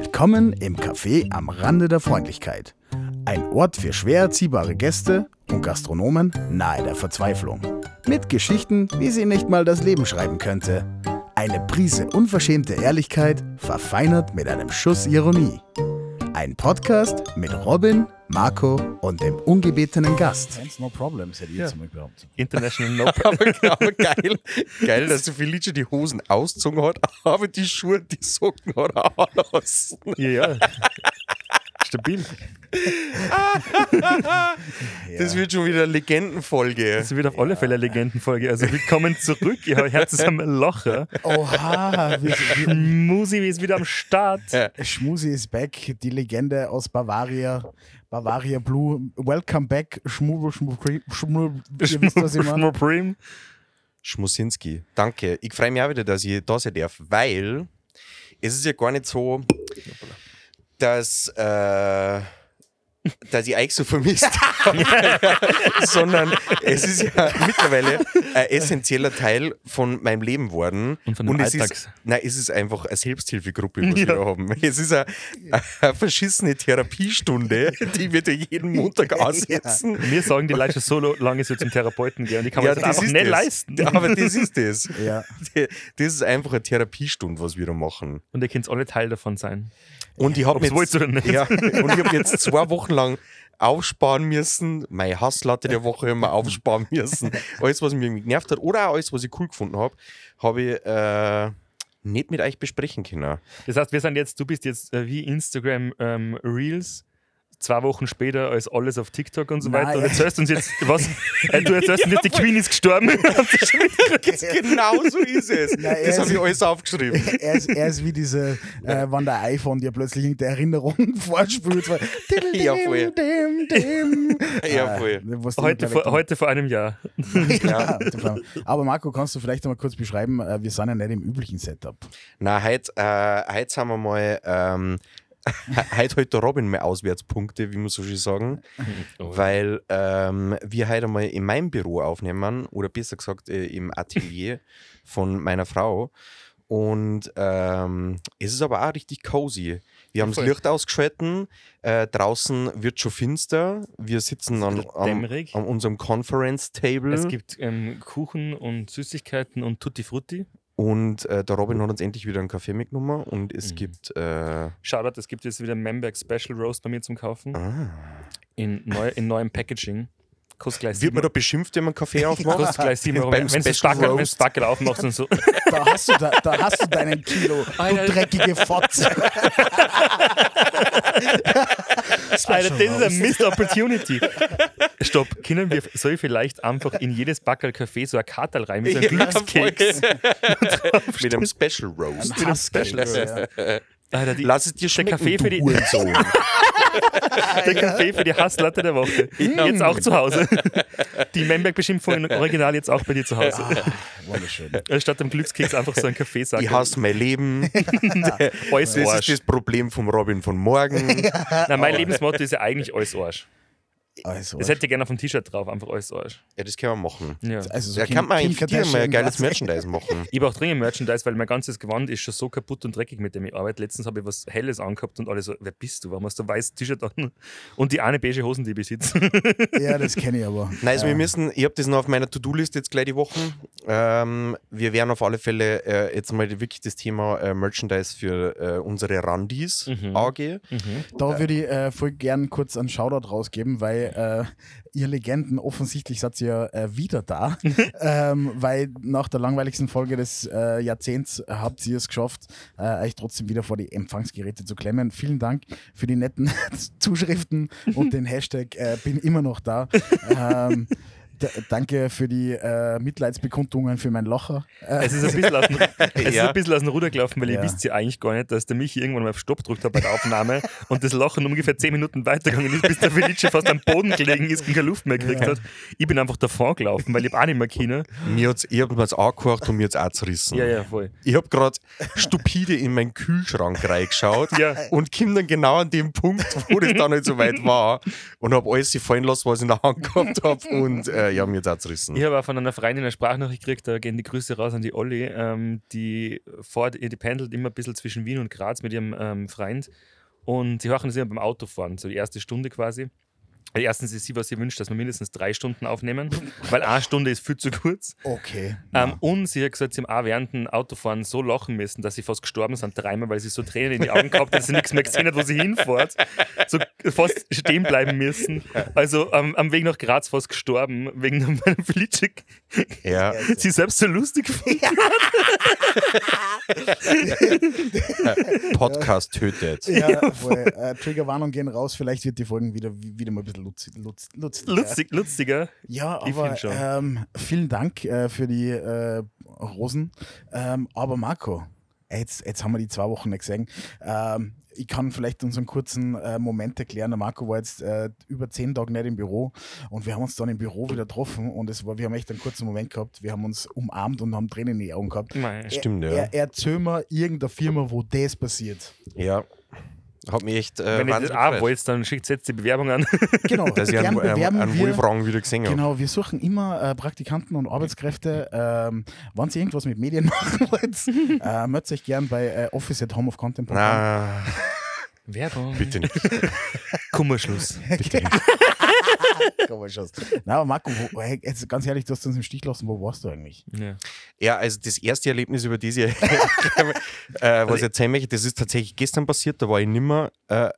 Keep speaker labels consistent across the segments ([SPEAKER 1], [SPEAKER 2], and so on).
[SPEAKER 1] Willkommen im Café am Rande der Freundlichkeit. Ein Ort für schwer erziehbare Gäste und Gastronomen nahe der Verzweiflung. Mit Geschichten, wie sie nicht mal das Leben schreiben könnte. Eine Prise unverschämte Ehrlichkeit, verfeinert mit einem Schuss Ironie. Ein Podcast mit Robin, Marco und dem ungebetenen Gast.
[SPEAKER 2] No problems, hätte ich jetzt mal behauptet.
[SPEAKER 3] International No
[SPEAKER 4] aber, aber geil, geil, dass der Felice die Hosen ausgezogen hat, aber die Schuhe, die Socken hat er anlassen.
[SPEAKER 3] Ja, ja. Stabil.
[SPEAKER 4] Das wird schon wieder eine Legendenfolge.
[SPEAKER 3] Das wird auf alle Fälle eine Legendenfolge. Also willkommen zurück. Ihr Herz ist am Locher.
[SPEAKER 2] Oha, wir, wir,
[SPEAKER 3] Musi ist wieder am Start.
[SPEAKER 4] Ja.
[SPEAKER 2] Schmusi ist back, die Legende aus Bavaria. Bavaria Blue. Welcome back, Schmubel, Schmubel, Schmubel. Ihr wisst, was ich meine.
[SPEAKER 3] Schmurprim.
[SPEAKER 4] Schmusinski, danke. Ich freue mich auch wieder, dass ich da sein darf, weil es ist ja gar nicht so, dass, äh, dass ich euch so vermisst habe, sondern es ist ja mittlerweile ein essentieller Teil von meinem Leben geworden.
[SPEAKER 3] Und von dem
[SPEAKER 4] es
[SPEAKER 3] Alltags.
[SPEAKER 4] ist, nein, es ist einfach eine Selbsthilfegruppe, was wir
[SPEAKER 3] Ja.
[SPEAKER 4] da haben. Es ist eine, eine verschissene Therapiestunde, die wir da jeden Montag ansetzen.
[SPEAKER 3] Mir sagen die Leute schon so lange so zum Therapeuten gehen. Die kann man sich einfach nicht
[SPEAKER 4] das.
[SPEAKER 3] leisten.
[SPEAKER 4] Aber das ist das.
[SPEAKER 2] Ja.
[SPEAKER 4] Das ist einfach eine Therapiestunde, was wir da machen.
[SPEAKER 3] Und ihr könnt alle Teil davon sein.
[SPEAKER 4] Und ich habe
[SPEAKER 3] nicht.
[SPEAKER 4] Ja, und ich habe jetzt zwei Wochen lang aufsparen müssen. Meine Hasslatte der Woche immer aufsparen müssen. Alles, was mich irgendwie genervt hat oder auch alles, was ich cool gefunden habe, habe ich äh, nicht mit euch besprechen können.
[SPEAKER 3] Das heißt, wir sind jetzt, du bist jetzt äh, wie Instagram ähm, Reels. Zwei Wochen später als alles auf TikTok und so
[SPEAKER 2] Nein.
[SPEAKER 3] weiter. Und erzählst uns jetzt, was? Äh, du erzählst uns jetzt, die Queen ist gestorben.
[SPEAKER 4] genau so ist es.
[SPEAKER 2] Nein, er
[SPEAKER 4] das habe ich alles aufgeschrieben.
[SPEAKER 2] Er ist, er ist wie diese, äh, wenn der iPhone dir plötzlich irgendeine Erinnerung vorspült.
[SPEAKER 4] Ja, voll.
[SPEAKER 2] dim, dim.
[SPEAKER 4] Ja,
[SPEAKER 2] Äh,
[SPEAKER 4] voll.
[SPEAKER 2] die
[SPEAKER 3] heute, vor, heute vor einem Jahr.
[SPEAKER 2] Ja, aber Marco, kannst du vielleicht einmal kurz beschreiben, äh, wir sind ja nicht im üblichen Setup.
[SPEAKER 4] Na, heute, äh, heute sind wir mal. Ähm, heute hat der Robin mal Auswärtspunkte, wie man so schön sagen. Weil ähm, wir heute mal in meinem Büro aufnehmen, oder besser gesagt äh, im Atelier von meiner Frau. Und ähm, es ist aber auch richtig cozy. Wir haben das. Licht ausgeschalten, äh, draußen wird schon finster. Wir sitzen an,
[SPEAKER 3] dämmerig.
[SPEAKER 4] an unserem Conference Table.
[SPEAKER 3] Es gibt ähm, Kuchen und Süßigkeiten und Tutti Frutti.
[SPEAKER 4] Und äh, der Robin hat uns endlich wieder einen Kaffee mitgenommen und es
[SPEAKER 3] Mhm.
[SPEAKER 4] gibt. Äh,
[SPEAKER 3] Shoutout, es gibt jetzt wieder Memberg Special Roast bei mir zum Kaufen.
[SPEAKER 4] ah.
[SPEAKER 3] In, neu, in neuem Packaging. Kostet gleich
[SPEAKER 4] Wird man da beschimpft, wenn man Kaffee aufmacht?
[SPEAKER 3] kostet gleich 7 Euro. Wenn du
[SPEAKER 4] Special
[SPEAKER 3] Backel,
[SPEAKER 4] Roast.
[SPEAKER 3] Backel aufmachst und so.
[SPEAKER 2] Da hast du, da, da hast du deinen Kilo, du
[SPEAKER 3] Alter.
[SPEAKER 2] dreckige Fotze.
[SPEAKER 3] Alter, das ist eine Missed Opportunity. Stopp, können wir, soll ich vielleicht einfach in jedes Backel Kaffee so ein Kartal rein mit so einem
[SPEAKER 4] Ja,
[SPEAKER 3] Glückskeks?
[SPEAKER 4] Mit einem Special Roast.
[SPEAKER 2] Ein Hassspecial. Ja.
[SPEAKER 3] Alter, die,
[SPEAKER 4] Lass es dir
[SPEAKER 3] der
[SPEAKER 4] schmecken,
[SPEAKER 3] Kaffee für die,
[SPEAKER 4] du Hurensohn.
[SPEAKER 3] der Kaffee für die Hasslatte der Woche. Jetzt auch zu Hause. Die Memberg-Beschimpfungen original jetzt auch bei dir zu Hause.
[SPEAKER 2] Wunderschön.
[SPEAKER 3] Äh, Statt dem Glückskeks einfach so ein Kaffee sagen.
[SPEAKER 4] Ich hasse mein Leben.
[SPEAKER 3] Alles
[SPEAKER 4] Das ist das Problem vom Robin von morgen.
[SPEAKER 3] Nein, mein Lebensmotto ist ja eigentlich alles Arsch.
[SPEAKER 2] Also,
[SPEAKER 3] Das hätte ich gerne auf dem T-Shirt drauf, einfach alles Arsch.
[SPEAKER 4] Ja, das können wir machen.
[SPEAKER 3] Ja.
[SPEAKER 2] also so
[SPEAKER 4] Da kann man eigentlich mal geiles Merchandise machen.
[SPEAKER 3] Ich brauche dringend Merchandise, weil mein ganzes Gewand ist schon so kaputt und dreckig, mit dem ich arbeite. Letztens habe ich was Helles angehabt und alle so, wer bist du? Warum hast du ein weißes T-Shirt an? Und die eine beige Hosen, die ich besitze.
[SPEAKER 2] Ja, das kenne ich aber.
[SPEAKER 4] Nein, also
[SPEAKER 2] Ja.
[SPEAKER 4] wir müssen, ich habe das noch auf meiner To-Do-Liste jetzt gleich die Wochen. Ähm, wir werden auf alle Fälle äh, jetzt mal wirklich das Thema äh, Merchandise für äh, unsere Randis
[SPEAKER 3] Mhm.
[SPEAKER 4] angehen.
[SPEAKER 2] Da würde ich äh, voll gern kurz einen Shoutout rausgeben, weil äh, ihr Legenden offensichtlich seid ihr äh, wieder da, ähm, weil nach der langweiligsten Folge des äh, Jahrzehnts habt ihr es geschafft, äh, euch trotzdem wieder vor die Empfangsgeräte zu klemmen. Vielen Dank für die netten Zuschriften und den Hashtag äh, bin immer noch da. Ähm, danke für die äh, Mitleidsbekundungen für mein Locher. Äh,
[SPEAKER 3] Es ist ein bisschen aus dem, es ist
[SPEAKER 4] Ja.
[SPEAKER 3] ein bisschen aus dem Ruder gelaufen, weil
[SPEAKER 2] Ja.
[SPEAKER 3] ihr wisst ja eigentlich gar nicht, dass der Michi irgendwann mal auf Stopp gedrückt hat bei der Aufnahme und das Lachen ungefähr 10 Minuten weitergegangen ist, bis der Felice fast am Boden gelegen ist und keine Luft mehr gekriegt hat. Ich bin einfach davon gelaufen, weil ich auch nicht mehr können.
[SPEAKER 4] Mir hat's, ich habe mir jetzt angehört und mir jetzt auch zerrissen.
[SPEAKER 3] Ja, ja, voll.
[SPEAKER 4] Ich habe gerade stupide in meinen Kühlschrank reingeschaut
[SPEAKER 3] Ja.
[SPEAKER 4] und komme dann genau an dem Punkt, wo das dann nicht so weit war und habe alles fallen lassen, was ich in der Hand gehabt habe und äh, äh, ja, mir hat's zerrissen.
[SPEAKER 3] Ich habe auch von einer Freundin eine Sprachnachricht gekriegt, da gehen die Grüße raus an die Olli. Ähm, die fährt, die pendelt immer ein bisschen zwischen Wien und Graz mit ihrem ähm, Freund. Und sie hören das immer beim Autofahren, so die erste Stunde quasi. Erstens ist sie, was sie wünscht, dass wir mindestens drei Stunden aufnehmen, weil eine Stunde ist viel zu kurz.
[SPEAKER 2] Okay.
[SPEAKER 3] Ähm, und sie hat gesagt, sie haben auch während dem Autofahren so lachen müssen, dass sie fast gestorben sind, dreimal, weil sie so Tränen in die Augen gehabt hat, dass sie nichts mehr gesehen hat, wo sie hinfährt. So fast stehen bleiben müssen. Also ähm, am Weg nach Graz fast gestorben, wegen meinem Felice.
[SPEAKER 4] Ja.
[SPEAKER 3] Sie selbst so lustig gefunden.
[SPEAKER 4] Podcast tötet.
[SPEAKER 2] Ja, voll. Äh, Triggerwarnung gehen raus, vielleicht wird die Folgen wieder, wieder mal ein bisschen lutz, lutz, lustiger.
[SPEAKER 3] Lustig, lustiger.
[SPEAKER 2] Ja,
[SPEAKER 3] Ich
[SPEAKER 2] aber ähm, vielen Dank äh, für die äh, Rosen. Ähm, aber Marco, jetzt, jetzt haben wir die zwei Wochen nicht gesehen. Ähm, ich kann vielleicht unseren kurzen äh, Moment erklären. Der Marco war jetzt äh, über zehn Tage nicht im Büro und wir haben uns dann im Büro wieder getroffen und es war, wir haben echt einen kurzen Moment gehabt. Wir haben uns umarmt und haben Tränen in die Augen gehabt.
[SPEAKER 3] Mei.
[SPEAKER 4] Stimmt, ja.
[SPEAKER 2] Er, erzähl mir irgendeine Firma, wo das passiert.
[SPEAKER 4] Ja. Hat mich echt. Äh,
[SPEAKER 3] Wenn ihr das auch wollt, dann schickt jetzt die Bewerbung an.
[SPEAKER 2] Genau,
[SPEAKER 4] Dass ich einen, einen,
[SPEAKER 2] bewerben
[SPEAKER 4] einen
[SPEAKER 2] wir.
[SPEAKER 4] Wolfrang wieder gesehen habe.
[SPEAKER 2] Genau, wir suchen immer äh, Praktikanten und Arbeitskräfte. Ähm, wenn ihr irgendwas mit Medien machen wollt, äh, meldet euch gern bei äh, Office at Home of Content.
[SPEAKER 4] Na,
[SPEAKER 3] Werbung.
[SPEAKER 4] bitte nicht.
[SPEAKER 3] Kummerschluss.
[SPEAKER 4] Bitte nicht.
[SPEAKER 2] Na, aber Marco, wo, hey, jetzt ganz ehrlich, du hast uns im Stich gelassen. Wo warst du eigentlich?
[SPEAKER 3] Ja.
[SPEAKER 4] Ja, also das erste Erlebnis, über das ich, äh, was ich erzählen möchte, das ist tatsächlich gestern passiert. Da war ich nimmer äh,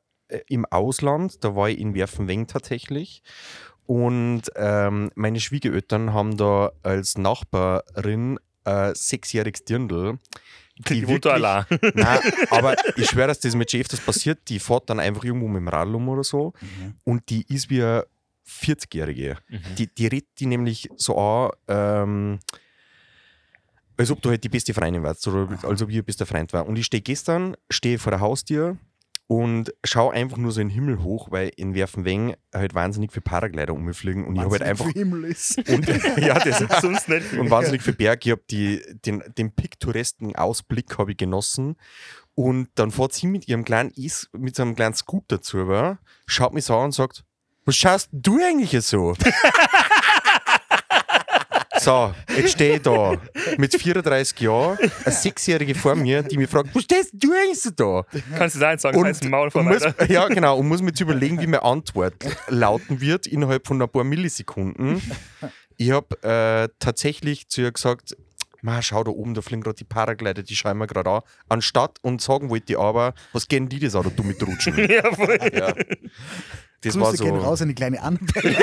[SPEAKER 4] im Ausland, da war ich in Werfenweng tatsächlich. Und ähm, meine Schwiegereltern haben da als Nachbarin äh, sechsjähriges Dirndl.
[SPEAKER 3] Die wohnt da allein.
[SPEAKER 4] Nein, aber ich schwöre, dass das mit schon öfters passiert. Die fährt dann einfach irgendwo mit dem Radl um oder so. Und die ist wie eine 40-Jährige. Die, die redet die nämlich so an, ähm, als ob du halt die beste Freundin warst oder als ob ich ihr bester Freund war. Und ich stehe gestern, stehe vor der Haustür und schaue einfach nur so in den Himmel hoch, weil in Werfenweng halt wahnsinnig viele Paraglider umfliegen und ich habe halt einfach.
[SPEAKER 2] Himmel ist.
[SPEAKER 4] Und, ja, das ist
[SPEAKER 3] Sonst nicht
[SPEAKER 4] und wahnsinnig viel Berg. Ich habe den, den piktoresken Ausblick habe ich genossen. Und dann fährt sie mit ihrem kleinen Is, mit so einem kleinen Scooter zu, war, schaut mich so an und sagt, was schaust du eigentlich so? so, jetzt stehe ich da mit 34 Jahren, eine Sechsjährige vor mir, die mich fragt, was stehst du eigentlich so da?
[SPEAKER 3] Kannst du da eins sagen,
[SPEAKER 4] Und,
[SPEAKER 3] heißt Maul vor
[SPEAKER 4] muss, ja, genau, und muss mir jetzt überlegen, wie meine Antwort lauten wird innerhalb von ein paar Millisekunden. Ich habe äh, tatsächlich zu ihr gesagt, Ma, schau da oben, da fliegen gerade die Paraglider, die schauen wir gerade an. Anstatt und sagen wollte ich aber, was gehen die das an, du mit Rutschen?
[SPEAKER 3] Ja, voll.
[SPEAKER 4] ja. Das war
[SPEAKER 2] Grüße
[SPEAKER 4] so.
[SPEAKER 2] gehen raus an die kleine Annabelle.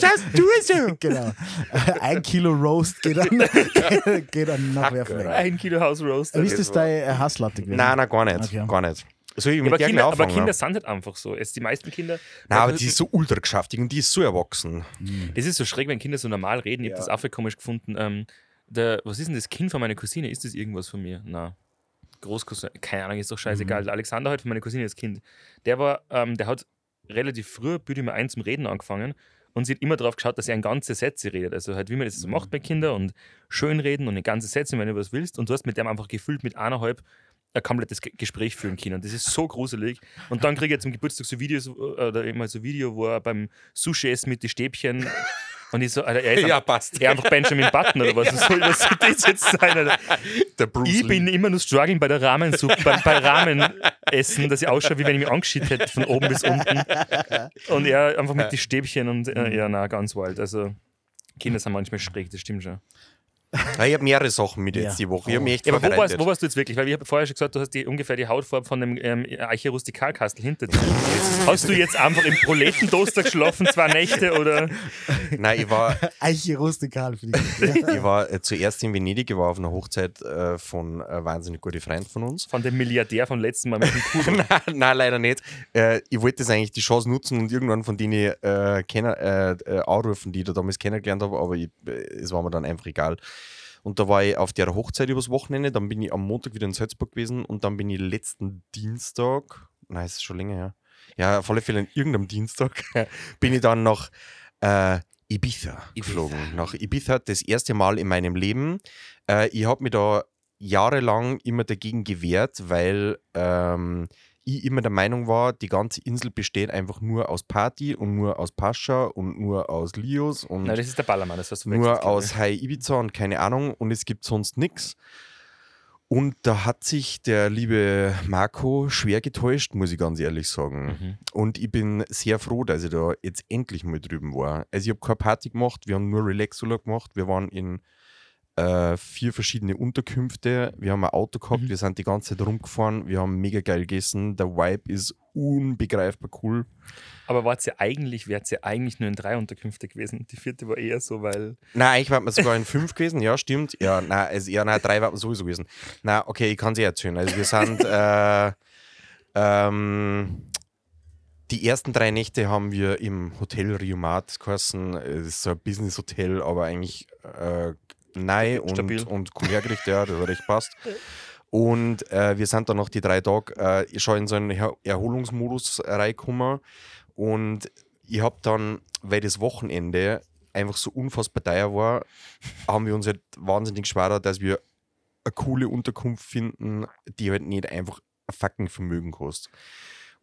[SPEAKER 4] Schaust du so?
[SPEAKER 2] genau. Ein Kilo Roast geht an, geht an Nachwerfen.
[SPEAKER 3] Ein Kilo House Roast.
[SPEAKER 2] Wie ist das deine äh, Hasslatte gewesen?
[SPEAKER 4] Nein, nein, gar nicht.
[SPEAKER 2] Okay.
[SPEAKER 4] Gar nicht. Ich
[SPEAKER 3] Ja, aber,
[SPEAKER 4] der
[SPEAKER 3] Kinder, aber? Kinder sind halt einfach so. Es, die meisten Kinder.
[SPEAKER 4] Nein, aber die ist so ultra geschäftig und die ist so erwachsen.
[SPEAKER 3] Das ist so schräg, wenn Kinder so normal reden. Ich habe das auch voll komisch gefunden. Ähm, der, was ist denn das Kind von meiner Cousine? Ist das irgendwas von mir? Na. Großcousin, keine Ahnung, ist doch scheißegal. Der Alexander halt von meiner Cousine, das Kind, der war, ähm, der hat relativ früh, bitte mal ein zum Reden angefangen und sie hat immer darauf geschaut, dass er ein ganze Sätze redet. Also halt, wie man das so macht bei Kindern und schön reden und ein ganze Sätze, wenn du was willst. Und du hast mit dem einfach gefühlt mit eineinhalb ein komplettes Ge- Gespräch führen können. Das ist so gruselig. Und dann kriege ich zum Geburtstag so Videos, äh, oder immer so Video, wo er beim Sushi essen mit den Stäbchen und ich so, Alter, er ist
[SPEAKER 4] Ja, passt.
[SPEAKER 3] er einfach Benjamin Button oder was soll was soll das jetzt sein? Alter?
[SPEAKER 4] Der Bruce
[SPEAKER 3] Ich bin immer nur struggling bei der Ramensuppe, bei, bei Ramenessen, dass ich ausschaue, wie wenn ich mich angeschüttet hätte von oben bis unten. Und er einfach mit den Stäbchen und äh, ja, na, ganz wild. Also Kinder sind manchmal schräg, das stimmt schon.
[SPEAKER 4] Ja, ich habe mehrere Sachen mit jetzt
[SPEAKER 2] Ja.
[SPEAKER 4] die Woche. Ich habe mich echt
[SPEAKER 3] Ja, aber wo warst, wo warst du jetzt wirklich? Weil ich habe vorher schon gesagt, du hast die, ungefähr die Hautfarbe von dem ähm, Eiche Rustikalkastel hinter dir. Hast du jetzt einfach im Proletentoaster geschlafen, zwei Nächte oder?
[SPEAKER 4] Nein, ich war,
[SPEAKER 2] Eiche rustikal für die
[SPEAKER 4] ich war äh, zuerst in Venedig, ich war auf einer Hochzeit äh, von einem wahnsinnig guten Freund von uns.
[SPEAKER 3] Von dem Milliardär vom letzten Mal mit dem Kuchen.
[SPEAKER 4] nein, nein, leider nicht. Äh, ich wollte das eigentlich die Chance nutzen und irgendwann von denen äh, kenner, äh, äh, anrufen, die ich da damals kennengelernt habe, aber ich, äh, es war mir dann einfach egal. Und da war ich auf der Hochzeit übers Wochenende, dann bin ich am Montag wieder in Salzburg gewesen und dann bin ich letzten Dienstag, nein, es ist schon länger her, ja, auf alle Fälle an irgendeinem Dienstag, bin ich dann nach äh, Ibiza, geflogen. Nach Ibiza, das erste Mal in meinem Leben. Äh, ich habe mich da jahrelang immer dagegen gewehrt, weil ähm, ich immer der Meinung war, die ganze Insel besteht einfach nur aus Party und nur aus Pascha und nur aus Lios und
[SPEAKER 3] Nein, das ist der Ballermann, das hast du
[SPEAKER 4] nur aus High Ibiza und keine Ahnung und es gibt sonst nichts. Und da hat sich der liebe Marco schwer getäuscht, muss ich ganz ehrlich sagen.
[SPEAKER 3] Mhm.
[SPEAKER 4] Und ich bin sehr froh, dass ich da jetzt endlich mal drüben war. Also ich habe keine Party gemacht, wir haben nur Relaxurlaub gemacht. Wir waren in äh, vier verschiedene Unterkünfte. Wir haben ein Auto gehabt,
[SPEAKER 3] Mhm.
[SPEAKER 4] wir sind die ganze Zeit rumgefahren, wir haben mega geil gegessen. Der Vibe ist unbegreifbar cool.
[SPEAKER 3] Aber wart ihr eigentlich, wärt ihr eigentlich nur in drei Unterkünfte gewesen? Die vierte war eher so, weil.
[SPEAKER 4] Nein, eigentlich waren wir sogar in fünf gewesen, ja, stimmt. Ja, nein, also, ja, nein drei waren wir sowieso gewesen. Na, okay, ich kann es eh erzählen. Also wir sind äh, ähm, die ersten drei Nächte haben wir im Hotel Riomat geheißen. Es ist so ein Business-Hotel, aber eigentlich äh, neu und,
[SPEAKER 3] Stabil.
[SPEAKER 4] und cool hergerichtet, ja, das hat recht passt. Und äh, wir sind dann noch die drei Tage äh, schon in so einen Her Erholungsmodus reingekommen. Und ich habe dann, weil das Wochenende einfach so unfassbar teuer war, haben wir uns halt wahnsinnig schwer, dass wir eine coole Unterkunft finden, die halt nicht einfach ein fucking Vermögen kostet.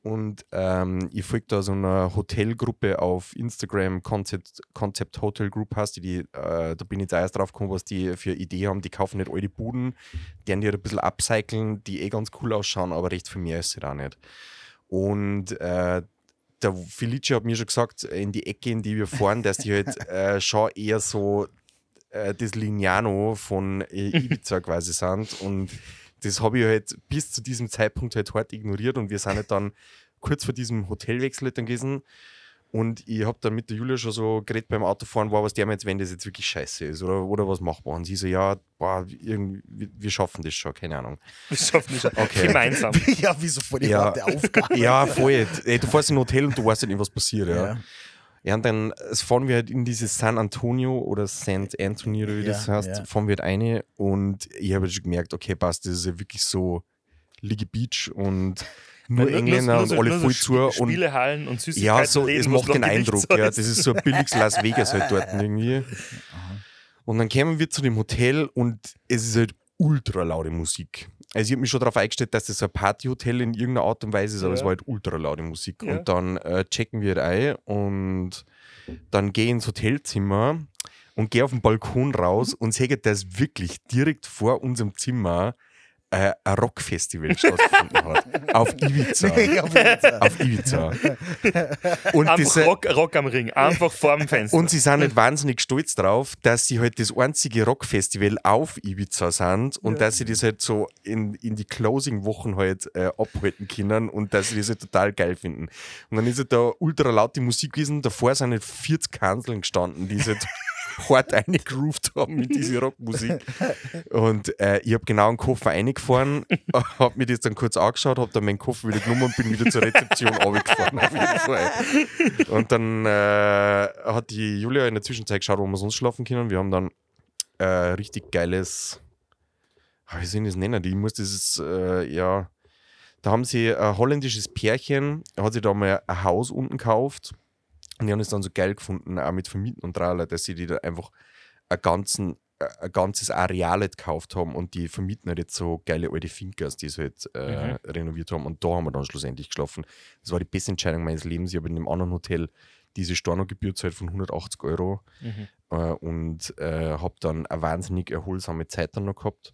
[SPEAKER 4] Und ähm, ich folge da so einer Hotelgruppe auf Instagram, Concept, Concept Hotel Group heißt die, die äh, da bin ich jetzt erst drauf gekommen, was die für Idee haben. Die kaufen nicht alte Buden, die die halt ein bisschen upcyclen, die eh ganz cool ausschauen, aber recht viel mehr ist es auch nicht. Und äh, der Felice hat mir schon gesagt, in die Ecke, in die wir fahren, dass die halt äh, schon eher so äh, das Lignano von äh, Ibiza quasi sind. Und das habe ich halt bis zu diesem Zeitpunkt halt hart ignoriert und wir sind halt dann kurz vor diesem Hotelwechsel halt dann gewesen. Und ich habe dann mit der Julia schon so geredet beim Autofahren, war was der mir jetzt, wenn das jetzt wirklich scheiße ist oder, oder was machbar. Und sie so, ja, boah, irgendwie, wir, schaffen das schon, keine Ahnung.
[SPEAKER 3] Wir schaffen das schon.
[SPEAKER 4] Okay.
[SPEAKER 3] Gemeinsam.
[SPEAKER 2] ja, wieso voll die
[SPEAKER 4] Ja.
[SPEAKER 2] Aufgabe.
[SPEAKER 4] Ja, voll. Ey, du fährst in ein Hotel und du weißt ja nicht, was passiert. Ja.
[SPEAKER 2] Ja.
[SPEAKER 4] Ja, und dann fahren wir halt in dieses San Antonio oder St. Anthony, oder wie das
[SPEAKER 2] Ja,
[SPEAKER 4] heißt,
[SPEAKER 2] ja.
[SPEAKER 4] fahren wir halt eine und ich habe schon gemerkt, okay, passt, das ist ja wirklich so Liggy Beach und nur Engländer und alle voll zu. Und
[SPEAKER 3] Spielehallen und Süßigkeiten.
[SPEAKER 4] ja, so, es macht den Eindruck, ja, das ist so ein billiges Las Vegas halt dort irgendwie. Und dann kämen wir zu dem Hotel und es ist halt ultra laute Musik. Also ich habe mich schon darauf eingestellt, dass das ein Partyhotel in irgendeiner Art und Weise ist, aber
[SPEAKER 3] Ja.
[SPEAKER 4] es war halt ultra laute Musik.
[SPEAKER 3] Ja.
[SPEAKER 4] Und dann äh, checken wir ein und dann gehe ich ins Hotelzimmer und gehe auf den Balkon raus und sehe, dass wirklich direkt vor unserem Zimmer äh, ein Rockfestival stattgefunden hat. Auf Ibiza.
[SPEAKER 2] Ja, auf Fall.
[SPEAKER 4] auf Ibiza. Und
[SPEAKER 3] Einfach
[SPEAKER 4] diese,
[SPEAKER 3] Rock, Rock am Ring, einfach vor dem Fenster.
[SPEAKER 4] und sie sind nicht wahnsinnig stolz drauf, dass sie halt das einzige Rockfestival auf Ibiza sind und dass sie das halt so in, in die Closing-Wochen halt äh, abhalten können und dass sie das halt total geil finden. Und dann ist halt da ultra laute Musik gewesen, davor sind halt 40 Kanzeln gestanden, die halt hart eingegroovt haben mit dieser Rockmusik. Und äh, ich habe genau einen Koffer eingefahren, habe mir das dann kurz angeschaut, habe dann meinen Koffer wieder genommen und bin wieder zur Rezeption runtergefahren. Auf jeden Fall. Und dann äh, hat die Julia in der Zwischenzeit geschaut, wo wir sonst schlafen können. Wir haben dann äh, richtig geiles, ah, wie soll ich das nennen? Ich muss dieses, äh, ja, da haben sie ein holländisches Pärchen, hat sich da mal ein Haus unten gekauft und die haben es dann so geil gefunden, auch mit Vermieten und Trailer, dass sie die da einfach ein, ganzen, ein ganzes Areal gekauft haben und die vermieten halt jetzt so geile alte Finkers, die sie halt äh, renoviert haben. Und da haben wir dann schlussendlich geschlafen. Das war die beste Entscheidung meines Lebens. Ich habe in einem anderen Hotel diese Stornogebühr zahlt von 180 Euro
[SPEAKER 3] Mhm.
[SPEAKER 4] äh, und äh, habe dann eine wahnsinnig erholsame Zeit dann noch gehabt.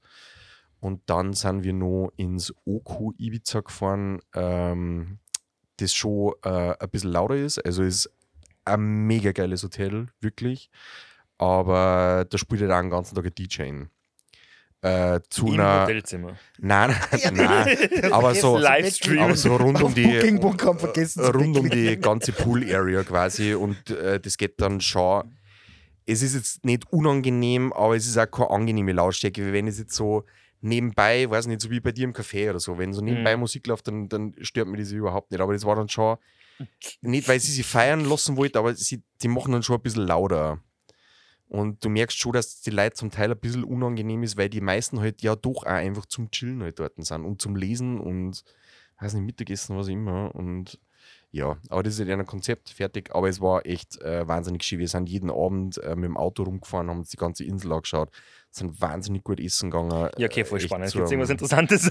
[SPEAKER 4] Und dann sind wir noch ins Oku Ibiza gefahren, ähm, das schon äh, ein bisschen lauter ist. Also ist ein mega geiles Hotel, wirklich. Aber da spielt halt auch den ganzen Tag ein DJ in. Äh, zu
[SPEAKER 3] Im
[SPEAKER 4] einer.
[SPEAKER 3] Hotelzimmer.
[SPEAKER 4] Nein, nein, nein. aber so,
[SPEAKER 3] Livestream.
[SPEAKER 4] aber so rund um die,
[SPEAKER 2] vergessen zu
[SPEAKER 4] rund um die ganze Pool-Area quasi und äh, das geht dann schon. Es ist jetzt nicht unangenehm, aber es ist auch keine angenehme Lautstärke, wie wenn es jetzt so nebenbei, weiß nicht, so wie bei dir im Café oder so, wenn so nebenbei
[SPEAKER 3] Mhm.
[SPEAKER 4] Musik läuft, dann, dann stört mir das überhaupt nicht. Aber das war dann schon, nicht weil sie sie feiern lassen wollten, aber sie, die machen dann schon ein bisschen lauter. Und du merkst schon, dass die Leute zum Teil ein bisschen unangenehm ist, weil die meisten halt ja doch auch einfach zum Chillen halt dort sind und zum Lesen und weiß nicht, Mittagessen, was immer. Und Ja, aber das ist ja ein Konzept, fertig. Aber es war echt äh, wahnsinnig schön. Wir sind jeden Abend äh, mit dem Auto rumgefahren, haben uns die ganze Insel angeschaut, sind wahnsinnig gut essen gegangen.
[SPEAKER 3] Ja, okay, voll
[SPEAKER 4] Echt
[SPEAKER 3] spannend. Gibt es irgendwas Interessantes?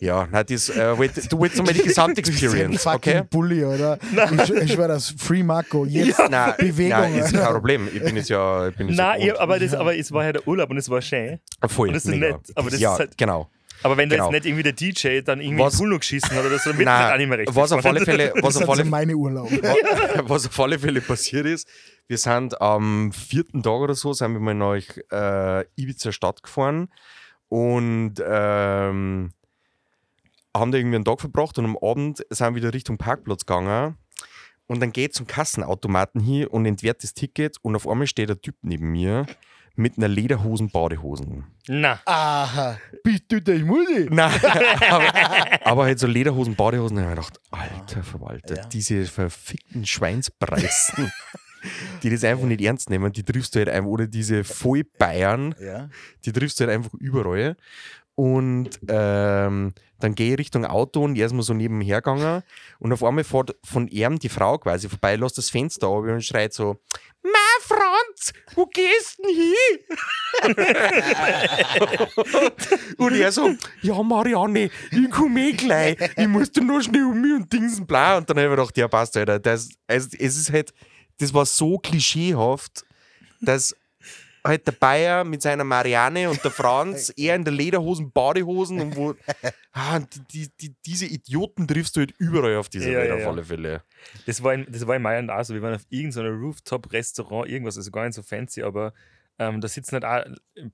[SPEAKER 4] Ja, nein, das, äh, wollt- du willst nochmal die Gesamtexperience, okay?
[SPEAKER 2] Bully, oder? Ich, ich war das Free Marco. Jetzt
[SPEAKER 4] Nein,
[SPEAKER 2] Bewegung.
[SPEAKER 4] nein, ist kein Problem. Ich bin jetzt ja. Ich bin jetzt
[SPEAKER 3] Nein,
[SPEAKER 4] ja
[SPEAKER 3] aber, das, aber es war ja der Urlaub und es war schön.
[SPEAKER 4] voll,
[SPEAKER 3] und das ist
[SPEAKER 4] mega.
[SPEAKER 3] nett, aber das
[SPEAKER 4] ja,
[SPEAKER 3] ist halt-
[SPEAKER 4] genau.
[SPEAKER 3] Aber wenn da
[SPEAKER 4] Genau.
[SPEAKER 3] jetzt nicht irgendwie der DJ dann irgendwie
[SPEAKER 4] Was-
[SPEAKER 3] Pool noch geschissen hat oder so, dann wird
[SPEAKER 4] Nein,
[SPEAKER 3] das auch nicht mehr recht.
[SPEAKER 4] was auf alle Fälle, was
[SPEAKER 2] das
[SPEAKER 4] auf alle
[SPEAKER 2] so meine Urlaube.
[SPEAKER 4] Wa- was auf alle Fälle passiert ist, wir sind am vierten Tag oder so, sind wir mal nach äh, Ibiza Stadt gefahren und ähm, haben da irgendwie einen Tag verbracht und am Abend sind wir wieder Richtung Parkplatz gegangen und dann geht zum Kassenautomaten hin und entwertet das Ticket und auf einmal steht ein Typ neben mir mit einer Lederhosen Badehosen.
[SPEAKER 3] Na,
[SPEAKER 2] Aha, bist du der Multi?
[SPEAKER 4] Nein, aber, aber halt so Lederhosen, Badehosen, da habe ich mir gedacht, alter Verwalter,
[SPEAKER 2] Ja.
[SPEAKER 4] diese verfickten Schweinspreisen, die das einfach nicht ernst nehmen, die triffst du halt einfach, oder diese Vollbayern,
[SPEAKER 2] Ja.
[SPEAKER 4] die triffst du halt einfach überall. Und ähm, dann gehe ich Richtung Auto und er ist mal so nebenher gegangen und auf einmal fährt von ihm die Frau quasi vorbei, lässt das Fenster auf und schreit so, Ma Franz, wo gehst denn hin? und er so, ja Marianne, ich komme eh gleich, ich muss da nur schnell um mich und Dingsen bla. Und dann habe ich mir gedacht, ja passt, Alter, das, also, es ist halt, das war so klischeehaft, dass halt der Bayer mit seiner Marianne und der Franz eher in der Lederhosen, Badehosen und wo ah, die, die, die, diese Idioten triffst du halt überall auf dieser
[SPEAKER 3] Ja,
[SPEAKER 4] Welt
[SPEAKER 3] ja,
[SPEAKER 4] auf alle Fälle.
[SPEAKER 3] das war in, das war in Mailand auch so. Wir waren auf irgendeinem Rooftop-Restaurant, irgendwas, also gar nicht so fancy, aber ähm, da sitzen halt auch äh,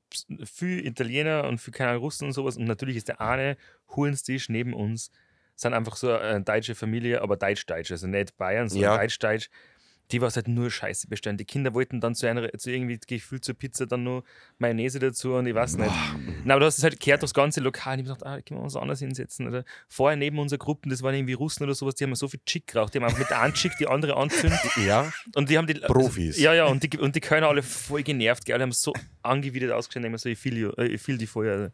[SPEAKER 3] viele Italiener und viele keine Russen und sowas. Und natürlich ist der eine Hurenstisch neben uns, sind einfach so eine deutsche Familie, aber deutsch-deutsch, also nicht Bayern, sondern
[SPEAKER 4] Ja.
[SPEAKER 3] deutsch-deutsch. Die was halt nur Scheiße bestellen. Die Kinder wollten dann zu einer, zu irgendwie gefühlt zur Pizza dann nur Mayonnaise dazu und ich weiß nicht. Na, aber du hast es halt gehört, das ganze Lokal. Und ich hab gedacht, ah, können wir uns anders hinsetzen. Oder vorher neben unserer Gruppe, das waren irgendwie Russen oder sowas, die haben so viel Chick geraucht. Die haben einfach mit der einen Chick die andere anzündet.
[SPEAKER 4] Ja,
[SPEAKER 3] Und die haben die.
[SPEAKER 4] Profis.
[SPEAKER 3] Ja, ja, und die, und die Kölner alle voll genervt. Gell? Alle haben so angewidert ausgeschaut, immer so, ich fühle äh, ich fühl die vorher.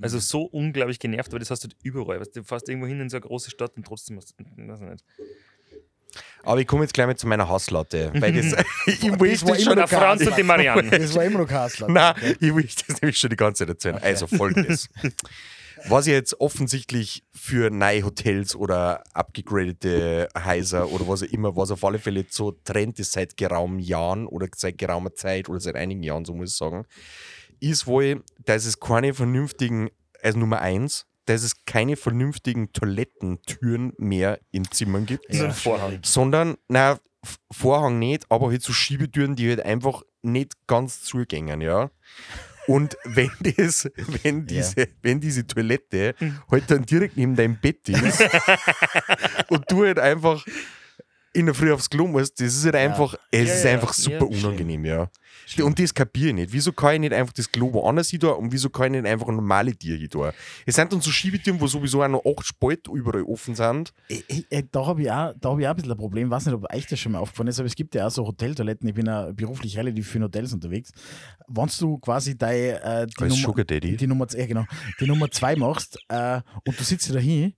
[SPEAKER 3] Also so unglaublich genervt, weil das hast du halt überall. Weißt, du fährst irgendwo hin in so eine große Stadt und trotzdem hast du. Weiß ich nicht.
[SPEAKER 4] Aber ich komme jetzt gleich mal zu meiner Hasslatte, weil das, ich
[SPEAKER 2] Das
[SPEAKER 4] will
[SPEAKER 2] war
[SPEAKER 4] das
[SPEAKER 2] immer
[SPEAKER 4] schon
[SPEAKER 3] Der
[SPEAKER 2] noch
[SPEAKER 3] Franz und die Marianne.
[SPEAKER 2] Das war immer noch Kassler.
[SPEAKER 4] Nein, ich will das nämlich schon die ganze Zeit erzählen. Also folgendes. Was jetzt offensichtlich für neue Hotels oder abgegradete Häuser oder was auch immer, was auf alle Fälle so Trend ist seit geraumen Jahren oder seit geraumer Zeit oder seit einigen Jahren, so muss ich sagen, ist wohl, dass es keine vernünftigen, also Nummer eins, dass es keine vernünftigen Toilettentüren mehr in Zimmern gibt
[SPEAKER 3] ein Vorhang.
[SPEAKER 4] sondern, na, Vorhang nicht, aber halt so Schiebetüren, die halt einfach nicht ganz zugängen, ja. Und wenn das, wenn diese, wenn diese Toilette halt dann direkt neben deinem Bett ist und du halt einfach in der Früh aufs Klo musst, das ist halt einfach, es
[SPEAKER 3] Ja,
[SPEAKER 4] ist
[SPEAKER 3] ja,
[SPEAKER 4] einfach super unangenehm, ja. Und das kapiere ich nicht. Wieso kann ich nicht einfach das Klo woanders hin und wieso kann ich nicht einfach normale Tier hin? Es sind dann so Schiebetüren, wo sowieso auch noch acht Spalten überall offen sind.
[SPEAKER 2] Ich, ich, da habe ich, auch- da hab ich auch ein bisschen ein Problem. Ich weiß nicht, ob euch das schon mal aufgefallen ist, aber es gibt ja auch so Hoteltoiletten. Ich bin ja beruflich relativ viel in Hotels unterwegs. Wenn du quasi deine, äh, die, Nummer,
[SPEAKER 4] Sugar Daddy.
[SPEAKER 2] die, Nummer, ja, genau, die Nummer zwei machst äh, und du sitzt da hin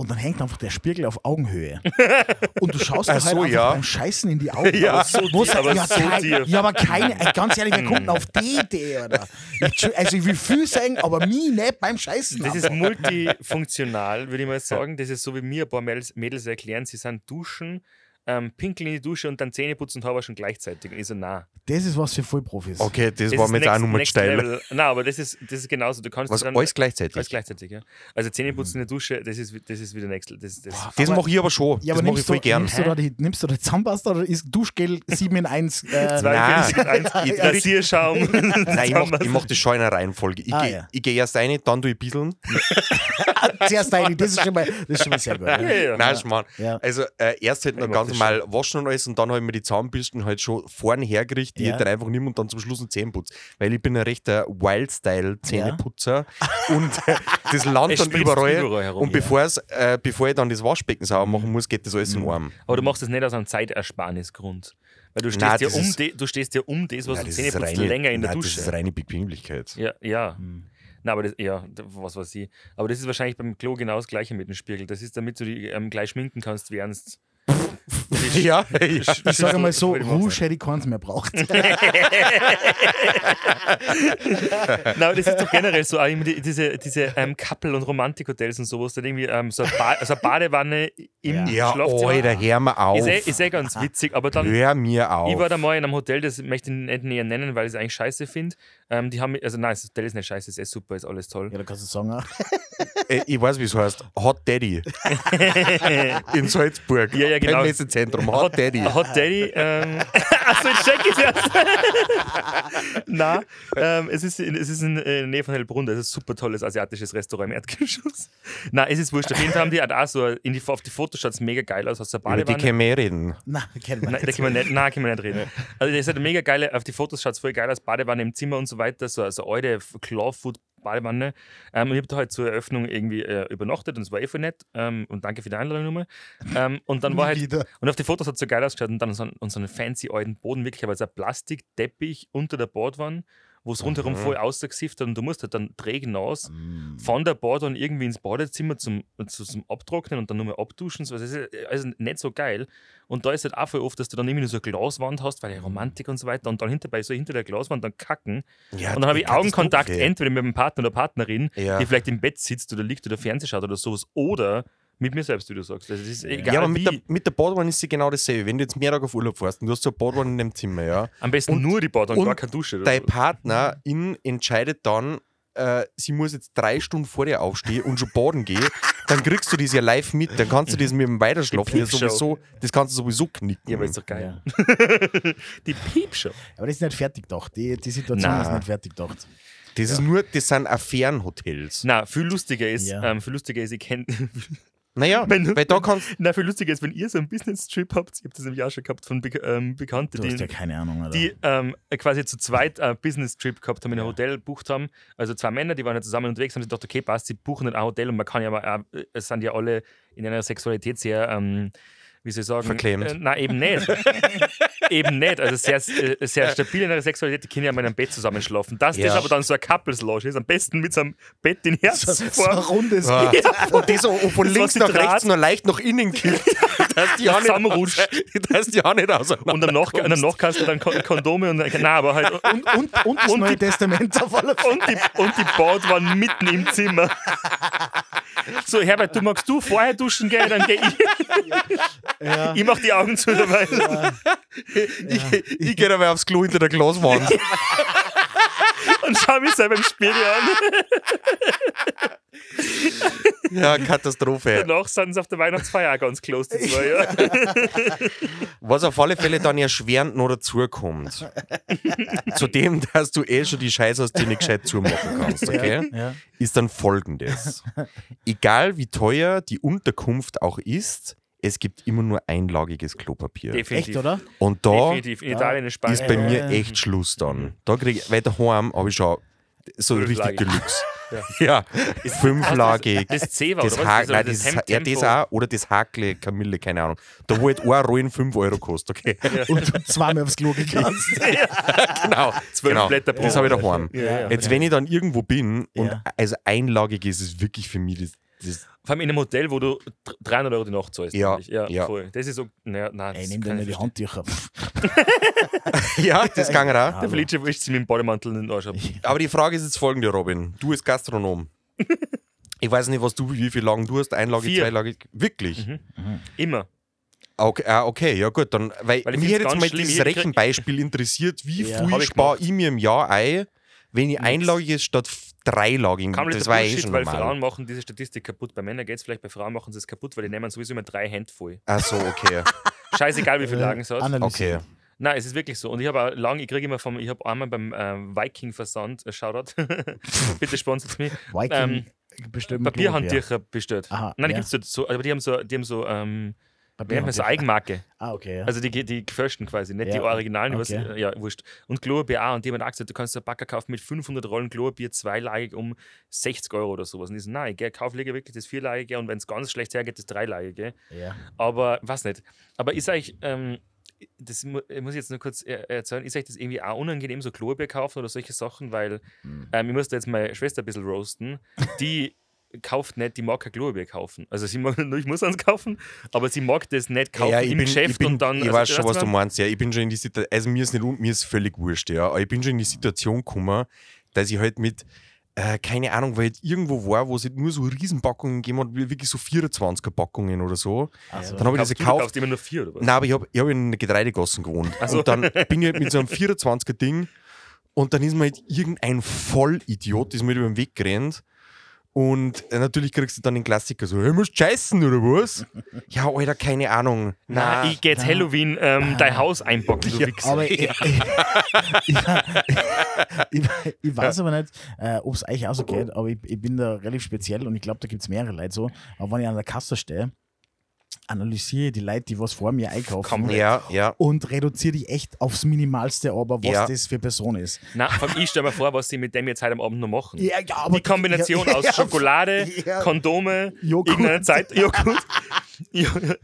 [SPEAKER 2] und dann hängt einfach der Spiegel auf Augenhöhe. Und du schaust dir halt
[SPEAKER 4] so,
[SPEAKER 2] einfach
[SPEAKER 4] ja.
[SPEAKER 2] beim Scheißen in die Augen.
[SPEAKER 4] Ja,
[SPEAKER 2] Aber
[SPEAKER 3] so tief, aber
[SPEAKER 2] ja,
[SPEAKER 3] so
[SPEAKER 2] kein, ja, aber keine, äh, ganz ehrlich, wer kommt denn auf die Idee, oder? Ich, also ich will viel sagen, aber mich nicht beim Scheißen.
[SPEAKER 3] Das ist multifunktional, würde ich mal sagen. Das ist so, wie mir ein paar Mädels, Mädels erklären, sie sind duschen, ähm, pinkeln in die Dusche und dann Zähne putzen und haben schon gleichzeitig. Und ich so, na.
[SPEAKER 2] das ist was für Vollprofis.
[SPEAKER 4] Okay, das,
[SPEAKER 3] Das
[SPEAKER 4] war
[SPEAKER 3] ist
[SPEAKER 4] mir jetzt auch nochmal steil.
[SPEAKER 3] Nein, aber das ist, das ist genauso. Du kannst
[SPEAKER 4] Was,
[SPEAKER 3] dann
[SPEAKER 4] alles gleichzeitig?
[SPEAKER 3] alles gleichzeitig, ja. Also Zähneputzen in der Dusche, das ist, das ist wieder next. Das, das,
[SPEAKER 4] Das mache ich aber schon.
[SPEAKER 2] Ja,
[SPEAKER 4] das
[SPEAKER 2] aber
[SPEAKER 4] mache ich voll
[SPEAKER 2] du,
[SPEAKER 4] gern.
[SPEAKER 2] nimmst, du da die, nimmst du da Zahnpasta oder ist Duschgel 7 in 1? Äh,
[SPEAKER 3] Zwei
[SPEAKER 4] Nein.
[SPEAKER 3] Rasierschaum.
[SPEAKER 4] Nein, ich mache mach das schon in einer Reihenfolge. Ich
[SPEAKER 2] Ah,
[SPEAKER 4] gehe
[SPEAKER 2] ja.
[SPEAKER 4] ich geh erst rein, dann tue ich ein bisschen.
[SPEAKER 2] zuerst eine, das ist schon mal, das ist schon mal sehr gut.
[SPEAKER 3] Ja,
[SPEAKER 2] Ja.
[SPEAKER 3] ja.
[SPEAKER 4] Nein, Schmarrn. Also äh, erst halt noch ganz
[SPEAKER 3] das
[SPEAKER 4] normal waschen und alles und dann habe ich mir die Zahnbürsten halt schon vorne hergerichtet, die
[SPEAKER 2] Ja.
[SPEAKER 4] ich dann einfach nehme und dann zum Schluss einen Zähneputz. Weil ich bin ein rechter Wild-Style-Zähneputzer und äh, das landet dann überall.
[SPEAKER 3] überall herum,
[SPEAKER 4] und
[SPEAKER 3] ja.
[SPEAKER 4] bevor's, äh, bevor ich dann das Waschbecken sauber machen muss, geht das alles in Arm.
[SPEAKER 3] Aber du machst das nicht aus einem Zeitersparnisgrund. Weil du stehst,
[SPEAKER 4] Nein,
[SPEAKER 3] ja um de, du stehst ja um das, was
[SPEAKER 4] Nein,
[SPEAKER 3] du
[SPEAKER 4] das
[SPEAKER 3] Zähne
[SPEAKER 4] ist
[SPEAKER 3] putzt,
[SPEAKER 4] reine-
[SPEAKER 3] länger in der
[SPEAKER 4] nein,
[SPEAKER 3] Dusche.
[SPEAKER 4] Das ist reine Bequemlichkeit.
[SPEAKER 3] Ja, ja.
[SPEAKER 2] Hm.
[SPEAKER 3] Na, aber das, ja, was weiß ich. Aber das ist wahrscheinlich beim Klo genau das Gleiche mit dem Spiegel. Das ist, damit du dich ähm, gleich schminken kannst, während
[SPEAKER 4] ja, ja.
[SPEAKER 2] Ich sage mal so,
[SPEAKER 3] mal
[SPEAKER 2] Rouge hätte ich keins mehr braucht.
[SPEAKER 3] Nein, das ist doch generell so, auch immer die, diese, diese ähm, Couple- und Romantik-Hotels und sowas, dann irgendwie ähm, so, eine ba so eine Badewanne im
[SPEAKER 4] Ja,
[SPEAKER 3] Schlafzimmer.
[SPEAKER 4] Alter, hör mir auf.
[SPEAKER 3] ist, eh, ist eh ganz witzig, aber dann,
[SPEAKER 4] Hör mir auf.
[SPEAKER 3] ich war da mal in einem Hotel, das möchte ich nicht näher nennen, weil ich es eigentlich scheiße finde. Ähm, die haben, also nein, das Hotel ist nicht scheiße, ist eh super, ist alles toll.
[SPEAKER 2] Ja, da kannst du sagen, ah,
[SPEAKER 4] Äh, ich weiß, wie es heißt. Hot Daddy. In Salzburg.
[SPEAKER 3] Ja, ja, genau.
[SPEAKER 4] Beim Messezentrum. Hot Daddy.
[SPEAKER 3] Hot Daddy, ähm, achso, jetzt check ich erst. Nein, ähm, es ist, in, es ist in, in der Nähe von Hellbrunn, das ist ein super tolles asiatisches Restaurant im Erdgeschoss. Nein, es ist wurscht. Auf jeden Fall haben die halt auch so, in die, auf die Fotos schaut es mega geil aus, aus der
[SPEAKER 4] Über die
[SPEAKER 3] Badewanne.
[SPEAKER 4] können wir eh reden.
[SPEAKER 2] na, kennen wir
[SPEAKER 3] Nein, da
[SPEAKER 2] nicht.
[SPEAKER 3] können wir nicht, nein, können wir nicht reden. Also, das ist halt mega geile, auf die Fotos schaut es voll geil aus, Badewanne im Zimmer und so weiter, so also alte Clawfoot Badewanne. Ähm, und ich habe da halt zur Eröffnung irgendwie äh, übernachtet und es war eh voll nett. Ähm, und danke für die Einladung nochmal. Ähm, und dann war halt,
[SPEAKER 2] Wieder.
[SPEAKER 3] und auf die Fotos hat es so geil ausgeschaut und dann so, und so einen fancy alten Boden, wirklich, aber so ein Plastikteppich unter der Bordwand, wo es rundherum voll ausgesifft hat und du musst halt dann trägen aus
[SPEAKER 2] Mm.
[SPEAKER 3] von der Bordwand irgendwie ins Badezimmer zum, zu, zum Abtrocknen und dann nochmal abduschen. So, das ist also nicht so geil. Und da ist halt auch voll oft, dass du dann irgendwie nur so eine Glaswand hast, weil ja Romantik und so weiter und dann hinterbei so hinter der Glaswand dann kacken.
[SPEAKER 4] Ja,
[SPEAKER 3] und dann habe ich Augenkontakt entweder mit dem Partner oder Partnerin,
[SPEAKER 4] Ja.
[SPEAKER 3] die vielleicht im Bett sitzt oder liegt oder Fernseh schaut oder sowas oder mit mir selbst, wie du sagst. Also, das ist egal,
[SPEAKER 4] Ja, aber
[SPEAKER 3] wie.
[SPEAKER 4] mit der, mit der Badwanne ist sie genau dasselbe. Wenn du jetzt mehrere auf Urlaub fährst und du hast so eine Badwanne in dem Zimmer, ja,
[SPEAKER 3] Am besten
[SPEAKER 4] und-
[SPEAKER 3] nur die Badwanne,
[SPEAKER 4] und
[SPEAKER 3] gar keine Dusche. Oder
[SPEAKER 4] dein
[SPEAKER 3] so.
[SPEAKER 4] Partnerin entscheidet dann, äh, sie muss jetzt drei Stunden vor dir aufstehen und schon baden gehen, dann kriegst du das ja live mit. Dann kannst du das mit dem Weiterschlafen ja sowieso, das kannst du sowieso knicken.
[SPEAKER 3] Ja, aber ist doch geil.
[SPEAKER 2] Ja.
[SPEAKER 3] Die Piepshow.
[SPEAKER 2] Aber das ist nicht fertig gedacht. Die, die Situation
[SPEAKER 3] Na.
[SPEAKER 2] ist nicht fertig gedacht.
[SPEAKER 4] Das ist nur, das sind Affärenhotels.
[SPEAKER 3] Na, viel lustiger ist,
[SPEAKER 2] Ja.
[SPEAKER 3] ähm, viel lustiger ist, ich kenne
[SPEAKER 4] Naja,
[SPEAKER 3] Wenn du-
[SPEAKER 4] weil da kannst
[SPEAKER 3] Na, viel lustiger ist, wenn ihr so einen Business-Trip habt, ich habe das im Jahr schon gehabt von Be ähm, Bekannten,
[SPEAKER 2] Du hast
[SPEAKER 3] die,
[SPEAKER 2] ja keine Ahnung, Alter.
[SPEAKER 3] die ähm, quasi zu zweit einen Business-Trip gehabt haben, in ein Hotel gebucht haben. Also zwei Männer, die waren ja zusammen unterwegs, haben sich gedacht, okay, passt, sie buchen ein Hotel und man kann ja aber, auch, äh, es sind ja alle in einer Sexualität sehr, ähm, wie soll ich sagen,
[SPEAKER 4] Verklemmt.
[SPEAKER 3] Äh, nein, eben nicht. eben nicht. Also sehr, äh, sehr stabil in ihrer Sexualität, die können ja in einem Bett zusammenschlafen. Dass
[SPEAKER 4] Ja.
[SPEAKER 3] das aber dann so ein Couples-Lounge ist, am besten mit so einem Bett in
[SPEAKER 2] so, so ein rundes
[SPEAKER 4] Ah. Und das so von
[SPEAKER 3] Das
[SPEAKER 4] links nach rechts noch leicht nach innen kippt. dass die auch nicht
[SPEAKER 3] Zusammenrutscht.
[SPEAKER 4] aus- dass die auch nicht auseinander
[SPEAKER 3] Und danach,
[SPEAKER 4] kommst.
[SPEAKER 3] danach kannst du dann Kon- Kondome und nein, aber halt
[SPEAKER 2] und, und, und das Neue Testament auf alle Fälle.
[SPEAKER 3] und die, und die Badwanne mitten im Zimmer. So, Herbert, du magst du vorher duschen gehen, dann geh ich.
[SPEAKER 2] Ja.
[SPEAKER 3] Ich mach die Augen zu dabei.
[SPEAKER 4] Ich, ich gehe dabei aufs Klo hinter der Glaswand.
[SPEAKER 3] Und schau mich selber im Spiegel an.
[SPEAKER 4] Ja, Katastrophe.
[SPEAKER 3] Danach sind sie auf der Weihnachtsfeier auch ganz close, die zwei. Ja.
[SPEAKER 4] Was auf alle Fälle dann erschwerend noch dazukommt. zu dem, dass du eh schon die Scheiße aus dir nicht gescheit zumachen kannst, okay?
[SPEAKER 2] Ja.
[SPEAKER 4] Ist dann folgendes. Egal wie teuer die Unterkunft auch ist, es gibt immer nur einlagiges Klopapier.
[SPEAKER 3] Definitiv.
[SPEAKER 2] Echt, oder?
[SPEAKER 4] Und da
[SPEAKER 3] Italien,
[SPEAKER 4] ist bei mir
[SPEAKER 2] Ja.
[SPEAKER 4] echt Schluss dann. Da krieg ich, weil daheim habe ich schon so richtig. Deluxe. Ja, fünflagig.
[SPEAKER 3] Das C war,
[SPEAKER 4] Das,
[SPEAKER 3] oder was? Also
[SPEAKER 4] nein,
[SPEAKER 3] das
[SPEAKER 4] das, ja, das
[SPEAKER 3] Tempo.
[SPEAKER 4] auch, oder das Hakle Kamille, keine Ahnung. Da wo halt ein Rollen 5 Euro kostet, okay?
[SPEAKER 2] Und du zweimal aufs Klo gegangen.
[SPEAKER 4] genau.
[SPEAKER 3] Zwölf
[SPEAKER 4] genau.
[SPEAKER 3] Blätter pro
[SPEAKER 4] Das habe ich daheim.
[SPEAKER 3] Ja, ja.
[SPEAKER 4] Jetzt, wenn ich dann irgendwo bin und
[SPEAKER 2] Ja.
[SPEAKER 4] also einlagig ist es wirklich für mich das, das
[SPEAKER 3] Vor allem in einem Hotel, wo du 300 Euro die Nacht zahlst.
[SPEAKER 4] Ja,
[SPEAKER 3] ja,
[SPEAKER 4] ja.
[SPEAKER 3] voll. Das ist so. Naja, nein,
[SPEAKER 2] Ey, nimm dir
[SPEAKER 3] ich
[SPEAKER 2] die Handtücher.
[SPEAKER 4] Ja, das kann er auch.
[SPEAKER 3] Der Felice wischt sich mit dem Bademantel in den Arsch ab.
[SPEAKER 4] Aber die Frage ist jetzt folgende, Robin. Du als Gastronom. Ich weiß nicht, was du, wie viel Lagen du hast, Einlage,
[SPEAKER 3] Vier.
[SPEAKER 4] Zweilage. Wirklich?
[SPEAKER 3] Immer.
[SPEAKER 4] Okay, ah, okay, ja gut, dann, weil,
[SPEAKER 3] Weil ich
[SPEAKER 4] mich hätte jetzt mal
[SPEAKER 3] schlimm,
[SPEAKER 4] dieses Rechenbeispiel interessiert, wie
[SPEAKER 2] Ja,
[SPEAKER 4] viel
[SPEAKER 3] ich
[SPEAKER 4] spare ich mir im Jahr ein, wenn ich einlagig statt f- dreilagig.
[SPEAKER 3] Kompletter
[SPEAKER 4] Das war eh
[SPEAKER 3] Bullshit,
[SPEAKER 4] schon
[SPEAKER 3] weil
[SPEAKER 4] normal.
[SPEAKER 3] Frauen machen diese Statistik kaputt. Bei Männern geht es vielleicht, bei Frauen machen sie es kaputt, weil die nehmen sowieso immer drei Hände voll.
[SPEAKER 4] Ach so, okay.
[SPEAKER 3] Scheißegal, wie viele Lagen es hat.
[SPEAKER 4] okay.
[SPEAKER 3] Nein, es ist wirklich so. Und ich habe auch lange, ich kriege immer vom, ich habe einmal beim ähm, Viking-Versand, äh, Shoutout, bitte sponsert mich,
[SPEAKER 2] Viking bestimmt.
[SPEAKER 3] Papierhandtücher bestellt.
[SPEAKER 2] Aha,
[SPEAKER 3] Nein, die
[SPEAKER 2] ja.
[SPEAKER 3] gibt es so, aber die haben so, die haben so, ähm, man so
[SPEAKER 2] Papierhandtücher.
[SPEAKER 3] Eigenmarke.
[SPEAKER 2] Ah, okay, ja.
[SPEAKER 3] Also die, die gefälschten quasi, nicht die
[SPEAKER 2] Ja,
[SPEAKER 3] originalen, was,
[SPEAKER 2] okay.
[SPEAKER 3] ja, wurscht. Und Klopapier auch. Und die haben auch gesagt, du kannst einen Backer kaufen mit 500 Rollen Klopapier, zweilagig um 60 Euro oder sowas. Und ich so, nein, ich kaufe lieber wirklich das vierlagige und wenn es ganz schlecht hergeht, das dreilagige.
[SPEAKER 2] ja.
[SPEAKER 3] Aber, was nicht. Aber ist euch, ähm, das muss ich jetzt nur kurz er- erzählen, ist euch das irgendwie auch unangenehm, so Klopapier kaufen oder solche Sachen? Weil
[SPEAKER 2] Hm.
[SPEAKER 3] ähm, ich musste jetzt meine Schwester ein bisschen roasten. Die kauft nicht, die mag kein Klopapier kaufen. Also sie mag, ich muss eins kaufen, aber sie mag das nicht kaufen
[SPEAKER 4] ja, ich
[SPEAKER 3] im
[SPEAKER 4] bin,
[SPEAKER 3] Geschäft
[SPEAKER 4] ich bin,
[SPEAKER 3] und dann.
[SPEAKER 4] Ich
[SPEAKER 3] also,
[SPEAKER 4] weiß schon, was du meinst. Ja, ich bin schon in die Situation, also mir ist nicht, mir ist völlig wurscht, ja. Aber ich bin schon in die Situation gekommen, dass ich halt mit, äh, keine Ahnung, weil ich irgendwo war, wo es halt nur so Riesenpackungen gegeben hat, wie- wirklich so 24er Packungen oder so.
[SPEAKER 2] Also,
[SPEAKER 4] Dann habe ich
[SPEAKER 3] Kaufst
[SPEAKER 4] diese
[SPEAKER 3] du, du
[SPEAKER 4] gekauft.
[SPEAKER 3] kaufst immer nur vier oder was?
[SPEAKER 4] Nein, aber ich habe ich hab in Getreidegassen gewohnt.
[SPEAKER 3] Ach so.
[SPEAKER 4] Und dann bin ich halt mit so einem 24er Ding und dann ist mir halt irgendein Vollidiot, ist mir über den Weg gerannt. Und natürlich kriegst du dann den Klassiker so, hey, musst scheißen oder was? ja, Alter, keine Ahnung.
[SPEAKER 3] Na, ich gehe jetzt Halloween ähm, dein Haus einpacken, du Wichser.
[SPEAKER 2] Aber ich, ich, ich, ich, weiß aber nicht, äh, ob es euch auch so geht, aber ich, ich bin da relativ speziell und ich glaube, da gibt es mehrere Leute so. Aber wenn ich an der Kasse stehe, analysiere die Leute, die was vor mir einkaufen
[SPEAKER 3] Komplett.
[SPEAKER 4] Ja, ja.
[SPEAKER 2] und reduziere die echt aufs Minimalste, aber was
[SPEAKER 4] Ja.
[SPEAKER 2] das für Person ist.
[SPEAKER 3] Na, ich stelle mir vor, was sie mit dem jetzt heute am Abend noch machen.
[SPEAKER 2] Ja, ja, aber
[SPEAKER 3] die Kombination
[SPEAKER 2] ja,
[SPEAKER 3] aus
[SPEAKER 2] ja,
[SPEAKER 3] Schokolade,
[SPEAKER 2] ja.
[SPEAKER 3] Kondome,
[SPEAKER 2] Joghurt.
[SPEAKER 3] Zeit, Joghurt, jo,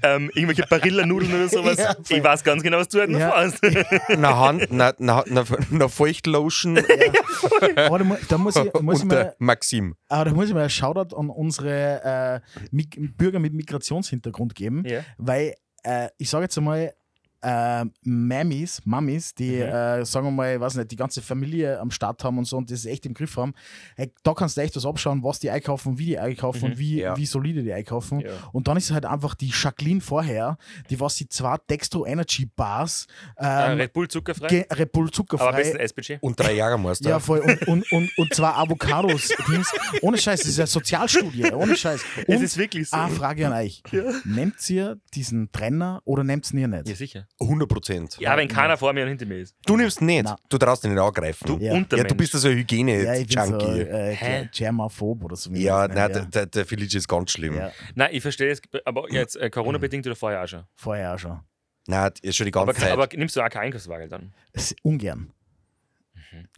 [SPEAKER 3] ähm, irgendwelche Barilla-Nudeln oder sowas.
[SPEAKER 2] Ja,
[SPEAKER 3] ich weiß ganz genau, was du heute noch
[SPEAKER 2] Ja.
[SPEAKER 3] vorhast.
[SPEAKER 4] Eine Hand, eine, eine, eine, eine Feuchtlotion
[SPEAKER 2] Aber da, mu- da muss ich, muss ich
[SPEAKER 4] und
[SPEAKER 2] mal,
[SPEAKER 4] der Maxim.
[SPEAKER 2] aber da muss ich mal einen Shoutout an unsere äh, Bürger mit Migrationshintergrund geben,
[SPEAKER 3] Ja.
[SPEAKER 2] weil äh, ich sage jetzt einmal, äh, Mammis, Mamis, die,
[SPEAKER 3] Mhm.
[SPEAKER 2] äh, sagen wir mal, weiß nicht, die ganze Familie am Start haben und so und das echt im Griff haben, hey, da kannst du echt was abschauen, was die einkaufen, wie die einkaufen und wie,
[SPEAKER 4] Ja.
[SPEAKER 2] wie solide die einkaufen.
[SPEAKER 3] Ja.
[SPEAKER 2] Und dann ist halt einfach die Jacqueline vorher, die was sie zwei Dextro Energy Bars,
[SPEAKER 3] Äh,
[SPEAKER 2] ähm,
[SPEAKER 3] Red Bull zuckerfrei,
[SPEAKER 2] Ge- Red Bull
[SPEAKER 3] aber
[SPEAKER 2] zuckerfrei.
[SPEAKER 3] besten SPG.
[SPEAKER 4] Und drei Jahrmeister.
[SPEAKER 2] Ja, voll. Und, und, und, und zwar Avocados. Dings. Ohne Scheiß, das ist eine Sozialstudie. Ohne Scheiß. Und
[SPEAKER 3] Es ist wirklich so.
[SPEAKER 2] eine Frage an euch. Nehmt ihr diesen Trenner oder nehmt ihr nicht?
[SPEAKER 3] Ja, sicher.
[SPEAKER 4] 100 Prozent.
[SPEAKER 3] Ja, wenn keiner vor mir und hinter mir ist.
[SPEAKER 4] Du nimmst nicht.
[SPEAKER 2] Nein.
[SPEAKER 4] Du traust ihn nicht angreifen.
[SPEAKER 3] Du
[SPEAKER 2] Ja.
[SPEAKER 3] Untermensch.
[SPEAKER 4] ja, du bist also ein
[SPEAKER 2] Ja, ich bin so
[SPEAKER 4] Hygiene-Junkie.
[SPEAKER 2] äh? Germaphob oder so. wie
[SPEAKER 4] ja, nein,
[SPEAKER 2] nennt,
[SPEAKER 4] der, der, der Felice ist ganz schlimm.
[SPEAKER 2] ja.
[SPEAKER 3] Nein, ich verstehe es, aber jetzt äh, Corona-bedingt oder vorher auch schon.
[SPEAKER 2] Vorher auch schon.
[SPEAKER 4] Nein, ist schon die ganze
[SPEAKER 3] Aber,
[SPEAKER 4] Zeit.
[SPEAKER 3] aber nimmst du auch keinen Einkaufswagen dann?
[SPEAKER 2] Ungern.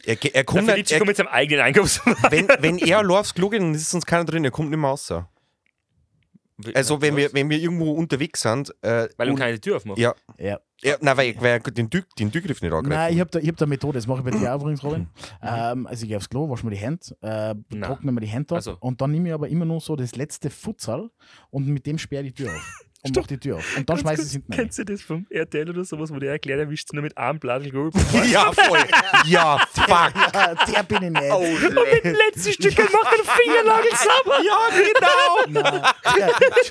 [SPEAKER 4] er, er
[SPEAKER 3] Der
[SPEAKER 4] kommt nicht,
[SPEAKER 3] Felice
[SPEAKER 4] er,
[SPEAKER 3] kommt mit seinem eigenen Einkaufswagen.
[SPEAKER 4] wenn, wenn er Klo geht, dann ist sonst keiner drin, er kommt nicht mehr raus. Also, wenn wir, wenn wir irgendwo unterwegs sind. Äh,
[SPEAKER 3] Weil du keine Tür aufmachst.
[SPEAKER 4] Ja,
[SPEAKER 2] Ja.
[SPEAKER 4] Ja nein, weil, weil den, Tür, den Türgriff nicht angreift.
[SPEAKER 2] Nein, ich habe da, ich hab da eine Methode, das mache ich bei dir auch übrigens, Robin. ähm, also ich gehe aufs Klo, wasche mir die Hände, äh, trockne mir die Hände ab
[SPEAKER 3] Also.
[SPEAKER 2] und dann nehme ich aber immer nur so das letzte Futsal und mit dem sperre ich die Tür auf. Und mach die Tür auf. Und dann schmeiße ich es hinten rein.
[SPEAKER 3] Kennst du das vom RTL oder sowas, wo der erklärt, er wischt nur mit einem Bladel Gurke?
[SPEAKER 4] ja, voll. ja, fuck.
[SPEAKER 2] Ah, der bin ich nicht.
[SPEAKER 4] Oh,
[SPEAKER 3] mit dem letzten Stück macht den Fingernagel sauber.
[SPEAKER 4] ja, genau.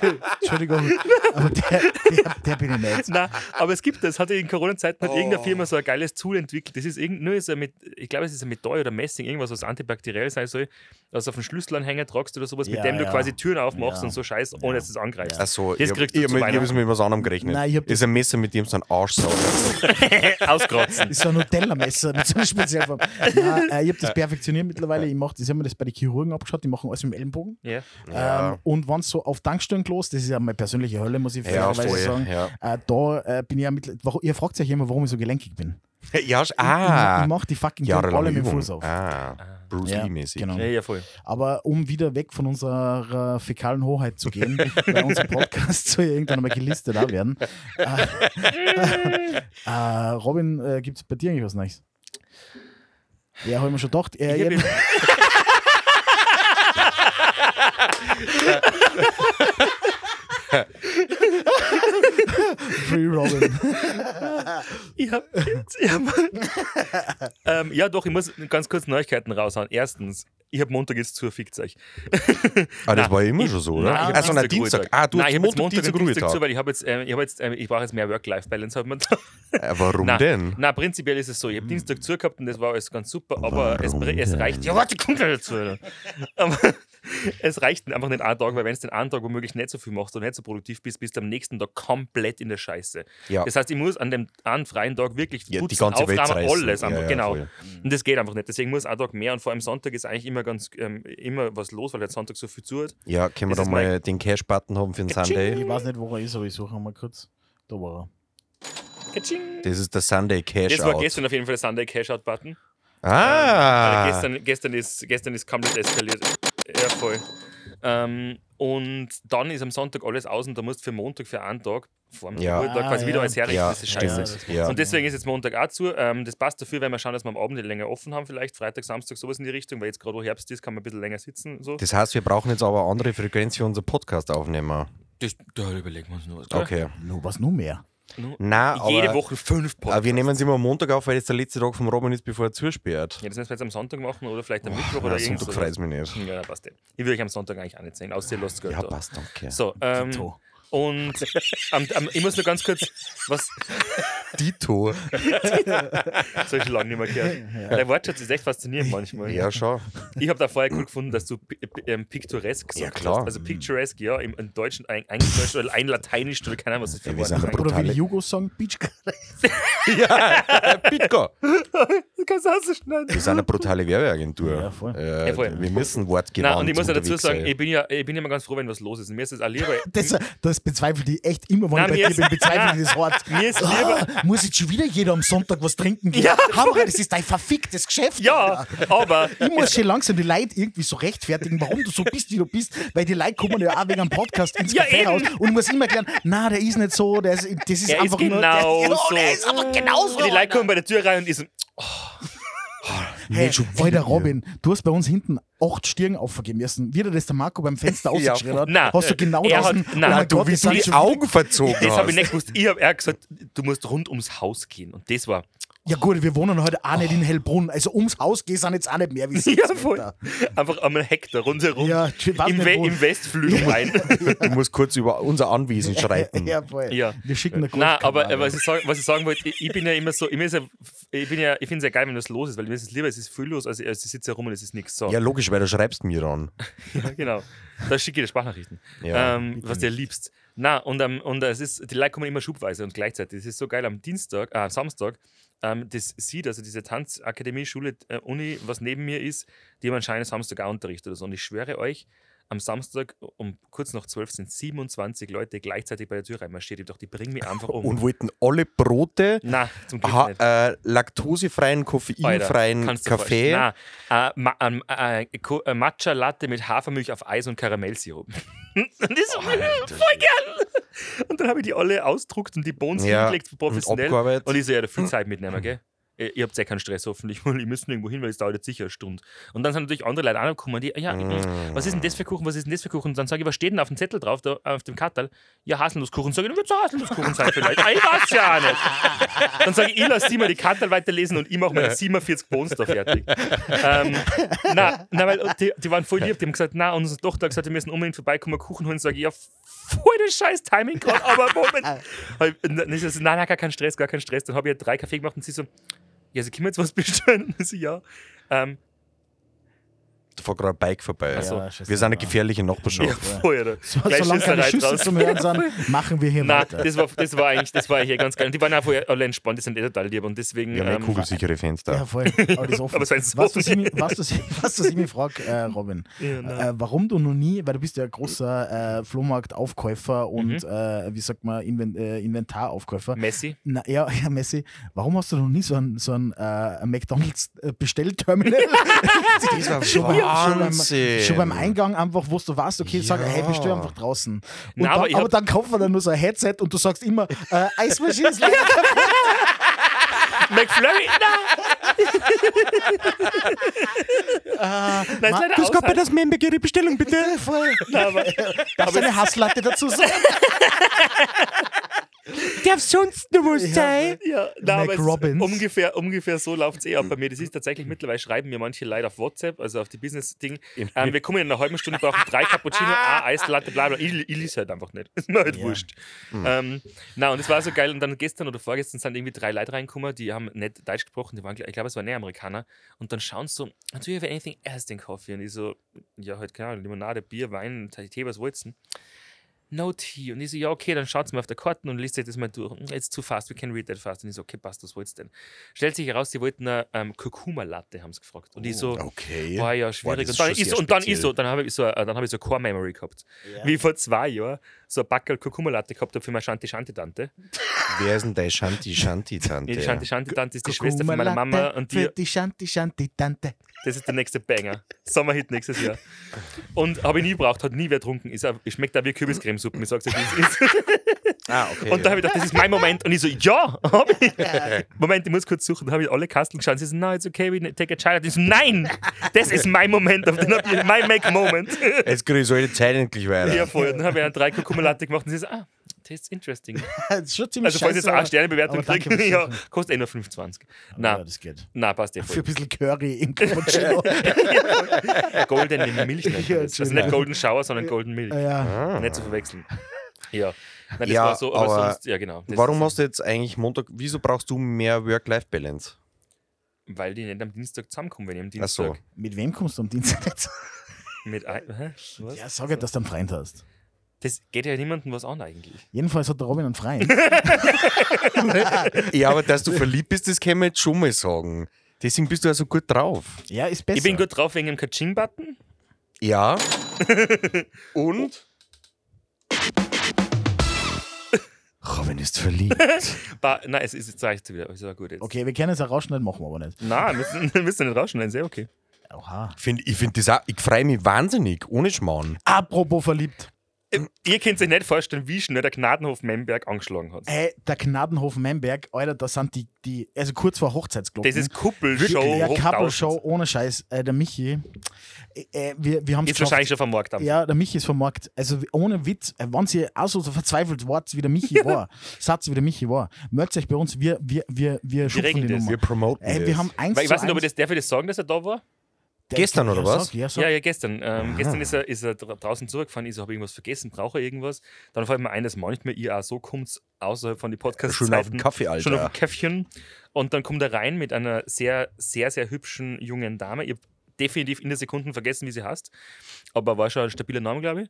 [SPEAKER 2] Entschuldigung, aber der, der, der bin ich nicht.
[SPEAKER 3] Nein, aber es gibt das. Hat in Corona-Zeiten hat
[SPEAKER 4] Oh.
[SPEAKER 3] irgendeine Firma so ein geiles Tool entwickelt. Das ist irgend, nur so mit, ich glaube, es ist ein Metall oder Messing, irgendwas, was antibakteriell sein soll, was auf einen Schlüsselanhänger tragst oder sowas, mit
[SPEAKER 2] Ja,
[SPEAKER 3] dem du
[SPEAKER 2] ja.
[SPEAKER 3] quasi Türen aufmachst
[SPEAKER 2] Ja.
[SPEAKER 3] und so Scheiß, ohne dass du es angreifst.
[SPEAKER 4] Achso,
[SPEAKER 3] Das
[SPEAKER 4] ich
[SPEAKER 3] kriegst du zu
[SPEAKER 4] hab, hab mit was anderem gerechnet.
[SPEAKER 2] Nein, ich hab
[SPEAKER 4] das ist ein Messer, mit dem du einen Arsch saugst.
[SPEAKER 3] Auskratzen.
[SPEAKER 2] Das ist so ein Nutella-Messer mit so einer Spezialform. Nein, äh, ich habe das perfektioniert mittlerweile. Ich, mach, das ich habe mir das bei den Chirurgen abgeschaut, die machen alles mit dem Ellenbogen.
[SPEAKER 3] Ja.
[SPEAKER 4] Ja.
[SPEAKER 2] Ähm, und wenn es so auf Tankstellenklos, das ist ja meine persönliche Hölle, muss ich
[SPEAKER 4] Ja,
[SPEAKER 2] fairerweise
[SPEAKER 4] voll.
[SPEAKER 2] sagen.
[SPEAKER 4] Ja,
[SPEAKER 2] Äh, da äh, bin ich ja mit. Ihr fragt euch immer, warum ich so gelenkig bin.
[SPEAKER 4] Ja
[SPEAKER 2] Ich,
[SPEAKER 4] ah.
[SPEAKER 2] ich mache die fucking Dinger alle mit dem. Fuß auf.
[SPEAKER 4] Ah, Bruce
[SPEAKER 2] Ja,
[SPEAKER 4] Lee-mäßig.
[SPEAKER 2] genau.
[SPEAKER 3] ja, ja, voll.
[SPEAKER 2] Aber um wieder weg von unserer fäkalen Hoheit zu gehen, weil unser Podcast soll ja irgendwann mal gelistet auch werden. Äh, äh, Robin, äh, gibt es bei dir eigentlich was Neues? Ja, habe ich mir schon gedacht. Äh,
[SPEAKER 3] Ich
[SPEAKER 2] ich Free Robin.
[SPEAKER 3] Ich hab jetzt, ich hab, ähm, ja, doch, ich muss ganz kurz Neuigkeiten raushauen. Erstens, ich habe Montag jetzt zu, fickt euch.
[SPEAKER 4] Ah, das war ja immer
[SPEAKER 3] ich-
[SPEAKER 4] schon so, oder?
[SPEAKER 3] Nein,
[SPEAKER 4] also, na,
[SPEAKER 3] Dienstag
[SPEAKER 4] Dienstag. Ah, du
[SPEAKER 3] Nein,
[SPEAKER 4] hast
[SPEAKER 3] ich habe jetzt
[SPEAKER 4] Montag,
[SPEAKER 3] Montag
[SPEAKER 4] Dienstag,
[SPEAKER 3] Dienstag
[SPEAKER 4] Ruhetag.
[SPEAKER 3] zu, weil ich habe jetzt, ähm, ich, hab jetzt ähm, ich brauche jetzt mehr Work-Life-Balance. Hat man da.
[SPEAKER 4] Äh, Warum
[SPEAKER 3] Nein,
[SPEAKER 4] denn?
[SPEAKER 3] Nein, prinzipiell ist es so. Ich habe Dienstag zu gehabt und das war alles ganz super, aber es, es reicht. Ja, warte, komm gleich dazu. Aber es reicht einfach nicht einen Tag, weil wenn du den einen Tag womöglich nicht so viel machst und nicht so produktiv bist, bist du am nächsten Tag komplett in der Scheiße.
[SPEAKER 4] Ja.
[SPEAKER 3] Das heißt, ich muss an dem einen freien Tag wirklich
[SPEAKER 4] Ja, die
[SPEAKER 3] putzen,
[SPEAKER 4] ganze zerreißen.
[SPEAKER 3] alles. Einfach,
[SPEAKER 4] ja,
[SPEAKER 3] genau.
[SPEAKER 4] voll.
[SPEAKER 3] Und das geht einfach nicht. Deswegen muss ein Tag mehr und vor allem Sonntag ist eigentlich immer ganz ähm, immer was los, weil der Sonntag so viel zu hat.
[SPEAKER 4] Ja, können wir da mal den Cash-Button haben für den Sunday?
[SPEAKER 2] Ich weiß nicht, wo er ist, aber ich suche ihn mal kurz. Da war er.
[SPEAKER 4] Das ist der Sunday Cash
[SPEAKER 3] Das war gestern auf jeden Fall der Sunday Cash-Out-Button.
[SPEAKER 4] Ah!
[SPEAKER 3] Weil Gestern, gestern, ist, gestern ist komplett eskaliert. Ja, voll. Ähm, Und dann ist am Sonntag alles aus und da musst du für Montag, für einen Tag, vor dem
[SPEAKER 4] Ja.
[SPEAKER 3] Ruhetag,
[SPEAKER 2] Ah,
[SPEAKER 3] quasi
[SPEAKER 2] ja.
[SPEAKER 3] wieder alles herrichten.
[SPEAKER 4] Ja,
[SPEAKER 3] das ist scheiße.
[SPEAKER 2] Ja, das
[SPEAKER 4] Ja.
[SPEAKER 3] Und deswegen ist jetzt Montag auch zu. Ähm, das passt dafür, weil wir schauen, dass wir am Abend länger offen haben, vielleicht Freitag, Samstag, sowas in die Richtung, weil jetzt gerade wo Herbst ist, kann man ein bisschen länger sitzen. So.
[SPEAKER 4] Das heißt, wir brauchen jetzt aber eine andere Frequenz für unser Podcast aufnehmen.
[SPEAKER 3] Das, da überlegen wir uns noch was.
[SPEAKER 4] Okay.
[SPEAKER 2] Nur was nur mehr.
[SPEAKER 4] Nein, aber,
[SPEAKER 3] Jede Woche fünf
[SPEAKER 4] aber
[SPEAKER 3] Podcasts.
[SPEAKER 4] wir nehmen es immer am Montag auf, weil jetzt der letzte Tag vom Robin ist, bevor er zusperrt.
[SPEAKER 3] Ja, das müssen wir jetzt am Sonntag machen oder vielleicht am Mittwoch
[SPEAKER 4] Oder
[SPEAKER 3] oder
[SPEAKER 4] Sonntag
[SPEAKER 3] irgendwas.
[SPEAKER 4] freut es mich nicht.
[SPEAKER 3] Ja, passt eh. Ich will euch am Sonntag eigentlich auch nicht sehen, außer ihr lasst Geld
[SPEAKER 4] Ja, passt, danke.
[SPEAKER 3] So, ähm,
[SPEAKER 2] Tito.
[SPEAKER 3] Und am, am, ich muss nur ganz kurz, was,
[SPEAKER 4] Dito.
[SPEAKER 3] das habe ich schon lange nicht mehr gehört. Dein Wortschatz ist echt faszinierend manchmal.
[SPEAKER 4] Ja, schon.
[SPEAKER 3] Ich habe da vorher cool gefunden, dass du ähm, picturesque gesagt
[SPEAKER 4] Ja, klar.
[SPEAKER 3] hast. Also picturesque, ja, im, im Deutschen, ein, Englisch oder ein Lateinisch oder keine Ahnung, was das für
[SPEAKER 4] Ja, wir
[SPEAKER 3] Wort ist.
[SPEAKER 4] ein
[SPEAKER 2] Oder wie die Jugos sagen, Beach
[SPEAKER 4] ja, Bitco.
[SPEAKER 3] Du kannst ausschneiden.
[SPEAKER 4] Wir sind eine brutale Werbeagentur.
[SPEAKER 2] Ja, voll.
[SPEAKER 4] Äh,
[SPEAKER 3] Ja, voll.
[SPEAKER 4] Wir müssen wortgewandt
[SPEAKER 3] Nein, und ich muss ja dazu sagen,
[SPEAKER 4] sein.
[SPEAKER 3] ich bin ja, ich bin ja immer ganz froh, wenn was los ist. Und mir ist das auch lieber.
[SPEAKER 2] Das, das bezweifelt ich echt immer, wenn
[SPEAKER 3] Nein,
[SPEAKER 2] ich bei dir
[SPEAKER 3] ist-
[SPEAKER 2] bin, bezweifle ich das Wort.
[SPEAKER 3] Mir ist lieber.
[SPEAKER 2] Ah, muss jetzt schon wieder jeder am Sonntag was trinken gehen?
[SPEAKER 3] Ja,
[SPEAKER 2] Hammer, das ist dein verficktes Geschäft.
[SPEAKER 3] Ja,
[SPEAKER 2] Alter.
[SPEAKER 3] aber.
[SPEAKER 2] Ich muss schon langsam die Leute irgendwie so rechtfertigen, warum du so bist, wie du bist, weil die Leute kommen ja auch wegen einem Podcast ins
[SPEAKER 3] Ja,
[SPEAKER 2] Kaffeehaus
[SPEAKER 3] eben.
[SPEAKER 2] und muss immer erklären, na, der ist nicht so, der ist, das ist
[SPEAKER 3] Er ist
[SPEAKER 2] einfach nur...
[SPEAKER 3] genau
[SPEAKER 2] der,
[SPEAKER 3] so.
[SPEAKER 2] der ist einfach genauso.
[SPEAKER 3] Und die Leute kommen bei der Tür rein und ich so,
[SPEAKER 2] Hey,
[SPEAKER 4] schon
[SPEAKER 2] Alter
[SPEAKER 4] wieder.
[SPEAKER 2] Robin, du hast bei uns hinten acht Stirn aufgeben müssen. Wie dir das der Marco beim Fenster
[SPEAKER 4] Ja.
[SPEAKER 2] ausgeschrien hat,
[SPEAKER 3] Nein.
[SPEAKER 2] hast du genau
[SPEAKER 3] Er hat-
[SPEAKER 2] draußen...
[SPEAKER 3] nein,
[SPEAKER 2] mein
[SPEAKER 4] Du,
[SPEAKER 2] Gott,
[SPEAKER 4] wie du die Augen verzogen
[SPEAKER 3] das habe ich nicht gewusst. Ich habe gesagt, du musst rund ums Haus gehen. Und das war.
[SPEAKER 2] Ja gut, wir wohnen heute auch nicht in Hellbrunn. Also ums Haus gehen sind jetzt auch nicht mehr wie sechs
[SPEAKER 3] Ja, voll.
[SPEAKER 2] Meter.
[SPEAKER 3] Einfach einmal Hektar rundherum.
[SPEAKER 2] Ja,
[SPEAKER 3] Im, We Im Westflügel rein.
[SPEAKER 4] Du musst kurz über unser Anwesen schreiten.
[SPEAKER 2] Ja, voll.
[SPEAKER 3] Ja.
[SPEAKER 2] Wir schicken eine
[SPEAKER 3] Nein, aber äh, was ich, sagen, was ich sagen wollte, ich, ich bin ja immer so, ich, ja, ich, bin ja, ich finde es ja geil, wenn das los ist, weil mir ist es lieber, es ist viel los, als als ich sitze herum und es ist nichts. So.
[SPEAKER 4] Ja, logisch, weil du schreibst mir dann.
[SPEAKER 3] Ja, genau. Da schicke ich dir Sprachnachrichten.
[SPEAKER 4] Ja,
[SPEAKER 3] ähm, was du liebst. Na, und, ähm, und es ist, die Leute kommen immer schubweise und gleichzeitig. Das ist so geil am Dienstag, äh, am Samstag, ähm, das sieht, also diese Tanzakademie, Schule, äh, Uni, was neben mir ist, die haben anscheinend Samstag auch Unterricht oder so. Und ich schwöre euch, am Samstag um kurz nach zwölf sind 27 Leute gleichzeitig bei der Tür reinmarschiert. Ich dachte, die bringen mich einfach um.
[SPEAKER 4] Und wollten alle Brote,
[SPEAKER 3] Na, zum Glück
[SPEAKER 4] ha
[SPEAKER 3] nicht.
[SPEAKER 4] äh, laktosefreien, koffeinfreien
[SPEAKER 3] du
[SPEAKER 4] Kaffee.
[SPEAKER 3] Nein, äh, ma, ähm, äh, äh, Matcha Latte mit Hafermilch auf Eis und Karamellsirup. und das
[SPEAKER 4] Oh,
[SPEAKER 3] voll gern. Und dann habe ich die alle ausdruckt und die Bohnen
[SPEAKER 4] Ja,
[SPEAKER 3] hingelegt, professionell.
[SPEAKER 4] abgearbeitet.
[SPEAKER 3] Und ich so, ja, da viel Zeit mitnehmen, gell? Ihr ihr habt ja keinen Stress hoffentlich, weil ihr müsst nirgendwo hin, weil es dauert jetzt sicher eine Stunde. Und dann sind natürlich andere Leute auch noch gekommen, die, ja,
[SPEAKER 4] Mm.
[SPEAKER 3] was ist denn das für Kuchen, was ist denn das für Kuchen? Und dann sage ich, was steht denn auf dem Zettel drauf, da, auf dem Kartal? Ja, Haselnusskuchen. Sag ich, dann wird es Haselnusskuchen sein vielleicht. ah, ich weiß ja auch nicht. Dann sage ich, ich lasse die mal die Kartal weiterlesen und ich mache meine 47 Bones da fertig. ähm, na, na, weil die, die waren voll lieb, die haben gesagt, na, und unsere Tochter hat gesagt, wir müssen unbedingt vorbeikommen, Kuchen holen. Sage ich, ja, voll das scheiß Timing gerade, aber Moment. Nein, nein, gar kein Stress, gar kein Stress. Dann habe ich halt drei Kaffee gemacht und sie so, ja, sie können jetzt was bestellen? Sie, ja. Ähm,
[SPEAKER 4] Da fährt gerade ein Bike vorbei.
[SPEAKER 3] Ach so.
[SPEAKER 2] Ja.
[SPEAKER 4] Wir sind eine gefährliche
[SPEAKER 3] ja,
[SPEAKER 4] Nachbarschaft.
[SPEAKER 3] voll, oder?
[SPEAKER 2] So, solange keine Schüsse
[SPEAKER 3] draußen.
[SPEAKER 2] zum Hören sind, machen wir hier
[SPEAKER 3] Nein,
[SPEAKER 2] weiter.
[SPEAKER 3] das war, das war eigentlich, das war hier ganz geil. Und die waren einfach alle entspannt, die sind eh total lieb und deswegen.
[SPEAKER 4] Wir haben
[SPEAKER 3] ähm,
[SPEAKER 4] ja kugelsichere Fenster.
[SPEAKER 2] Ja, voll. Aber, das ist offen.
[SPEAKER 3] Aber so-
[SPEAKER 2] was, was, ich was, was, was, was ich mich frage, äh, Robin,
[SPEAKER 3] Ja,
[SPEAKER 2] äh, warum du noch nie, weil du bist ja ein großer äh, Flohmarktaufkäufer und,
[SPEAKER 3] Mhm.
[SPEAKER 2] äh, wie sagt man, Inven äh, Inventaraufkäufer.
[SPEAKER 3] Messi.
[SPEAKER 2] Na, ja, ja, Messi, warum hast du noch nie so ein, so ein äh, McDonalds-Bestellterminal?
[SPEAKER 4] Das war
[SPEAKER 2] schon, schon, beim, schon beim Eingang einfach, wo du weißt, okay, sag, hey,
[SPEAKER 4] Ja.
[SPEAKER 2] bestell einfach draußen. Und
[SPEAKER 3] Na, aber
[SPEAKER 2] dann, aber, dann kauft man dann nur so ein Headset und du sagst immer, äh, Eismaschine ist leer.
[SPEAKER 3] McFlurry? Nein! Nein, ist leider
[SPEAKER 2] Grüß Gott, bei das Member, Ihre Bestellung bitte. Voll.
[SPEAKER 3] Nein, aber,
[SPEAKER 2] Darfst du eine Hasslatte dazu sagen?
[SPEAKER 5] Darf sonst noch was sein?
[SPEAKER 3] ja, nein, aber es,
[SPEAKER 2] McRobbins.
[SPEAKER 3] ungefähr, ungefähr so läuft es eh ab bei mir. Das ist tatsächlich mittlerweile, schreiben mir manche Leute auf WhatsApp, also auf die Business-Ding. Ähm, wir kommen in einer halben Stunde, brauchen drei Cappuccino, eine Eislatte, bla bla. Ich, ich lese halt einfach nicht. Ist mir halt wurscht. Ähm, na, und es war so geil. Und dann gestern oder vorgestern sind irgendwie drei Leute reingekommen, die haben nicht Deutsch gesprochen, die waren, ich glaube, es waren nicht Amerikaner. Und dann schauen sie so, do you have anything else than coffee? Und ich so, ja, halt, keine Ahnung, Limonade, Bier, Wein, Tee, was wollt's denn? No tea. Und ich so, ja, okay, dann schaut's mal auf der Karte und liest euch das mal durch. It's too fast, we can read that fast. Und ich so, okay, passt, was wollt's denn? Stellt sich heraus, sie wollten eine ähm, Kurkuma-Latte, haben sie gefragt. Und ich so,
[SPEAKER 4] Okay.
[SPEAKER 3] Boah, ja, schwierig.
[SPEAKER 4] das
[SPEAKER 3] und dann
[SPEAKER 4] ist sehr
[SPEAKER 3] und dann ist so, dann habe ich so, äh, dann habe ich so Core Memory gehabt. Wie vor zwei Jahren so ein Backel Kurkuma-Latte gehabt habe für meine Shanti Shanti Tante.
[SPEAKER 4] Wer ist denn deine Shanti Shanti Tante?
[SPEAKER 3] Die Shanti Shanti Tante ist die Schwester von meiner Mama und die,
[SPEAKER 2] Für die Shanti Shanti Tante.
[SPEAKER 3] Das ist der nächste Banger. Sommerhit nächstes Jahr. Und habe ich nie gebraucht, hat nie wer getrunken. Ist schmeckt auch wie Kürbiscremesuppe, ich sag's euch, wie es ist.
[SPEAKER 4] Ah, okay.
[SPEAKER 3] Und da habe ich gedacht, das ist mein Moment. Und ich so, ja, hab ich. Moment, ich muss kurz suchen. Da habe ich alle Kasteln geschaut. Sie so, no, it's okay, we take a child. Ich so, nein, das ist mein Moment. Auf den hab ich, mein Make Moment.
[SPEAKER 4] Jetzt kriege ich so die Zeit endlich weiter.
[SPEAKER 3] Ja, voll. Dann habe ich einen drei Kukumulatte gemacht und sie so, ah, tastes interesting.
[SPEAKER 2] Das ist schon ziemlich
[SPEAKER 3] Also, falls ich jetzt eine Sternebewertung
[SPEAKER 2] fürs
[SPEAKER 3] ja, kostet eh nur 25.
[SPEAKER 2] Ja,
[SPEAKER 3] Na,
[SPEAKER 2] das geht.
[SPEAKER 3] na, passt eh
[SPEAKER 2] Für
[SPEAKER 3] voll.
[SPEAKER 2] ein bisschen Curry im Cappuccino.
[SPEAKER 3] Goldene Milch.
[SPEAKER 2] Ja,
[SPEAKER 3] das. Also
[SPEAKER 2] genau.
[SPEAKER 3] nicht Golden Shower, sondern Golden Milch.
[SPEAKER 2] ja.
[SPEAKER 3] Nicht zu verwechseln. Ja. Nein, das
[SPEAKER 4] Ja,
[SPEAKER 3] war so, aber,
[SPEAKER 4] aber
[SPEAKER 3] sonst, ja genau. Das
[SPEAKER 4] Warum
[SPEAKER 3] ist,
[SPEAKER 4] hast du jetzt eigentlich Montag, wieso brauchst du mehr Work-Life-Balance?
[SPEAKER 3] Weil die nicht am Dienstag zusammenkommen, wenn ich am
[SPEAKER 4] Ach so.
[SPEAKER 3] Dienstag
[SPEAKER 2] Mit wem kommst du am Dienstag
[SPEAKER 3] mit ein, hä? Was?
[SPEAKER 2] Ja, sag ja, dass du einen Freund hast.
[SPEAKER 3] Das geht ja niemandem was an eigentlich.
[SPEAKER 2] Jedenfalls hat der Robin einen Freund.
[SPEAKER 4] Ja, aber dass du verliebt bist, das kann man jetzt schon mal sagen. Deswegen bist du also gut drauf.
[SPEAKER 2] Ja, ist besser.
[SPEAKER 3] Ich bin gut drauf wegen dem Kaching-Button.
[SPEAKER 4] Ja. Und? Robin ist verliebt.
[SPEAKER 3] Ba Nein, es ist jetzt reicht wieder. Es war gut jetzt.
[SPEAKER 2] Okay, wir können es auch rausschneiden, machen wir aber nicht.
[SPEAKER 3] Nein, müssen, wir müssen nicht rausschneiden, sehr okay.
[SPEAKER 2] Oha.
[SPEAKER 4] Find, ich finde das auch, ich freue mich wahnsinnig, ohne Schmarrn.
[SPEAKER 2] Apropos verliebt.
[SPEAKER 3] Ähm, Ihr könnt euch nicht vorstellen, wie schnell der Gnadenhof Memberg angeschlagen hat.
[SPEAKER 2] Hey, der Gnadenhof Memberg, Alter, das sind die, die also kurz vor Hochzeitsglocken.
[SPEAKER 3] Das ist Kuppelshow
[SPEAKER 2] ja,
[SPEAKER 3] hoch
[SPEAKER 2] Couple
[SPEAKER 3] 1000.
[SPEAKER 2] Show, ohne Scheiß. Äh, der Michi, äh, äh, wir, wir haben es
[SPEAKER 3] Ist wahrscheinlich schon vom Markt am.
[SPEAKER 2] Ja, der Michi ist vom Markt. Also ohne Witz, äh, wenn sie auch so verzweifelt wart, wie der Michi war, Satz wie der Michi war, meldet euch bei uns, wir, wir, wir, wir schupfen
[SPEAKER 3] regeln
[SPEAKER 2] die
[SPEAKER 3] das.
[SPEAKER 2] Nummer.
[SPEAKER 4] Wir promoten
[SPEAKER 2] Ey,
[SPEAKER 4] das.
[SPEAKER 2] wir haben eins
[SPEAKER 3] Weil ich weiß nicht, ob ich das, darf ich das sagen, dass er da war?
[SPEAKER 2] Der-
[SPEAKER 4] Gestern, oder was?
[SPEAKER 2] Ja.
[SPEAKER 3] Ja, ja, gestern. Ähm, gestern ist er, ist er dra- draußen zurückgefahren, ist, habe irgendwas vergessen, brauche er irgendwas. Dann fällt mir ein, dass manchmal ihr auch so kommt, außerhalb von den podcast
[SPEAKER 4] Schon auf den Kaffee, Alter.
[SPEAKER 3] Schon auf dem Käffchen. Und dann kommt er rein mit einer sehr, sehr, sehr hübschen jungen Dame. Ich habe definitiv in der Sekunde vergessen, wie sie heißt. Aber war schon ein stabiler Name, glaube ich.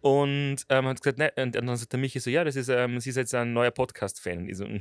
[SPEAKER 3] Und ähm, hat gesagt, ne, und dann sagt der Michi so, ja, das ist, ähm, sie ist jetzt ein neuer Podcast-Fan. Ich so, ja,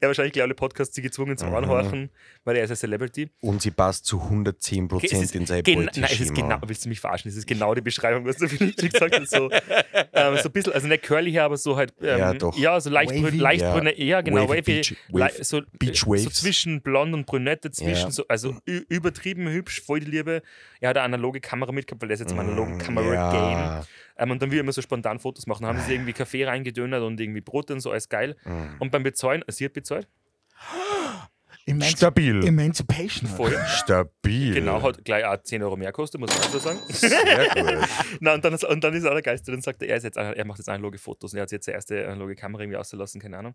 [SPEAKER 3] wahrscheinlich alle Podcasts sie gezwungen zum Anhorchen, weil er ist ein Celebrity.
[SPEAKER 4] Und sie passt zu 110
[SPEAKER 3] Okay, es ist
[SPEAKER 4] Prozent in sein
[SPEAKER 3] gen- Nein, es ist genau, willst du mich verarschen? Es ist genau die Beschreibung, was du vielleicht gesagt hast. So, ähm, so ein bisschen, also nicht curly her, aber so halt, ähm,
[SPEAKER 4] Ja, doch.
[SPEAKER 3] ja, so leicht,
[SPEAKER 2] Wavy.
[SPEAKER 3] brün, leicht
[SPEAKER 4] Ja.
[SPEAKER 3] brünett, ja, genau,
[SPEAKER 4] Wavy Beach- Wave-
[SPEAKER 3] so,
[SPEAKER 4] Beach
[SPEAKER 3] so zwischen blond und brünett dazwischen,
[SPEAKER 4] Ja.
[SPEAKER 3] so, also übertrieben hübsch, voll die Liebe. Er hat eine analoge Kamera mitgehabt, weil er ist jetzt im analogen Kamera-Game.
[SPEAKER 4] Mm, ja.
[SPEAKER 3] Ähm, und dann will er immer so spontan Fotos machen. Dann haben sie irgendwie Kaffee reingedönert und irgendwie Brot und so, alles geil.
[SPEAKER 4] Mm.
[SPEAKER 3] Und beim Bezahlen, sie hat bezahlt,
[SPEAKER 2] Emanci-
[SPEAKER 4] Stabil.
[SPEAKER 2] Emancipation.
[SPEAKER 3] voll.
[SPEAKER 4] Stabil.
[SPEAKER 3] Genau, hat gleich auch 10 Euro mehr gekostet, muss man auch so sagen.
[SPEAKER 4] Sehr gut.
[SPEAKER 3] Na, und, dann, ist- und dann ist er der Geist, dann sagt er, er, ist jetzt, er macht jetzt analoge Fotos und er hat jetzt die erste analoge Kamera irgendwie ausgelassen, keine Ahnung.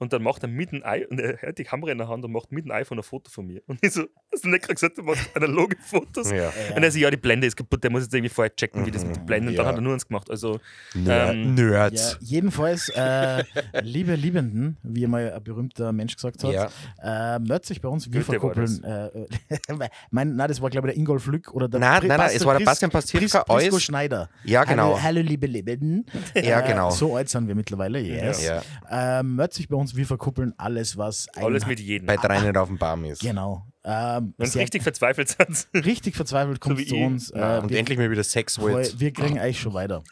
[SPEAKER 3] Und dann macht er mit dem Ei, und er hat die Kamera in der Hand und macht mit dem iPhone ein Foto von mir. Und ich so, hast du nicht gerade gesagt, du machst analoge Fotos?
[SPEAKER 4] Ja.
[SPEAKER 3] Und er so, ja, die Blende ist kaputt, der muss jetzt irgendwie vorher checken, wie das mit der Blende. Und dann
[SPEAKER 4] Ja.
[SPEAKER 3] hat er nur eins gemacht. Also,
[SPEAKER 4] Ner
[SPEAKER 3] Ähm,
[SPEAKER 2] Ja,
[SPEAKER 4] Nerds.
[SPEAKER 2] jedenfalls, äh, liebe Liebenden, wie mal ein berühmter Mensch gesagt hat,
[SPEAKER 4] Ja.
[SPEAKER 2] Sich bei uns, wir
[SPEAKER 3] Goethe
[SPEAKER 2] verkuppeln. Äh, mein, nein, das war, glaube ich, der Ingolf Lück oder der
[SPEAKER 4] Nein,
[SPEAKER 2] Pri-
[SPEAKER 4] nein, es war der
[SPEAKER 2] Pris-
[SPEAKER 4] Bastian Pastewka,
[SPEAKER 2] Pris-
[SPEAKER 4] alles-
[SPEAKER 2] Schneider.
[SPEAKER 4] Ja, genau.
[SPEAKER 2] Hallo, hallo liebe Liebenden.
[SPEAKER 4] Ja,
[SPEAKER 2] Äh,
[SPEAKER 4] genau.
[SPEAKER 2] so alt sind wir mittlerweile, yes.
[SPEAKER 4] Ja.
[SPEAKER 2] Ähm, meldet sich bei uns, wir verkuppeln alles, was
[SPEAKER 3] alles mit jedem.
[SPEAKER 4] Bei drei nicht auf dem Baum ist.
[SPEAKER 2] Genau. Ähm, sehr-
[SPEAKER 3] richtig verzweifelt sind.
[SPEAKER 2] richtig verzweifelt kommt
[SPEAKER 3] wie
[SPEAKER 2] zu uns. Äh,
[SPEAKER 4] Ja, und
[SPEAKER 2] wir,
[SPEAKER 4] endlich mal wieder Sex wollt.
[SPEAKER 2] wir kriegen eigentlich schon weiter.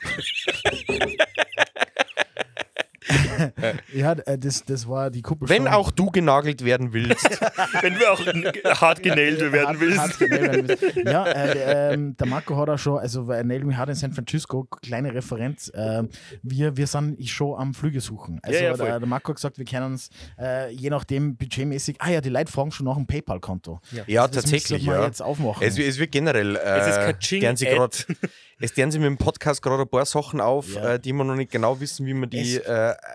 [SPEAKER 2] ja, äh, das, das war die Kuppel.
[SPEAKER 4] Wenn auch du genagelt werden willst.
[SPEAKER 3] Wenn du auch hart genäht werden
[SPEAKER 2] Hart-
[SPEAKER 3] willst.
[SPEAKER 2] hart genäht werden willst. ja, äh, der, ähm, der Marco hat auch schon, also weil Nail Me Hard in San Francisco, kleine Referenz, ähm, wir, wir sind schon am Flüge suchen. Also
[SPEAKER 3] Ja, ja, voll.
[SPEAKER 2] der, der Marco hat gesagt, wir können uns äh, je nachdem budgetmäßig, ah ja, die Leute fragen schon nach einem PayPal-Konto.
[SPEAKER 4] Ja,
[SPEAKER 2] Das
[SPEAKER 4] tatsächlich.
[SPEAKER 2] müssen wir
[SPEAKER 4] Ja.
[SPEAKER 2] jetzt aufmachen.
[SPEAKER 4] Es, es wird generell.
[SPEAKER 3] Es ist
[SPEAKER 4] Äh, deren sie grad, es deren sie mit dem Podcast gerade ein paar Sachen auf,
[SPEAKER 2] Ja.
[SPEAKER 4] äh, die wir noch nicht genau wissen, wie wir die,
[SPEAKER 2] Es-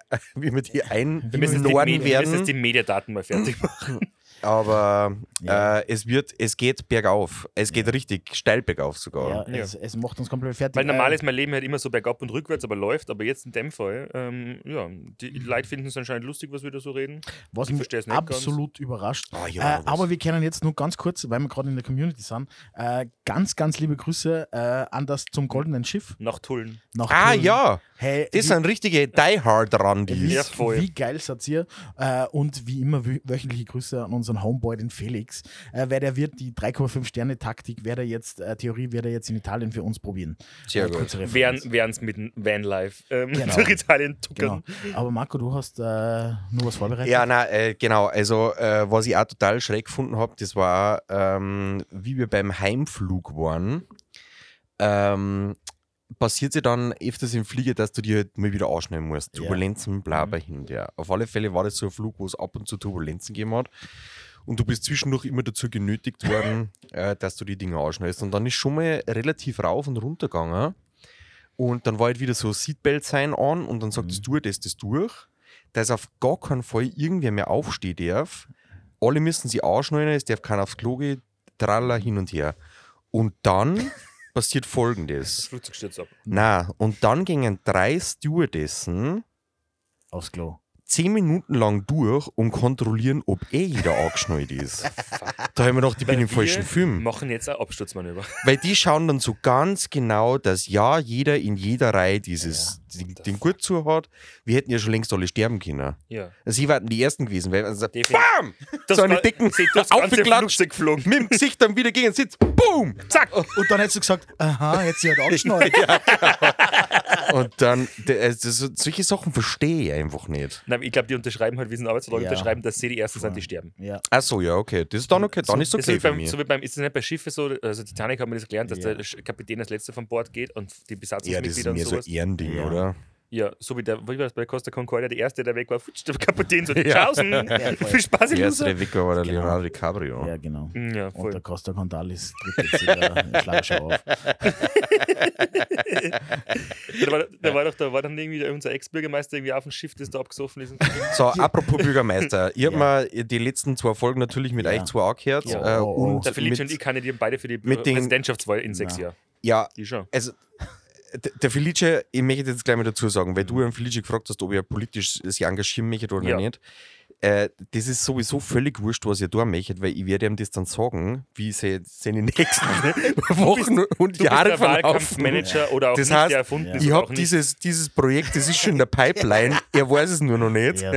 [SPEAKER 4] äh, wie wir die
[SPEAKER 3] Wir müssen, die,
[SPEAKER 4] einnorden
[SPEAKER 3] Medi- wir müssen
[SPEAKER 4] werden.
[SPEAKER 3] die Mediadaten mal fertig machen.
[SPEAKER 4] Aber
[SPEAKER 2] Ja.
[SPEAKER 4] äh, es wird, es geht bergauf. Es geht richtig steil bergauf sogar.
[SPEAKER 2] ja, Es, es macht uns komplett fertig.
[SPEAKER 3] Weil normal
[SPEAKER 2] Äh,
[SPEAKER 3] ist mein Leben halt immer so bergab und rückwärts, aber läuft. Aber jetzt in dem Fall, ähm, ja, die Leute finden es anscheinend lustig, was wir da so reden.
[SPEAKER 2] was
[SPEAKER 3] ich
[SPEAKER 2] mich
[SPEAKER 3] versteh's nicht ganz.
[SPEAKER 2] absolut überrascht.
[SPEAKER 4] Ah, ja,
[SPEAKER 2] äh, aber wir können jetzt nur ganz kurz, weil wir gerade in der Community sind, äh, ganz, ganz liebe Grüße äh, an das zum Goldenen Schiff
[SPEAKER 3] Nach Tullen.
[SPEAKER 2] nach
[SPEAKER 4] Ah ja,
[SPEAKER 2] Hey,
[SPEAKER 4] das
[SPEAKER 2] wie-
[SPEAKER 4] sind richtige Die Hard
[SPEAKER 2] wie,
[SPEAKER 4] Randis.
[SPEAKER 3] Ja, voll.
[SPEAKER 2] wie geil seid ihr? Äh, und wie immer wö- wöchentliche Grüße an unsere unseren Homeboy, den Felix, äh, weil der wird die 3,5 Sterne Taktik, wird er jetzt, äh, Theorie wird er jetzt in Italien für uns probieren.
[SPEAKER 4] Sehr
[SPEAKER 2] Äh,
[SPEAKER 4] gut.
[SPEAKER 3] während es mit dem Vanlife ähm,
[SPEAKER 2] Genau.
[SPEAKER 3] durch Italien
[SPEAKER 2] Genau.
[SPEAKER 3] tuckern.
[SPEAKER 2] Aber Marco, du hast äh, nur was vorbereitet?
[SPEAKER 4] Ja, na, äh, genau. Also, äh, was ich auch total schräg gefunden habe, das war, ähm, wie wir beim Heimflug waren, ähm, passiert sich dann öfters im Flieger, dass du dir halt mal wieder anschneiden musst. Turbulenzen, bla, bla, hin, ja. Auf alle Fälle war das so ein Flug, wo es ab und zu Turbulenzen gegeben hat. Und du bist zwischendurch immer dazu genötigt worden, äh, dass du die Dinge anschneidest. Und dann ist schon mal relativ rauf und runter gegangen. Und dann war halt wieder so Seatbelt sein an und dann sagt
[SPEAKER 2] Mhm.
[SPEAKER 4] du das das durch, dass auf gar keinen Fall irgendwer mehr aufstehen darf. Alle müssen sie anschneiden, es darf keiner aufs Klo gehen, tralla hin und her. Und dann passiert
[SPEAKER 3] Das
[SPEAKER 4] folgendes.
[SPEAKER 3] Flugzeug stürzt ab.
[SPEAKER 4] Na, und dann gingen drei Stewardessen
[SPEAKER 2] Aufs Klo.
[SPEAKER 4] Zehn Minuten lang durch und kontrollieren, ob eh jeder angeschnallt ist. Da haben wir gedacht, ich bin im falschen
[SPEAKER 3] wir
[SPEAKER 4] Film.
[SPEAKER 3] machen jetzt ein Absturzmanöver.
[SPEAKER 4] Weil die schauen dann so ganz genau, dass ja jeder in jeder Reihe dieses den, den Gurt zu hat. Wir hätten ja schon längst alle sterben können.
[SPEAKER 3] Ja.
[SPEAKER 4] Also sie waren die ersten gewesen, weil also. BAM!
[SPEAKER 3] Das
[SPEAKER 4] so eine
[SPEAKER 3] war-
[SPEAKER 4] dicken aufgeklatscht,
[SPEAKER 3] geflogen.
[SPEAKER 4] mit dem Gesicht dann wieder gegen den Sitz. Boom! Zack!
[SPEAKER 2] Und dann hättest du gesagt, aha, jetzt sie halt angeschnallt.
[SPEAKER 4] Und dann, also so- solche Sachen verstehe ich einfach nicht.
[SPEAKER 3] Nein, ich glaube, die unterschreiben halt, wie sie einen Arbeitsvertrag
[SPEAKER 2] Ja.
[SPEAKER 3] unterschreiben, dass sie die Ersten sind, die sterben.
[SPEAKER 2] ja.
[SPEAKER 4] Ach so, ja, okay. Das ist dann okay. Dann ist
[SPEAKER 3] Das ist
[SPEAKER 4] okay
[SPEAKER 3] so,
[SPEAKER 4] für
[SPEAKER 3] wie beim,
[SPEAKER 4] mich.
[SPEAKER 3] so wie beim, ist es nicht bei Schiffen so, also Titanic hat mir das gelernt, dass
[SPEAKER 2] Ja.
[SPEAKER 3] der Kapitän als letzter von Bord geht und die
[SPEAKER 4] Ja, das ist
[SPEAKER 3] Besatzungsmitglieder
[SPEAKER 4] mehr
[SPEAKER 3] und
[SPEAKER 4] so
[SPEAKER 3] sowas.
[SPEAKER 4] ein Ehrending,
[SPEAKER 2] Ja.
[SPEAKER 4] oder?
[SPEAKER 3] Ja, so wie der, wie war das bei Costa Concordia, der Erste, der weg war, futsch, der Kapitän so,
[SPEAKER 4] Ja.
[SPEAKER 3] Tschaußen,
[SPEAKER 2] voll.
[SPEAKER 3] viel Spaß im
[SPEAKER 4] Der erste, der Wicker war der
[SPEAKER 2] Genau.
[SPEAKER 4] Leonardo DiCaprio.
[SPEAKER 2] ja, genau.
[SPEAKER 3] Ja,
[SPEAKER 2] Und
[SPEAKER 3] voll.
[SPEAKER 2] der Costa Condalis tritt jetzt in der in der Schlagschau auf.
[SPEAKER 3] Da war, da, war doch, da war dann irgendwie unser Ex-Bürgermeister irgendwie auf dem Schiff, das da abgesoffen ist.
[SPEAKER 4] So, apropos Bürgermeister. Ich habe
[SPEAKER 2] Ja.
[SPEAKER 4] mir die letzten zwei Folgen natürlich mit
[SPEAKER 2] Ja.
[SPEAKER 4] euch zwei angehört.
[SPEAKER 2] Ja.
[SPEAKER 4] Äh,
[SPEAKER 2] Oh, oh.
[SPEAKER 4] und
[SPEAKER 3] Der Felice
[SPEAKER 4] mit,
[SPEAKER 3] und ich kandidieren beide für die
[SPEAKER 4] mit den-
[SPEAKER 3] Präsidentschaftswahl in sechs
[SPEAKER 2] Ja.
[SPEAKER 3] Jahren.
[SPEAKER 4] Ja,
[SPEAKER 3] Die schon.
[SPEAKER 4] also der Felice, ich möchte jetzt gleich mal dazu sagen, weil du an Felice gefragt hast, ob er politisch sich engagieren möchte oder
[SPEAKER 3] Ja.
[SPEAKER 4] nicht. Äh, das ist sowieso völlig wurscht, was ihr da möchtet, weil ich werde ihm das dann sagen, wie sie seine nächsten Wochen und
[SPEAKER 3] Du
[SPEAKER 4] Jahre
[SPEAKER 3] bist der
[SPEAKER 4] verlaufen.
[SPEAKER 3] Wahlkampfmanager oder auch
[SPEAKER 4] Das heißt,
[SPEAKER 3] der erfunden
[SPEAKER 2] Ja.
[SPEAKER 4] Ich habe dieses, dieses Projekt, das ist schon in der Pipeline, er weiß es nur noch nicht,
[SPEAKER 2] Ja.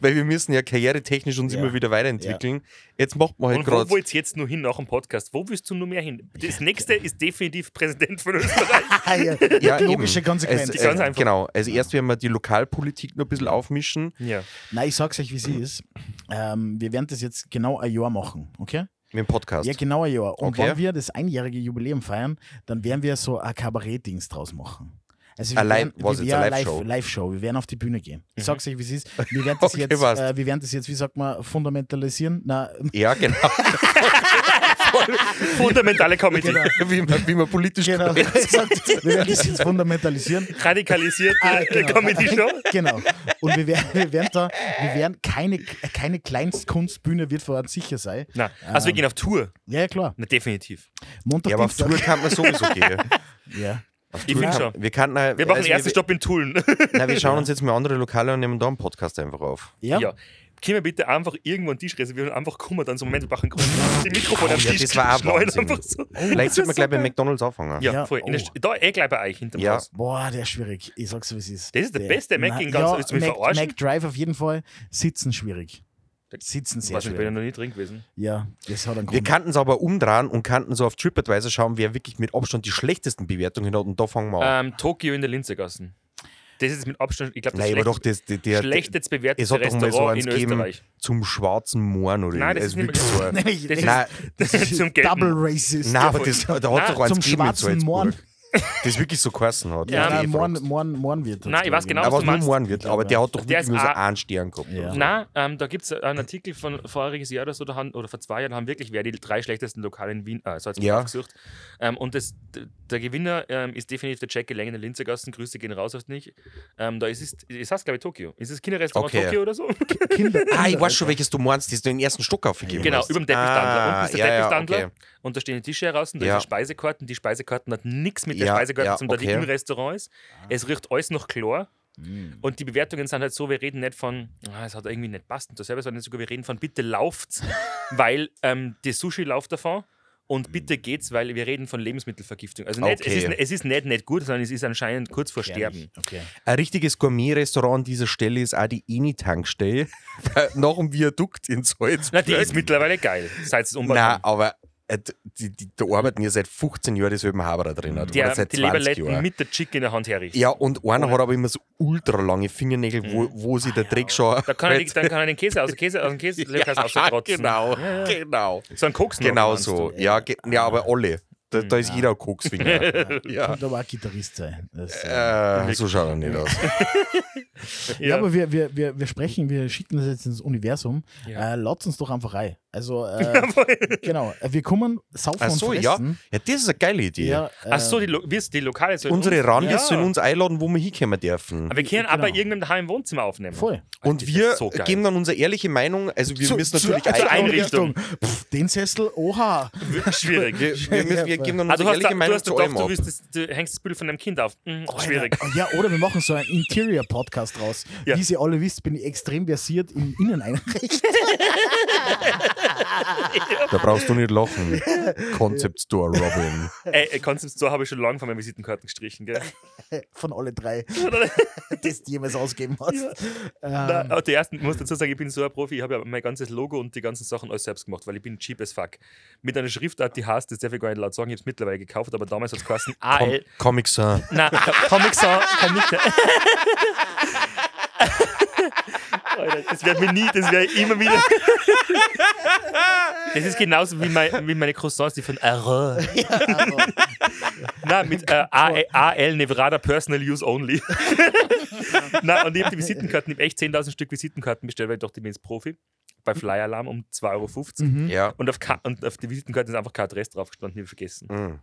[SPEAKER 4] weil wir müssen ja karrieretechnisch uns
[SPEAKER 2] Ja.
[SPEAKER 4] immer wieder weiterentwickeln. Jetzt macht man halt
[SPEAKER 3] Und wo
[SPEAKER 4] gerade
[SPEAKER 3] willst du jetzt nur hin nach dem Podcast? Wo willst du nur mehr hin? Das nächste ist definitiv Präsident von Österreich.
[SPEAKER 2] Ja.
[SPEAKER 4] Ja,
[SPEAKER 2] Logische
[SPEAKER 4] eben.
[SPEAKER 2] Konsequenz.
[SPEAKER 3] Ganz
[SPEAKER 4] äh,
[SPEAKER 3] einfach.
[SPEAKER 4] genau. Also erst werden wir die Lokalpolitik noch ein bisschen aufmischen
[SPEAKER 3] ja.
[SPEAKER 2] Nein, ich sag's euch, wie sie ist. Ähm, wir werden das jetzt genau ein Jahr machen, okay?
[SPEAKER 4] mit dem Podcast.
[SPEAKER 2] Ja, genau ein Jahr. Und
[SPEAKER 4] Okay.
[SPEAKER 2] wenn wir das einjährige Jubiläum feiern, dann werden wir so ein Kabarett-Dings draus machen. Also wir
[SPEAKER 4] Ein Live-
[SPEAKER 2] werden,
[SPEAKER 4] was
[SPEAKER 2] wir
[SPEAKER 4] jetzt, eine
[SPEAKER 2] werden
[SPEAKER 4] Live-Show?
[SPEAKER 2] Live- Live-Show. Wir werden auf die Bühne gehen. Ich sag's euch, wie es ist. Wir werden das,
[SPEAKER 4] Okay,
[SPEAKER 2] jetzt, äh, wir werden das jetzt, wie sagt man, fundamentalisieren. Na,
[SPEAKER 4] Ja, genau.
[SPEAKER 3] Fundamentale Comedy.
[SPEAKER 2] Genau.
[SPEAKER 4] wie, man, wie man politisch
[SPEAKER 2] genau.
[SPEAKER 4] korrekt-
[SPEAKER 2] Ich sag, wir werden das jetzt fundamentalisieren.
[SPEAKER 3] Radikalisierte
[SPEAKER 2] Ah, genau.
[SPEAKER 3] Comedy-Show.
[SPEAKER 2] genau. Und wir werden, wir werden da, wir werden keine, keine Kleinstkunstbühne wird vor Ort sicher sein.
[SPEAKER 3] Na, also wir gehen auf Tour.
[SPEAKER 2] Ja, ja, klar.
[SPEAKER 3] Na, definitiv.
[SPEAKER 2] Montag,
[SPEAKER 4] Ja, aber auf. Tour kann man sowieso gehen.
[SPEAKER 2] Ja.
[SPEAKER 4] Auf
[SPEAKER 3] Ich
[SPEAKER 4] Tour
[SPEAKER 3] find
[SPEAKER 4] kann-
[SPEAKER 3] schon.
[SPEAKER 4] Wir, kann, äh,
[SPEAKER 3] Wir machen
[SPEAKER 4] also
[SPEAKER 3] den ersten
[SPEAKER 4] wir,
[SPEAKER 3] Stopp in Tulln.
[SPEAKER 4] Nein, wir schauen uns jetzt mal andere Lokale und nehmen da einen Podcast einfach auf.
[SPEAKER 2] Ja.
[SPEAKER 3] Ja. Können wir bitte einfach irgendwo einen Tisch reservieren und einfach kommen, dann so Moment, wir brauchen die Mikrofone am
[SPEAKER 4] Oh, ja,
[SPEAKER 3] Tisch
[SPEAKER 4] das war auch
[SPEAKER 3] einfach so.
[SPEAKER 4] Vielleicht sollten wir gleich bei McDonalds anfangen.
[SPEAKER 3] Ja,
[SPEAKER 2] Ja,
[SPEAKER 3] voll. In der
[SPEAKER 2] oh.
[SPEAKER 3] Da eh gleich bei euch hinterm
[SPEAKER 4] Ja.
[SPEAKER 3] Haus.
[SPEAKER 2] Boah, der ist schwierig. Ich sag's so, wie es ist.
[SPEAKER 3] Das ist der beste Mac in ganz-
[SPEAKER 2] ja,
[SPEAKER 3] mich
[SPEAKER 2] Mac,
[SPEAKER 3] verarschen?
[SPEAKER 2] Mac Drive auf jeden Fall. Sitzen schwierig. Sitzen sehr
[SPEAKER 3] ich bin ja noch nie drin gewesen.
[SPEAKER 2] Ja, das hat einen
[SPEAKER 4] Wir
[SPEAKER 2] Grund.
[SPEAKER 4] kannten es aber umdrehen und kannten so auf TripAdvisor schauen, wer wirklich mit Abstand die schlechtesten Bewertungen hat und da fangen wir an.
[SPEAKER 3] Ähm, Tokio in der Linzegassen. Das ist mit Abstand, ich glaube, das
[SPEAKER 4] Nein, aber doch,
[SPEAKER 3] schlecht,
[SPEAKER 4] das, der, der,
[SPEAKER 3] schlechtest
[SPEAKER 4] es
[SPEAKER 3] bewertete
[SPEAKER 4] hat doch mal so eins
[SPEAKER 3] in
[SPEAKER 4] gegeben
[SPEAKER 3] Österreich.
[SPEAKER 4] zum schwarzen Mohren oder
[SPEAKER 3] Nein, das ist nicht
[SPEAKER 4] wirklich so ein-
[SPEAKER 2] Nämlich,
[SPEAKER 3] Das ist-
[SPEAKER 2] das ist
[SPEAKER 3] zum Gelben.
[SPEAKER 2] Double Racist.
[SPEAKER 4] Nein, aber das, da hat
[SPEAKER 3] Nein,
[SPEAKER 4] doch eins
[SPEAKER 2] zum
[SPEAKER 4] gegeben
[SPEAKER 2] schwarzen. Mohren.
[SPEAKER 4] Das wirklich so geheißen hat.
[SPEAKER 3] Ja,
[SPEAKER 2] Ja,
[SPEAKER 4] fragst.
[SPEAKER 2] Mohren, Mohren wird.
[SPEAKER 3] Nein, ich weiß genau,
[SPEAKER 4] Aber
[SPEAKER 3] was
[SPEAKER 4] was
[SPEAKER 3] du
[SPEAKER 4] nur
[SPEAKER 3] meinst.
[SPEAKER 4] Wird, aber der hat doch
[SPEAKER 3] Der
[SPEAKER 4] wirklich nur so einen Stern gehabt.
[SPEAKER 2] Ja.
[SPEAKER 3] Nein, ähm, da gibt es einen Artikel von voriges Jahr oder so, da haben, oder vor zwei Jahren haben wirklich wer die drei schlechtesten Lokale in Wien, äh, Salzburg
[SPEAKER 4] Ja.
[SPEAKER 3] aufgesucht. Ähm, und das, der Gewinner ähm, ist definitiv der Jackie Länge in der Linzergassen. Grüße gehen raus auf nicht. Ähm, da ist es, das heißt, glaube ich, Tokio. Ist es Kinderrestaurant
[SPEAKER 4] Okay.
[SPEAKER 3] Tokio oder so?
[SPEAKER 2] Kinder,
[SPEAKER 4] Ah, ich weiß schon, welches du meinst, das du den ersten Stock aufgegeben
[SPEAKER 3] Genau,
[SPEAKER 4] hast.
[SPEAKER 3] über dem Teppichstandler.
[SPEAKER 4] Ah,
[SPEAKER 3] Unten ist der
[SPEAKER 4] ja, okay.
[SPEAKER 3] Und da stehen die Tische heraus und da
[SPEAKER 4] Ja.
[SPEAKER 3] ist die Speisekarten. Die Speisekarten hat nichts mit der
[SPEAKER 4] Ja,
[SPEAKER 3] Speisekarte
[SPEAKER 4] ja,
[SPEAKER 3] zu tun, da die
[SPEAKER 4] okay.
[SPEAKER 3] im Restaurant ist. Es riecht alles noch klar. Und die Bewertungen sind halt so, wir reden nicht von, ah, es hat irgendwie nicht passt und das selber, sondern sogar, wir reden von, bitte lauft's, weil ähm, die Sushi läuft davon Und bitte geht's, weil wir reden von Lebensmittelvergiftung. Also nicht,
[SPEAKER 4] Okay.
[SPEAKER 3] es, ist, es ist nicht, nicht gut, sondern es ist anscheinend kurz vor Sterben.
[SPEAKER 2] Okay.
[SPEAKER 4] Ein richtiges Gourmet-Restaurant an dieser Stelle ist auch die Eni-Tankstelle. nach dem Viadukt in Salzburg.
[SPEAKER 3] Na, die ist mittlerweile geil, seit es
[SPEAKER 4] Nein, aber die, die, da arbeiten ja seit 15 Jahren dieselben Haberer drin. oder
[SPEAKER 3] Der
[SPEAKER 4] seit
[SPEAKER 3] die
[SPEAKER 4] 20
[SPEAKER 3] Leberletten mit der Chick in der Hand herrichtet.
[SPEAKER 4] Ja, und einer hat aber immer so ultra lange Fingernägel, wo, wo sich der Dreck schon.
[SPEAKER 3] Mhm. Da kann er, dann kann er den Käse aus, Käse, aus dem Käse
[SPEAKER 4] ja, genau, genau.
[SPEAKER 3] So ein Koks
[SPEAKER 4] Genau so. Ja, ja, aber alle. Da, da ist jeder ein Koksfinger. ja.
[SPEAKER 2] Könnte aber auch Gitarrist sein. Das, äh,
[SPEAKER 4] Äh, so schaut er nicht aus.
[SPEAKER 2] ja. aber wir, wir, wir, wir sprechen, wir schicken das jetzt ins Universum.
[SPEAKER 3] Ja.
[SPEAKER 2] Äh, Laut uns doch einfach rein. Also, äh, genau, äh, wir kommen, saufen
[SPEAKER 4] Ach
[SPEAKER 2] und
[SPEAKER 4] so, ja.
[SPEAKER 2] fressen.
[SPEAKER 4] Ja, das ist eine geile Idee.
[SPEAKER 2] Ja, äh,
[SPEAKER 3] Ach so, die, Lo- wir- die Lokale sollen
[SPEAKER 4] Unsere
[SPEAKER 3] uns-
[SPEAKER 4] Randis
[SPEAKER 3] Ja.
[SPEAKER 4] sollen uns einladen, wo wir hinkommen dürfen.
[SPEAKER 3] Aber wir können
[SPEAKER 2] Genau.
[SPEAKER 3] aber irgendeinem daheim im Wohnzimmer aufnehmen.
[SPEAKER 2] Voll.
[SPEAKER 4] Und wir
[SPEAKER 3] so
[SPEAKER 4] geben dann unsere ehrliche Meinung. Also wir müssen natürlich
[SPEAKER 2] zur, zur
[SPEAKER 3] Einrichtung.
[SPEAKER 2] Pff, den Sessel, oha.
[SPEAKER 3] Schwierig.
[SPEAKER 4] Wir, wir, müssen, wir geben dann
[SPEAKER 3] Also
[SPEAKER 4] unsere
[SPEAKER 3] du, hast da,
[SPEAKER 4] ehrliche
[SPEAKER 3] du,
[SPEAKER 4] Meinung
[SPEAKER 3] hast
[SPEAKER 4] zu allem
[SPEAKER 3] du, das, du hängst das Bild von deinem Kind auf. Hm, schwierig.
[SPEAKER 2] Alter, Ja, oder wir machen so einen Interior-Podcast raus.
[SPEAKER 3] Ja.
[SPEAKER 2] Wie ihr alle wisst, bin ich extrem versiert in Inneneinrichtung.
[SPEAKER 4] Da brauchst du nicht lachen. Concept Store Robin.
[SPEAKER 3] Ey, ey, Concept Store habe ich schon lange von meinen Visitenkarten gestrichen. Gell?
[SPEAKER 2] Von alle drei, das du jemals ausgeben hast.
[SPEAKER 3] Na,
[SPEAKER 2] Ähm,
[SPEAKER 3] aber die ersten, ich muss dazu sagen, ich bin so ein Profi, ich habe ja mein ganzes Logo und die ganzen Sachen alles selbst gemacht, weil ich bin cheap as fuck. Mit einer Schriftart, die heißt, das darf ich gar nicht laut sagen, ich habe es mittlerweile gekauft, aber damals hat es geheißen
[SPEAKER 4] Com
[SPEAKER 3] AL.
[SPEAKER 4] Comic Sans.
[SPEAKER 3] Nein, Comic Sans kann nicht. Alter, das wird mir nie, das wäre immer wieder. Das ist genauso wie, mein, wie meine Croissants, die von Arrow. Nein, mit äh, AL, Nevrada Personal Use Only. Nein, und ich habe die Visitenkarten, ich habe echt 10.000 Stück Visitenkarten bestellt, weil ich dachte, ich bin jetzt Profi. Bei Flyer Alarm um 2,50 Euro.
[SPEAKER 4] Ja.
[SPEAKER 3] Und, auf Ka und auf die Visitenkarten ist einfach kein Adresse drauf gestanden, ich habe vergessen.
[SPEAKER 4] Mhm.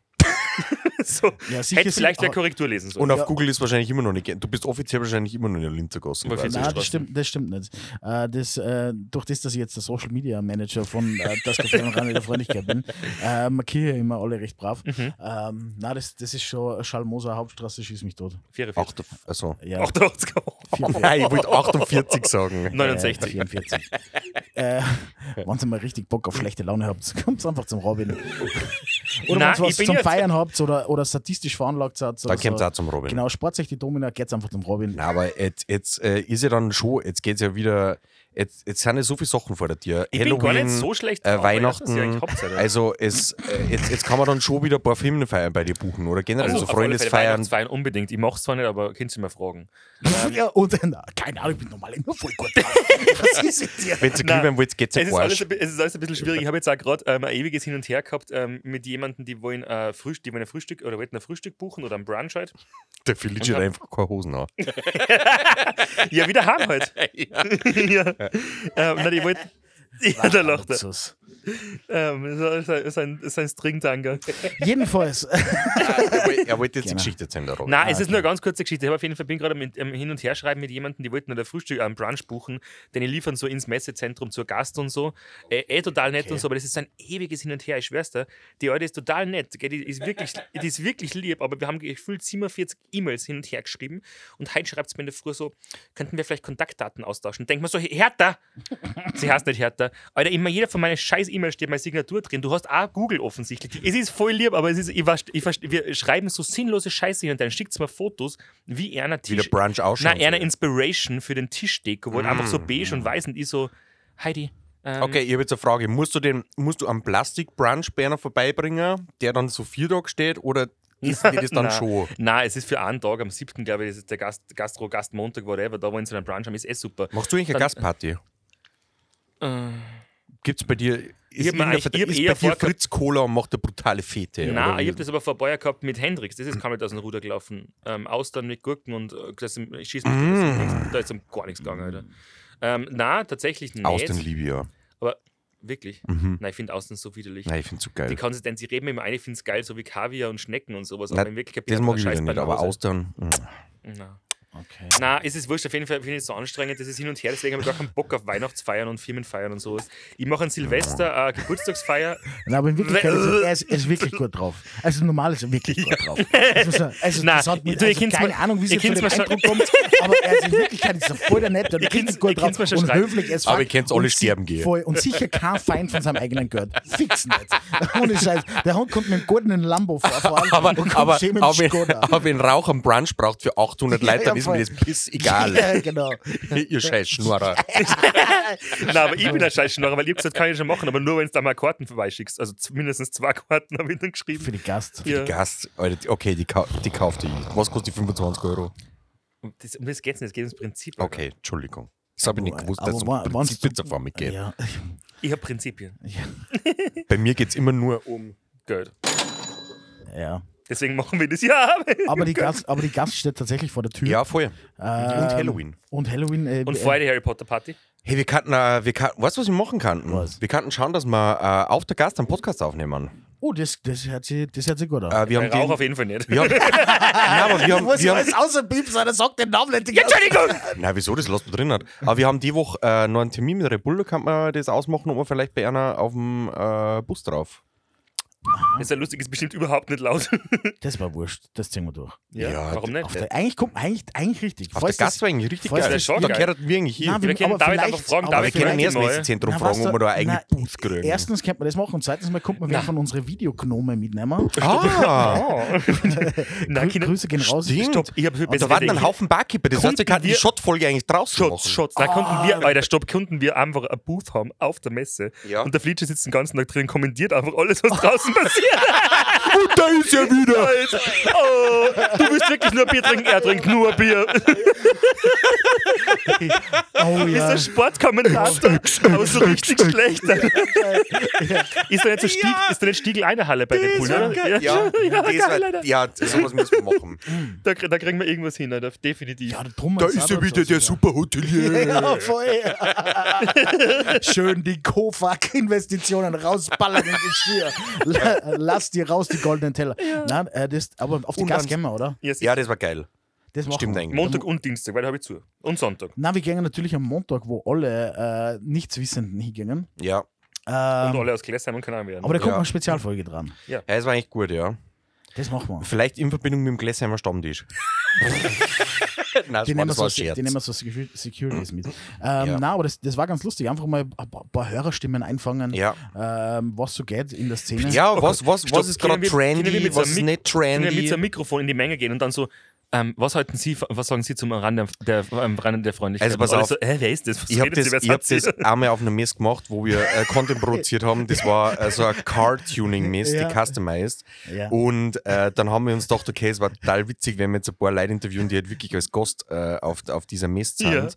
[SPEAKER 3] so,
[SPEAKER 2] Ja, sicher
[SPEAKER 3] hätte vielleicht eine Korrektur lesen sollen.
[SPEAKER 4] Und auf
[SPEAKER 2] Ja.
[SPEAKER 4] Google ist wahrscheinlich immer noch nicht. Du bist offiziell wahrscheinlich immer noch in der Linzergasse.
[SPEAKER 2] Nein, das stimmt, das stimmt nicht. Äh, das, äh, durch das, dass ich jetzt der Social Media Manager von äh, das Café und Rande der Freundlichkeit bin, äh, markiere ich immer alle recht brav.
[SPEAKER 3] Mhm.
[SPEAKER 2] Ähm, nein, das, das ist schon Schallmoser Hauptstraße, schieß mich tot.
[SPEAKER 3] 44.
[SPEAKER 4] Acht, also.
[SPEAKER 2] Ja,
[SPEAKER 3] 88.
[SPEAKER 2] 44.
[SPEAKER 4] Nein, ich wollte 48 sagen.
[SPEAKER 3] 69.
[SPEAKER 2] Äh, 44. äh, wenn ihr mal richtig Bock auf schlechte Laune habt, kommt einfach zum Robin. Oder wenn
[SPEAKER 3] Nein,
[SPEAKER 2] ihr was zum Feiern habt oder, oder statistisch veranlagt seid.
[SPEAKER 4] Da
[SPEAKER 2] oder
[SPEAKER 4] kommt es
[SPEAKER 2] so.
[SPEAKER 4] auch zum Robin.
[SPEAKER 2] Genau, spart sich die Domina, geht's einfach zum Robin.
[SPEAKER 4] Na, aber jetzt, jetzt äh, ist ja dann schon, jetzt geht es ja wieder, jetzt, jetzt sind ja so viele Sachen vor der Tür.
[SPEAKER 3] Ich bin gar nicht so schlecht
[SPEAKER 4] äh,
[SPEAKER 3] drauf, ja,
[SPEAKER 4] Weihnachten.
[SPEAKER 3] ja
[SPEAKER 4] also es, äh, jetzt, jetzt kann man dann schon wieder ein paar Firmenfeiern bei dir buchen oder generell so
[SPEAKER 3] alle Fälle
[SPEAKER 4] Freundesfeiern.
[SPEAKER 3] Weihnachtsfeiern unbedingt. Ich mach's zwar nicht, aber könnt ihr mal fragen.
[SPEAKER 2] Ja, und äh, na, keine Ahnung, ich bin normal immer voll gut. Was ist mit dir?
[SPEAKER 4] Wenn
[SPEAKER 3] Nein,
[SPEAKER 4] Glühwein wollt, geht's
[SPEAKER 3] Es
[SPEAKER 4] ja
[SPEAKER 3] ist, alles, es ist alles ein bisschen schwierig. Ich habe jetzt auch gerade ähm, ein ewiges Hin und Her gehabt ähm, mit jemandem, die wollen, äh, Frühstück, die wollen ein Frühstück oder wollten ein Frühstück buchen oder ein Brunch halt.
[SPEAKER 4] Der Felice hat einfach keine Hosen an.
[SPEAKER 3] Ja, wieder haben halt. ja. Ähm, na, die wollten. Ja, da lacht er.
[SPEAKER 2] Luxus.
[SPEAKER 3] Ähm, so- so ein, so ein Stringtanger.
[SPEAKER 2] Jedenfalls,
[SPEAKER 4] er wollte- er wollte jetzt die
[SPEAKER 2] Genau.
[SPEAKER 4] Geschichte erzählen, der Robin.
[SPEAKER 3] Nein, es ist nur eine ganz kurze Geschichte. Ich habe auf jeden Fall bin gerade mit ähm, hin und her schreiben mit jemandem, die wollten ein Frühstück, einen Brunch buchen, den die liefern so ins Messezentrum zur Gast und so. Äh, eh total nett und so, aber das ist ein ewiges Hin und Her, ich schwör's dir. Die Alte ist total nett, gell, die ist wirklich, die ist wirklich lieb, aber wir haben gefühlt 47 E-Mails hin und her geschrieben und heute schreibt es mir in der Früh so, könnten wir vielleicht Kontaktdaten austauschen? Denk mal so, Hertha! Sie heißt nicht Hertha. Alter, immer jeder von meinen scheiß E-Mails steht meine Signatur drin. Du hast auch Google offensichtlich. Es ist voll lieb, aber es ist, ich, ich, wir schreiben so sinnlose Scheiße und dann schickt mir Fotos, wie einer
[SPEAKER 4] Wie der
[SPEAKER 3] Tisch.
[SPEAKER 4] Brunch ausschaut.
[SPEAKER 3] Na, einer Inspiration für den Tischdeko, wo einfach so beige und weiß und ich so, Heidi. Ähm,
[SPEAKER 4] Okay, ich habe jetzt eine Frage. Musst du, den, musst du einen Plastik-Brunch-Berner vorbeibringen, der dann so vier Tage steht, oder ist das dann
[SPEAKER 3] Nein.
[SPEAKER 4] schon?
[SPEAKER 3] Nein, es ist für einen Tag, am 7. glaube ich, das ist der Gast, Gastro, Gastmontag, whatever, da wollen sie einen Brunch haben, ist eh super.
[SPEAKER 4] Machst du eigentlich eine
[SPEAKER 3] Dann-
[SPEAKER 4] Gastparty?
[SPEAKER 3] Äh,
[SPEAKER 4] Gibt es bei dir. Ist,
[SPEAKER 3] hab mir eigentlich-
[SPEAKER 4] Vert-
[SPEAKER 3] ich hab
[SPEAKER 4] ist
[SPEAKER 3] eher
[SPEAKER 4] bei dir Fritz Cola und macht eine brutale Fete?
[SPEAKER 3] Nein, ich habe das aber vor ein paar Jahren gehabt mit Hendrix. Das ist komplett aus dem Ruder gelaufen. Ähm, Austern mit Gurken und äh, das, ich schieße mich.
[SPEAKER 4] Mm.
[SPEAKER 3] Da ist um gar nichts gegangen, Alter. Ähm, nein, tatsächlich nicht.
[SPEAKER 4] Aus den Liebe, ja.
[SPEAKER 3] aber wirklich?
[SPEAKER 4] Mhm.
[SPEAKER 3] Nein, ich finde Austern so widerlich.
[SPEAKER 4] Nein, ich finde es so
[SPEAKER 3] Die
[SPEAKER 4] geil.
[SPEAKER 3] Konsistenz, ich rede mir immer ein, ich finde es geil, so wie Kaviar und Schnecken und sowas. Aber in Wirklichkeit
[SPEAKER 4] Das
[SPEAKER 3] ich
[SPEAKER 4] mag ich nicht, aber. Austern. mm.
[SPEAKER 3] Nein.
[SPEAKER 2] Okay.
[SPEAKER 3] Na, es ist wurscht, auf jeden Fall finde ich es so anstrengend, das ist hin und her, deswegen habe ich gar keinen Bock auf Weihnachtsfeiern und Firmenfeiern und sowas. Ich mache an Silvester eine Geburtstagsfeier.
[SPEAKER 2] Na, aber in Wirklichkeit ist er, er, ist, er ist wirklich gut drauf. Also normal ist er wirklich gut drauf. Er- Also,
[SPEAKER 3] Nein,
[SPEAKER 2] das hat mir,
[SPEAKER 3] du,
[SPEAKER 2] also keine
[SPEAKER 3] mal-
[SPEAKER 2] Ahnung, wie
[SPEAKER 3] kennt's
[SPEAKER 2] dem
[SPEAKER 3] mal schon-
[SPEAKER 2] Eindruck kommt, aber er ist in Wirklichkeit ist er voll der Nette und richtig gut drauf und
[SPEAKER 3] schreiben.
[SPEAKER 2] höflich as
[SPEAKER 4] Aber
[SPEAKER 2] fuck
[SPEAKER 4] ihr kennt's alle sterben gehen.
[SPEAKER 2] Voll, und sicher kein Feind von seinem eigenen gehört. Fix nicht. Ohne Scheiß. Der Hund kommt mit dem goldenen Lambo vorfahren
[SPEAKER 4] Aber,
[SPEAKER 2] und kommt
[SPEAKER 4] aber,
[SPEAKER 2] mit
[SPEAKER 4] aber, aber wenn Rauch am Brunch braucht für 800
[SPEAKER 2] Ja,
[SPEAKER 4] Leute, dann
[SPEAKER 2] ja,
[SPEAKER 4] ist mir das piss egal.
[SPEAKER 2] Ja, genau.
[SPEAKER 4] Ihr scheiß Schnorrer.
[SPEAKER 3] Nein, aber ich bin ein Scheißschnorrer, weil ich hab gesagt, kann ich schon machen, aber nur, wenn du da mal Karten vorbeischickst. Also mindestens zwei Karten habe ich dann geschrieben.
[SPEAKER 2] Für die Gast.
[SPEAKER 3] Ja.
[SPEAKER 4] Gast, Alter, die- okay, die, kau die kaufte ich. Was kostet die 25 Euro?
[SPEAKER 3] Um das, um das geht es nicht, es geht ums Prinzip. Alter.
[SPEAKER 4] Okay, Entschuldigung. Das habe ich nicht gewusst, dass es um
[SPEAKER 2] waren's
[SPEAKER 4] Prinzip
[SPEAKER 2] du-
[SPEAKER 4] Pizza vor mir geht.
[SPEAKER 2] Ja.
[SPEAKER 3] Ich habe Prinzipien.
[SPEAKER 4] Bei mir geht es immer nur um.
[SPEAKER 3] Geld.
[SPEAKER 2] ja.
[SPEAKER 3] Deswegen machen wir das ja.
[SPEAKER 2] Aber die, Gast, aber die Gast steht tatsächlich vor der Tür.
[SPEAKER 4] Ja, voll.
[SPEAKER 2] Ähm,
[SPEAKER 4] Und Halloween.
[SPEAKER 2] Und Halloween. Äh,
[SPEAKER 3] Und
[SPEAKER 2] äh,
[SPEAKER 3] vorher die Harry Potter Party.
[SPEAKER 4] Hey, wir kannten, äh, wir kann, weißt du, was wir machen könnten?
[SPEAKER 2] Was?
[SPEAKER 4] Wir könnten schauen, dass wir äh, auf der Gast einen Podcast aufnehmen.
[SPEAKER 2] Oh, das, das, hört sich, das hört sich gut an.
[SPEAKER 4] Äh, wir
[SPEAKER 3] Bei
[SPEAKER 4] haben den,
[SPEAKER 3] auf jeden Fall nicht.
[SPEAKER 4] wir haben, Nein, aber wir haben, wir haben,
[SPEAKER 2] außer Piep sein, er sagt den Namen nicht.
[SPEAKER 3] Entschuldigung!
[SPEAKER 4] Nein, wieso? Das lassen wir drin. Hat. Aber wir haben die Woche äh, noch einen Termin mit Red Bull, da kann man das ausmachen, ob man vielleicht bei einer auf dem äh, Bus drauf.
[SPEAKER 3] Das ist ja lustig, ist bestimmt überhaupt nicht laut.
[SPEAKER 2] Das war wurscht, das ziehen wir durch.
[SPEAKER 3] Ja,
[SPEAKER 4] Ja,
[SPEAKER 3] warum
[SPEAKER 2] Auf
[SPEAKER 3] nicht?
[SPEAKER 2] der, eigentlich, kommt, eigentlich, eigentlich richtig.
[SPEAKER 4] Auf
[SPEAKER 2] Falls
[SPEAKER 4] der
[SPEAKER 2] das-
[SPEAKER 4] Gast war eigentlich richtig geil.
[SPEAKER 3] das schon
[SPEAKER 4] da gehört wir eigentlich hier.
[SPEAKER 2] Nein,
[SPEAKER 3] Wir
[SPEAKER 2] wir-
[SPEAKER 3] können David einfach fragen,
[SPEAKER 2] aber
[SPEAKER 3] David,
[SPEAKER 4] wir können erst
[SPEAKER 3] ihn
[SPEAKER 4] mal
[SPEAKER 3] mal.
[SPEAKER 4] ins Zentrum
[SPEAKER 2] Na,
[SPEAKER 4] fragen, ob wir da eine eigene
[SPEAKER 2] na,
[SPEAKER 4] Booth kriegen.
[SPEAKER 2] Erstens könnte man das machen und zweitens mal könnte man wen von unseren Videognome mitnehmen.
[SPEAKER 4] ah.
[SPEAKER 3] Nein,
[SPEAKER 2] Grüße gehen raus.
[SPEAKER 3] Stopp, ich habe
[SPEAKER 4] da warten ein Haufen Barkeeper. Das heißt, wir könnten die Shot-Folge eigentlich draußen
[SPEAKER 3] Shots,
[SPEAKER 4] machen.
[SPEAKER 3] Shots. Da konnten wir, Alter, stopp, konnten wir einfach ein Booth haben auf der Messe. Und der Fleetscher sitzt den ganzen Tag drin, kommentiert einfach alles, was draußen passiert.
[SPEAKER 4] Und da ist er wieder.
[SPEAKER 3] Oh, du willst wirklich nur Bier trinken, er trinkt nur Bier.
[SPEAKER 2] Oh
[SPEAKER 3] Ist
[SPEAKER 2] ja.
[SPEAKER 3] der Sportkommentator, aber so richtig schlecht. Ist da nicht so Stieg, ist da nicht Stiegel eine Halle bei Red Bull, oder?
[SPEAKER 4] Ja,
[SPEAKER 3] ja, geil,
[SPEAKER 4] war,
[SPEAKER 3] Alter.
[SPEAKER 4] ja, sowas müssen wir machen.
[SPEAKER 3] Da, da kriegen wir irgendwas hin, Alter. definitiv.
[SPEAKER 2] Ja,
[SPEAKER 4] Da ist er
[SPEAKER 2] dazu
[SPEAKER 4] wieder, der
[SPEAKER 2] sogar.
[SPEAKER 4] Superhotelier.
[SPEAKER 2] Ja, voll. Schön die Kofak-Investitionen rausballern in die Stier. La- Lass die raus, die goldenen Teller. Nein, äh, das, aber auf die
[SPEAKER 4] Und
[SPEAKER 2] Gas gehen wir, oder?
[SPEAKER 3] Yes.
[SPEAKER 4] Ja, das war geil.
[SPEAKER 2] Das machen
[SPEAKER 4] Stimmt
[SPEAKER 2] wir.
[SPEAKER 4] eigentlich.
[SPEAKER 3] Montag und Dienstag, weil da habe ich zu. Und Sonntag.
[SPEAKER 2] Na, wir gehen natürlich am Montag, wo alle äh, Nichtswissenden hingingen.
[SPEAKER 4] Ja.
[SPEAKER 3] Und
[SPEAKER 2] Ähm,
[SPEAKER 3] alle aus Gläsheim und Kanal werden.
[SPEAKER 2] aber da kommt
[SPEAKER 4] Ja.
[SPEAKER 2] eine Spezialfolge dran.
[SPEAKER 4] ja, das war eigentlich gut, ja.
[SPEAKER 2] Das machen wir.
[SPEAKER 4] Vielleicht in Verbindung mit dem Gläsheimer Stammtisch. Nein,
[SPEAKER 2] Die
[SPEAKER 4] das war,
[SPEAKER 2] nehmen,
[SPEAKER 4] das
[SPEAKER 2] so, die nehmen so Secu- Securities mit. Ähm,
[SPEAKER 4] Ja.
[SPEAKER 2] Na, aber das, das war ganz lustig. Einfach mal ein paar, paar Hörerstimmen einfangen,
[SPEAKER 4] Ja.
[SPEAKER 2] ähm, was so geht in der Szene.
[SPEAKER 4] Ja, was, was,
[SPEAKER 3] Stopp,
[SPEAKER 4] was ist gerade trendy, was ist nicht
[SPEAKER 3] Können wir mit so
[SPEAKER 4] trendy?
[SPEAKER 3] einem Mikrofon in die Menge gehen und dann so, ähm, was halten Sie, was sagen Sie zum Rande der, Rande der Freundlichkeit?
[SPEAKER 4] Also pass auf.
[SPEAKER 3] so, hä, wer ist das? Was
[SPEAKER 4] Ich habe das, ich hab das einmal auf einer Mess gemacht, wo wir äh, Content produziert haben. Das war äh, so eine Car-Tuning-Mess,
[SPEAKER 2] Ja.
[SPEAKER 4] die customized.
[SPEAKER 2] Ja.
[SPEAKER 4] Und äh, dann haben wir uns gedacht, okay, es war total witzig, wenn wir jetzt ein paar Leute interviewen, die halt wirklich als Gast äh, auf, auf dieser Mess sind.
[SPEAKER 3] Ja.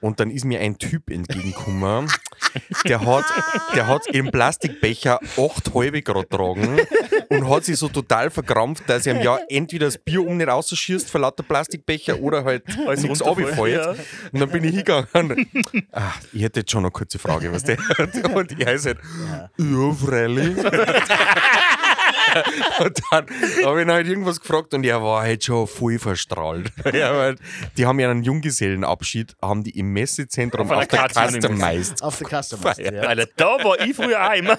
[SPEAKER 4] Und dann ist mir ein Typ entgegengekommen, der hat, der hat im Plastikbecher acht halbe gerade tragen und hat sich so total verkrampft, dass er ihm ja entweder das Bier um nicht rausschießt vor lauter Plastikbecher oder halt
[SPEAKER 3] Alles
[SPEAKER 4] nichts
[SPEAKER 3] runterfällt,
[SPEAKER 4] runterfällt. Und dann bin ich hingegangen. Ah, ich hätte jetzt schon noch eine kurze Frage, was der Und er ist halt, ja, freilich. und dann habe ich ihn halt irgendwas gefragt und er war halt schon voll verstrahlt. Ja, weil die haben ja einen Junggesellenabschied, haben die im Messezentrum
[SPEAKER 3] Auf
[SPEAKER 4] auf, der
[SPEAKER 3] Karte
[SPEAKER 4] Customized.
[SPEAKER 2] Auf der Customer.
[SPEAKER 4] Feier.
[SPEAKER 2] Ja.
[SPEAKER 3] Alter, da war ich früher auch immer.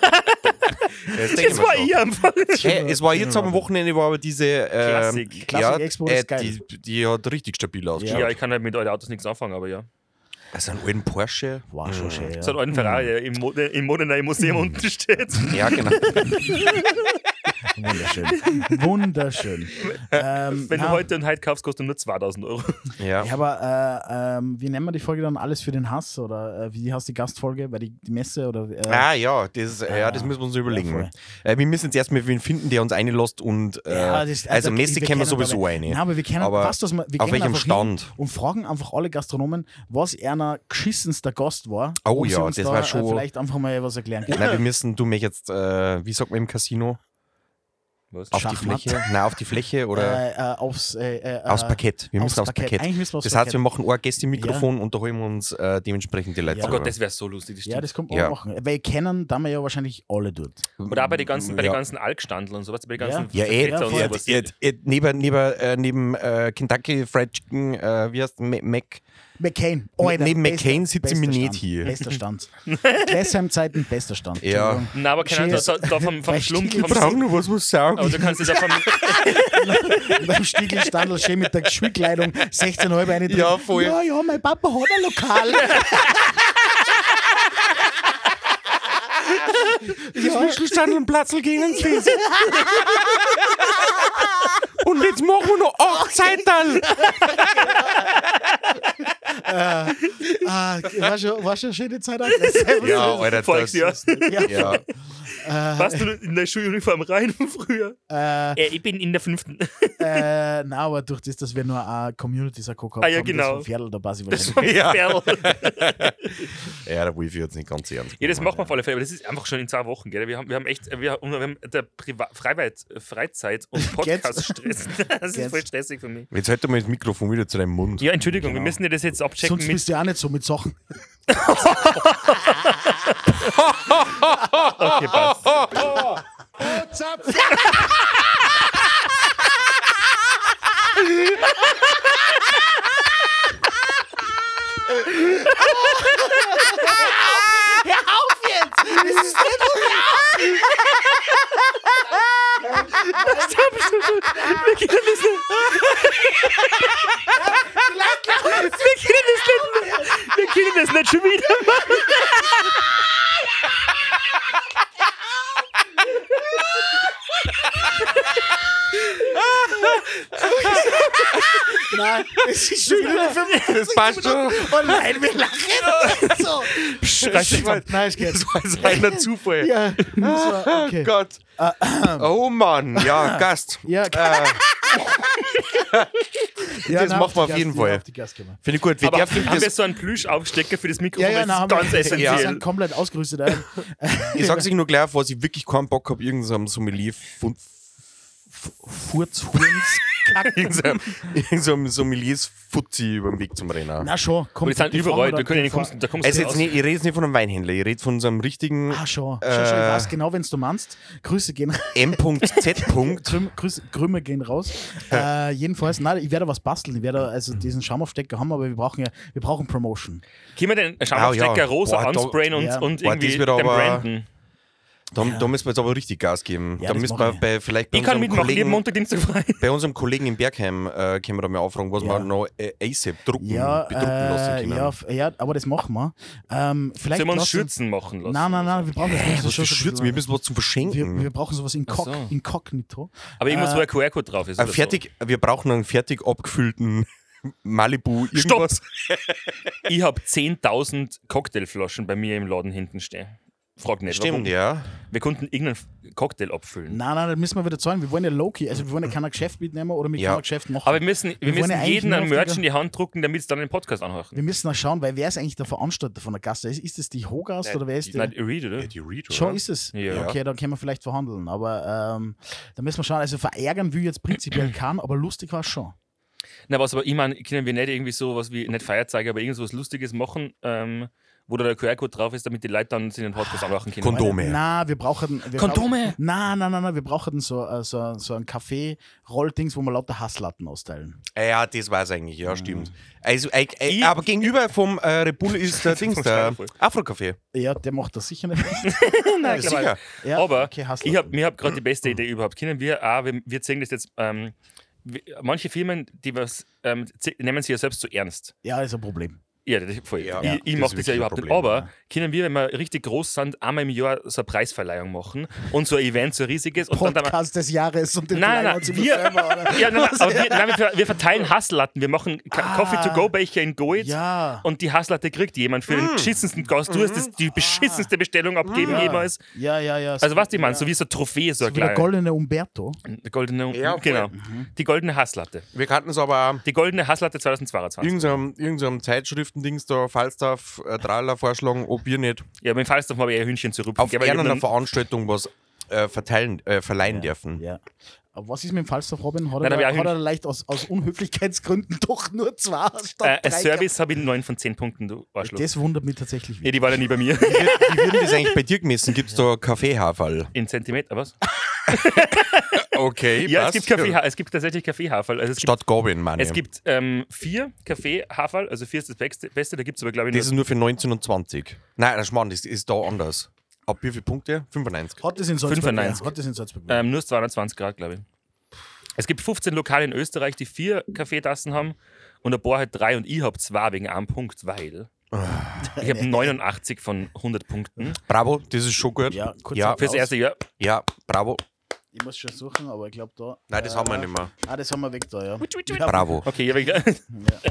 [SPEAKER 4] Das,
[SPEAKER 3] war ich einfach.
[SPEAKER 4] Hey, es war jetzt am Wochenende, war aber diese ähm,
[SPEAKER 3] Klassik.
[SPEAKER 2] Klassik
[SPEAKER 4] ja,
[SPEAKER 2] Expo,
[SPEAKER 4] äh,
[SPEAKER 2] ist geil.
[SPEAKER 4] die, die hat richtig stabil ausgeschaut.
[SPEAKER 3] Ja, ich kann halt mit euren Autos nichts anfangen, aber ja.
[SPEAKER 4] Also einen alten Porsche.
[SPEAKER 2] War schon schön.
[SPEAKER 3] So ein alten Ferrari, der im, Mo im Modenei Museum unten steht.
[SPEAKER 4] Ja, genau.
[SPEAKER 2] Wunderschön. Wunderschön. Ähm,
[SPEAKER 3] Wenn
[SPEAKER 2] na,
[SPEAKER 3] du heute und heute kaufst, kostet er nur 2000 Euro.
[SPEAKER 4] Ja.
[SPEAKER 2] Ja, aber äh, ähm, wie nennen wir die Folge dann? Alles für den Hass? Oder äh, wie heißt die Gastfolge? Weil die, die Messe oder. Äh,
[SPEAKER 4] Ah ja, das, ja, das müssen wir uns überlegen.
[SPEAKER 2] voll.
[SPEAKER 4] äh, wir müssen jetzt erstmal wen finden, der uns einlässt und äh,
[SPEAKER 2] Ja, das-
[SPEAKER 4] also
[SPEAKER 2] wir
[SPEAKER 4] Messe kennen wir sowieso
[SPEAKER 2] aber,
[SPEAKER 4] eine.
[SPEAKER 2] Nein, aber wir kennen
[SPEAKER 4] Aber
[SPEAKER 2] fast, dass wir, wir
[SPEAKER 4] auf welchem Stand?
[SPEAKER 2] Und fragen einfach alle Gastronomen, was einer geschissenster Gast war.
[SPEAKER 4] Oh ja, das
[SPEAKER 2] da,
[SPEAKER 4] war
[SPEAKER 2] äh,
[SPEAKER 4] schon-
[SPEAKER 2] Vielleicht einfach mal was erklären können.
[SPEAKER 4] Nein, wir müssen, du mich jetzt, äh, wie sagt man im Casino?
[SPEAKER 3] Was?
[SPEAKER 4] Auf die
[SPEAKER 2] Schachmatt.
[SPEAKER 4] Fläche? Nein, auf die Fläche oder
[SPEAKER 2] Äh, äh, aufs, äh, äh,
[SPEAKER 4] aufs
[SPEAKER 2] äh,
[SPEAKER 4] Parkett. Wir müssen aufs Parkett.
[SPEAKER 2] Eigentlich müssen wir aufs
[SPEAKER 4] Das heißt,
[SPEAKER 2] Parkett.
[SPEAKER 4] wir machen ein Gästemikrofon und da holen wir uns äh, dementsprechend die Leute.
[SPEAKER 2] Ja.
[SPEAKER 3] Oh. Gott, das wäre so lustig. Das
[SPEAKER 2] Ja, das kommt man
[SPEAKER 4] Ja.
[SPEAKER 2] auch machen. Weil kennen, da wir ja wahrscheinlich alle dort.
[SPEAKER 3] Oder auch bei den ganzen, bei den
[SPEAKER 4] Ja.
[SPEAKER 3] ganzen Alkstandln und sowas, bei den
[SPEAKER 2] Ja.
[SPEAKER 3] ganzen
[SPEAKER 4] Ja, eh,
[SPEAKER 3] Vertreter und
[SPEAKER 2] ja,
[SPEAKER 3] sowas.
[SPEAKER 4] Ja, ja, neben, neben, äh, neben äh, Kentucky Fried Chicken, äh, wie heißt Ma- Mac?
[SPEAKER 2] McCain.
[SPEAKER 4] Neben
[SPEAKER 2] bester-
[SPEAKER 4] McCain sitzen wir nicht
[SPEAKER 2] Stand.
[SPEAKER 4] hier.
[SPEAKER 2] Bester Stand. Klesheim-Zeiten, bester Stand.
[SPEAKER 4] Ja.
[SPEAKER 3] Nein, aber keine Ahnung, da, da vom, vom Schlumpf.
[SPEAKER 2] Stiegel
[SPEAKER 3] Vom,
[SPEAKER 4] noch was muss sagen.
[SPEAKER 3] aber du kannst es ja vom,
[SPEAKER 2] beim Stiegelstandl schön mit der Schulkleidung 16,5 eine drin.
[SPEAKER 4] Ja, voll.
[SPEAKER 2] Ja, ja, mein Papa hat ein Lokal.
[SPEAKER 4] ja. Schlüsselstand und Platzl gehen ins Lesen. und jetzt machen wir noch acht Seiten.
[SPEAKER 2] Ah, war, schon, war schon eine schöne Zeit.
[SPEAKER 4] Ja, Alter, das
[SPEAKER 2] ja.
[SPEAKER 4] ja.
[SPEAKER 3] Warst du in der Schuluniform rein früher?
[SPEAKER 2] Äh,
[SPEAKER 3] Äh, ich bin in der fünften.
[SPEAKER 2] äh, na, aber durch das, dass wir nur eine Community-Sakko gehabt
[SPEAKER 3] Ah, ja,
[SPEAKER 2] haben,
[SPEAKER 3] genau.
[SPEAKER 2] das Pferdl, da passe ich
[SPEAKER 3] Das
[SPEAKER 2] wahrscheinlich.
[SPEAKER 3] war
[SPEAKER 4] Ja. Ja, der Wifi hat es nicht ganz ernst.
[SPEAKER 3] Ja, das machen wir auf alle Fälle, aber das ist einfach schon in zwei Wochen, gell? Wir haben, wir haben echt, wir haben, wir haben der Priva Freizeit, Freizeit und Podcast-Stress. Das ist voll stressig für mich.
[SPEAKER 4] Jetzt halt mal das Mikrofon wieder zu deinem Mund.
[SPEAKER 3] Ja, Entschuldigung, wir müssen ja das jetzt abchecken
[SPEAKER 2] Sonst bist du ja auch nicht so mit Sachen.
[SPEAKER 3] Okay, passt. Wir können das nicht schon wieder machen.
[SPEAKER 2] Nein, es ist schon wieder 45
[SPEAKER 4] Das passt schon.
[SPEAKER 2] Oh nein, wir lachen. so.
[SPEAKER 3] Reicht jetzt ab.
[SPEAKER 2] Nein, es geht.
[SPEAKER 4] Das war jetzt reiner Zufall.
[SPEAKER 2] Ja, das war, okay.
[SPEAKER 4] Gott. Oh Mann, ja, Gast.
[SPEAKER 2] Ja,
[SPEAKER 4] Äh,
[SPEAKER 2] ja,
[SPEAKER 4] das
[SPEAKER 2] nein,
[SPEAKER 4] machen wir auf jeden Fall. Finde ich gut. Wir
[SPEAKER 3] Aber haben wir so einen Plüschaufstecker für das Mikrofon?
[SPEAKER 2] Ja, ja,
[SPEAKER 3] ist
[SPEAKER 2] haben
[SPEAKER 3] ganz
[SPEAKER 2] wir,
[SPEAKER 3] essentiell.
[SPEAKER 2] Wir sind komplett ausgerüstet.
[SPEAKER 4] Ich sag's euch nur gleich, was ich wirklich keinen Bock habe, irgendeinem Sommelier von
[SPEAKER 2] Furzhurns.
[SPEAKER 4] Irgendeinem irgendeinem Sommeliers Fuzzi über den Weg zum Rennen.
[SPEAKER 2] Na schon,
[SPEAKER 3] Und
[SPEAKER 2] kommt.
[SPEAKER 3] die sind überall, wir können
[SPEAKER 2] da-
[SPEAKER 3] nicht kommst, da kommst
[SPEAKER 4] Also
[SPEAKER 3] du
[SPEAKER 4] jetzt
[SPEAKER 3] raus.
[SPEAKER 4] nicht, ich rede jetzt nicht von einem Weinhändler, ich rede von so einem richtigen
[SPEAKER 2] Ah, schon. schon, schon. Ich
[SPEAKER 4] Äh.
[SPEAKER 2] weiß genau, wenn du meinst. Grüße gehen
[SPEAKER 4] M.Z.
[SPEAKER 2] Grüm, Grüße, Krümel gehen raus. äh, jedenfalls, nein, ich werde was basteln. Ich werde also diesen Schaumaufstecker haben, aber wir brauchen ja, wir brauchen Promotion.
[SPEAKER 3] Können wir den Schaumaufstecker
[SPEAKER 4] Ah, ja.
[SPEAKER 3] rosa
[SPEAKER 4] Boah, da-
[SPEAKER 3] ansprayen und,
[SPEAKER 2] Ja.
[SPEAKER 3] und
[SPEAKER 4] Boah,
[SPEAKER 3] irgendwie
[SPEAKER 4] wird
[SPEAKER 3] den
[SPEAKER 4] aber-
[SPEAKER 3] branden?
[SPEAKER 4] Da, da müssen wir jetzt aber richtig Gas geben.
[SPEAKER 2] Ja,
[SPEAKER 4] da
[SPEAKER 2] das
[SPEAKER 4] müssen wir bei, vielleicht bei
[SPEAKER 3] Ich kann mitmachen, jeden
[SPEAKER 4] Kollegen,
[SPEAKER 3] Montag, Dienstag frei.
[SPEAKER 4] bei unserem Kollegen in Bergheim äh, können wir da mal aufragen, was
[SPEAKER 2] Ja.
[SPEAKER 4] wir noch äh, ASAP drucken,
[SPEAKER 2] Ja,
[SPEAKER 4] bedrucken lassen
[SPEAKER 2] äh,
[SPEAKER 4] können.
[SPEAKER 2] ja, ja, aber das machen wir. Ähm, vielleicht
[SPEAKER 3] Sollen wir uns
[SPEAKER 2] lassen-
[SPEAKER 3] Schürzen machen lassen?
[SPEAKER 2] Nein, nein, nein, wir brauchen das nicht.
[SPEAKER 4] so viel Schürzen, wir müssen was zum
[SPEAKER 2] wir,
[SPEAKER 4] Verschenken.
[SPEAKER 2] wir brauchen sowas.
[SPEAKER 3] Ach so.
[SPEAKER 2] Incognito.
[SPEAKER 3] Aber irgendwas,
[SPEAKER 2] Äh,
[SPEAKER 3] wo ein QR-Code drauf ist.
[SPEAKER 4] Fertig, Wir brauchen einen fertig abgefüllten Malibu
[SPEAKER 3] Stopp!
[SPEAKER 4] irgendwas.
[SPEAKER 3] So. Ich habe 10.000 Cocktailflaschen bei mir im Laden hinten stehen. Frag nicht.
[SPEAKER 4] Stimmt,
[SPEAKER 3] warum.
[SPEAKER 4] ja.
[SPEAKER 3] Wir konnten irgendeinen Cocktail abfüllen.
[SPEAKER 2] Nein, nein, das müssen wir wieder zahlen. Wir wollen ja Loki, also wir wollen ja kein Geschäft mitnehmen oder mit
[SPEAKER 4] Ja.
[SPEAKER 2] keinem Geschäft machen.
[SPEAKER 3] Aber wir müssen, wir
[SPEAKER 2] Wir
[SPEAKER 3] müssen
[SPEAKER 2] ja
[SPEAKER 3] jeden
[SPEAKER 2] die-
[SPEAKER 3] Merch in die Hand drucken, damit es dann den Podcast anhören.
[SPEAKER 2] wir müssen noch schauen, weil wer ist eigentlich der Veranstalter von der Gasse? Ist, ist es die Hogast oder wer ist der?
[SPEAKER 3] Nein, Read, oder?
[SPEAKER 4] Die Read,
[SPEAKER 2] Schon
[SPEAKER 4] oder?
[SPEAKER 2] ist es.
[SPEAKER 3] Ja.
[SPEAKER 2] Okay, dann können wir vielleicht verhandeln. Aber ähm, da müssen wir schauen. Also verärgern will ich jetzt prinzipiell kann, aber lustig war es schon.
[SPEAKER 3] Na, was aber ich meine, können wir nicht irgendwie so was wie, nicht Feierzeuge, aber irgendwas Lustiges machen, ähm, wo da der QR-Code drauf ist, damit die Leute dann sich den Podcast anmachen können.
[SPEAKER 4] Kondome.
[SPEAKER 2] Na, wir brauchen. Wir
[SPEAKER 3] Kondome?
[SPEAKER 2] Brauchen, nein, nein, nein, nein, wir brauchen so, äh, so, so ein Kaffee-Rolldings, wo wir lauter Hasslatten austeilen.
[SPEAKER 4] Ja, das weiß eigentlich, ja, stimmt. Also, äh, äh,
[SPEAKER 3] Ich-
[SPEAKER 4] aber gegenüber vom äh, Red Bull ist der Dings, der. Afro-Café.
[SPEAKER 2] Ja, der macht das sicher nicht.
[SPEAKER 3] Nein, klar.
[SPEAKER 4] Sicher.
[SPEAKER 2] Ja,
[SPEAKER 3] aber
[SPEAKER 2] okay,
[SPEAKER 3] ich hab, mir habe gerade die beste Idee überhaupt. Können wir auch, wir, wir zeigen das jetzt, ähm, manche Firmen, die was, ähm, nehmen sich ja selbst zu ernst.
[SPEAKER 2] Ja, ist ein Problem.
[SPEAKER 3] Ja, das, voll.
[SPEAKER 4] Ja,
[SPEAKER 3] ich ich
[SPEAKER 4] das
[SPEAKER 3] mache das ja überhaupt nicht.
[SPEAKER 4] Problem,
[SPEAKER 3] Aber
[SPEAKER 4] ja.
[SPEAKER 3] können wir, wenn wir richtig groß sind, einmal im Jahr so eine Preisverleihung machen und so ein Event, so riesiges und dann, dann
[SPEAKER 2] Podcast des Jahres und den
[SPEAKER 3] Nein, nein,
[SPEAKER 2] verleihen wir selber,
[SPEAKER 3] ja, nein, nein, aber wir, nein, wir, wir verteilen Hasslatten. Wir machen Ka- Coffee-to-go-Becher in Gold.
[SPEAKER 2] Ja.
[SPEAKER 3] Und die Hasslatte kriegt jemand für den beschissensten Gast. Du hast das, die beschissenste Bestellung abgeben
[SPEAKER 2] ja.
[SPEAKER 3] jemals.
[SPEAKER 2] Ja, ja, ja.
[SPEAKER 3] Also was ich meine, so wie so eine Trophäe, so,
[SPEAKER 2] so der goldene Umberto.
[SPEAKER 3] Die goldene,
[SPEAKER 4] Ja,
[SPEAKER 3] genau. Die goldene Hasslatte.
[SPEAKER 4] Wir kannten es aber.
[SPEAKER 3] Die goldene Hasslatte 2022.
[SPEAKER 4] Irgendeinem, irgendeinem Zeitschriftendings da, Falstaff, äh, Trailer vorschlagen, ob ihr nicht
[SPEAKER 3] Ja, mit dem Falstaff habe ich eher Hühnchen zurück.
[SPEAKER 4] auf einer Veranstaltung was äh, verteilen, äh, verleihen dürfen.
[SPEAKER 2] Ja. Aber was ist mit dem Falstaff Robin? Hat,
[SPEAKER 3] Nein,
[SPEAKER 2] er, hat er leicht aus, aus Unhöflichkeitsgründen doch nur zwei statt
[SPEAKER 3] Äh,
[SPEAKER 2] drei
[SPEAKER 3] Service habe ich 9 von 10 Punkten, du? Arschloch.
[SPEAKER 2] Das wundert mich tatsächlich.
[SPEAKER 3] Ja, die waren ja nie bei mir.
[SPEAKER 4] Wie, wie würden das eigentlich bei dir gemessen? Gibt es da Kaffeehaferl?
[SPEAKER 3] In Zentimeter, was?
[SPEAKER 4] Okay,
[SPEAKER 3] Ja, es gibt, Kaffee, es gibt tatsächlich Kaffeehaferl. Also es gibt,
[SPEAKER 4] Statt Gobin, meine
[SPEAKER 3] es gibt ähm, vier Kaffeehaferl, also vier ist das Beste, Beste da gibt es aber, glaube ich,
[SPEAKER 4] Das ist
[SPEAKER 3] nur.
[SPEAKER 4] nur für 19 und 20. Nein, das Schmarrn, das ist da anders. Ab wie viele Punkte? 95.
[SPEAKER 2] Hat das in Salzburg?
[SPEAKER 3] 95.
[SPEAKER 2] Ja, hat das in Salzburg?
[SPEAKER 3] Ähm, nur 220 Grad, glaube ich. Es gibt 15 Lokale in Österreich, die vier Kaffeetassen haben und ein paar halt drei und ich habe zwei wegen einem Punkt, weil ich habe 89 von 100 Punkten
[SPEAKER 4] Bravo, das ist schon gut.
[SPEAKER 2] ja, kurz
[SPEAKER 4] Ja.
[SPEAKER 3] fürs erste Jahr.
[SPEAKER 4] Ja, bravo.
[SPEAKER 2] Ich muss schon suchen, aber ich glaube da.
[SPEAKER 4] Nein, das haben wir nicht mehr.
[SPEAKER 2] Ah, das haben wir weg da, ja. ja
[SPEAKER 4] Bravo.
[SPEAKER 3] Okay, ja, ich,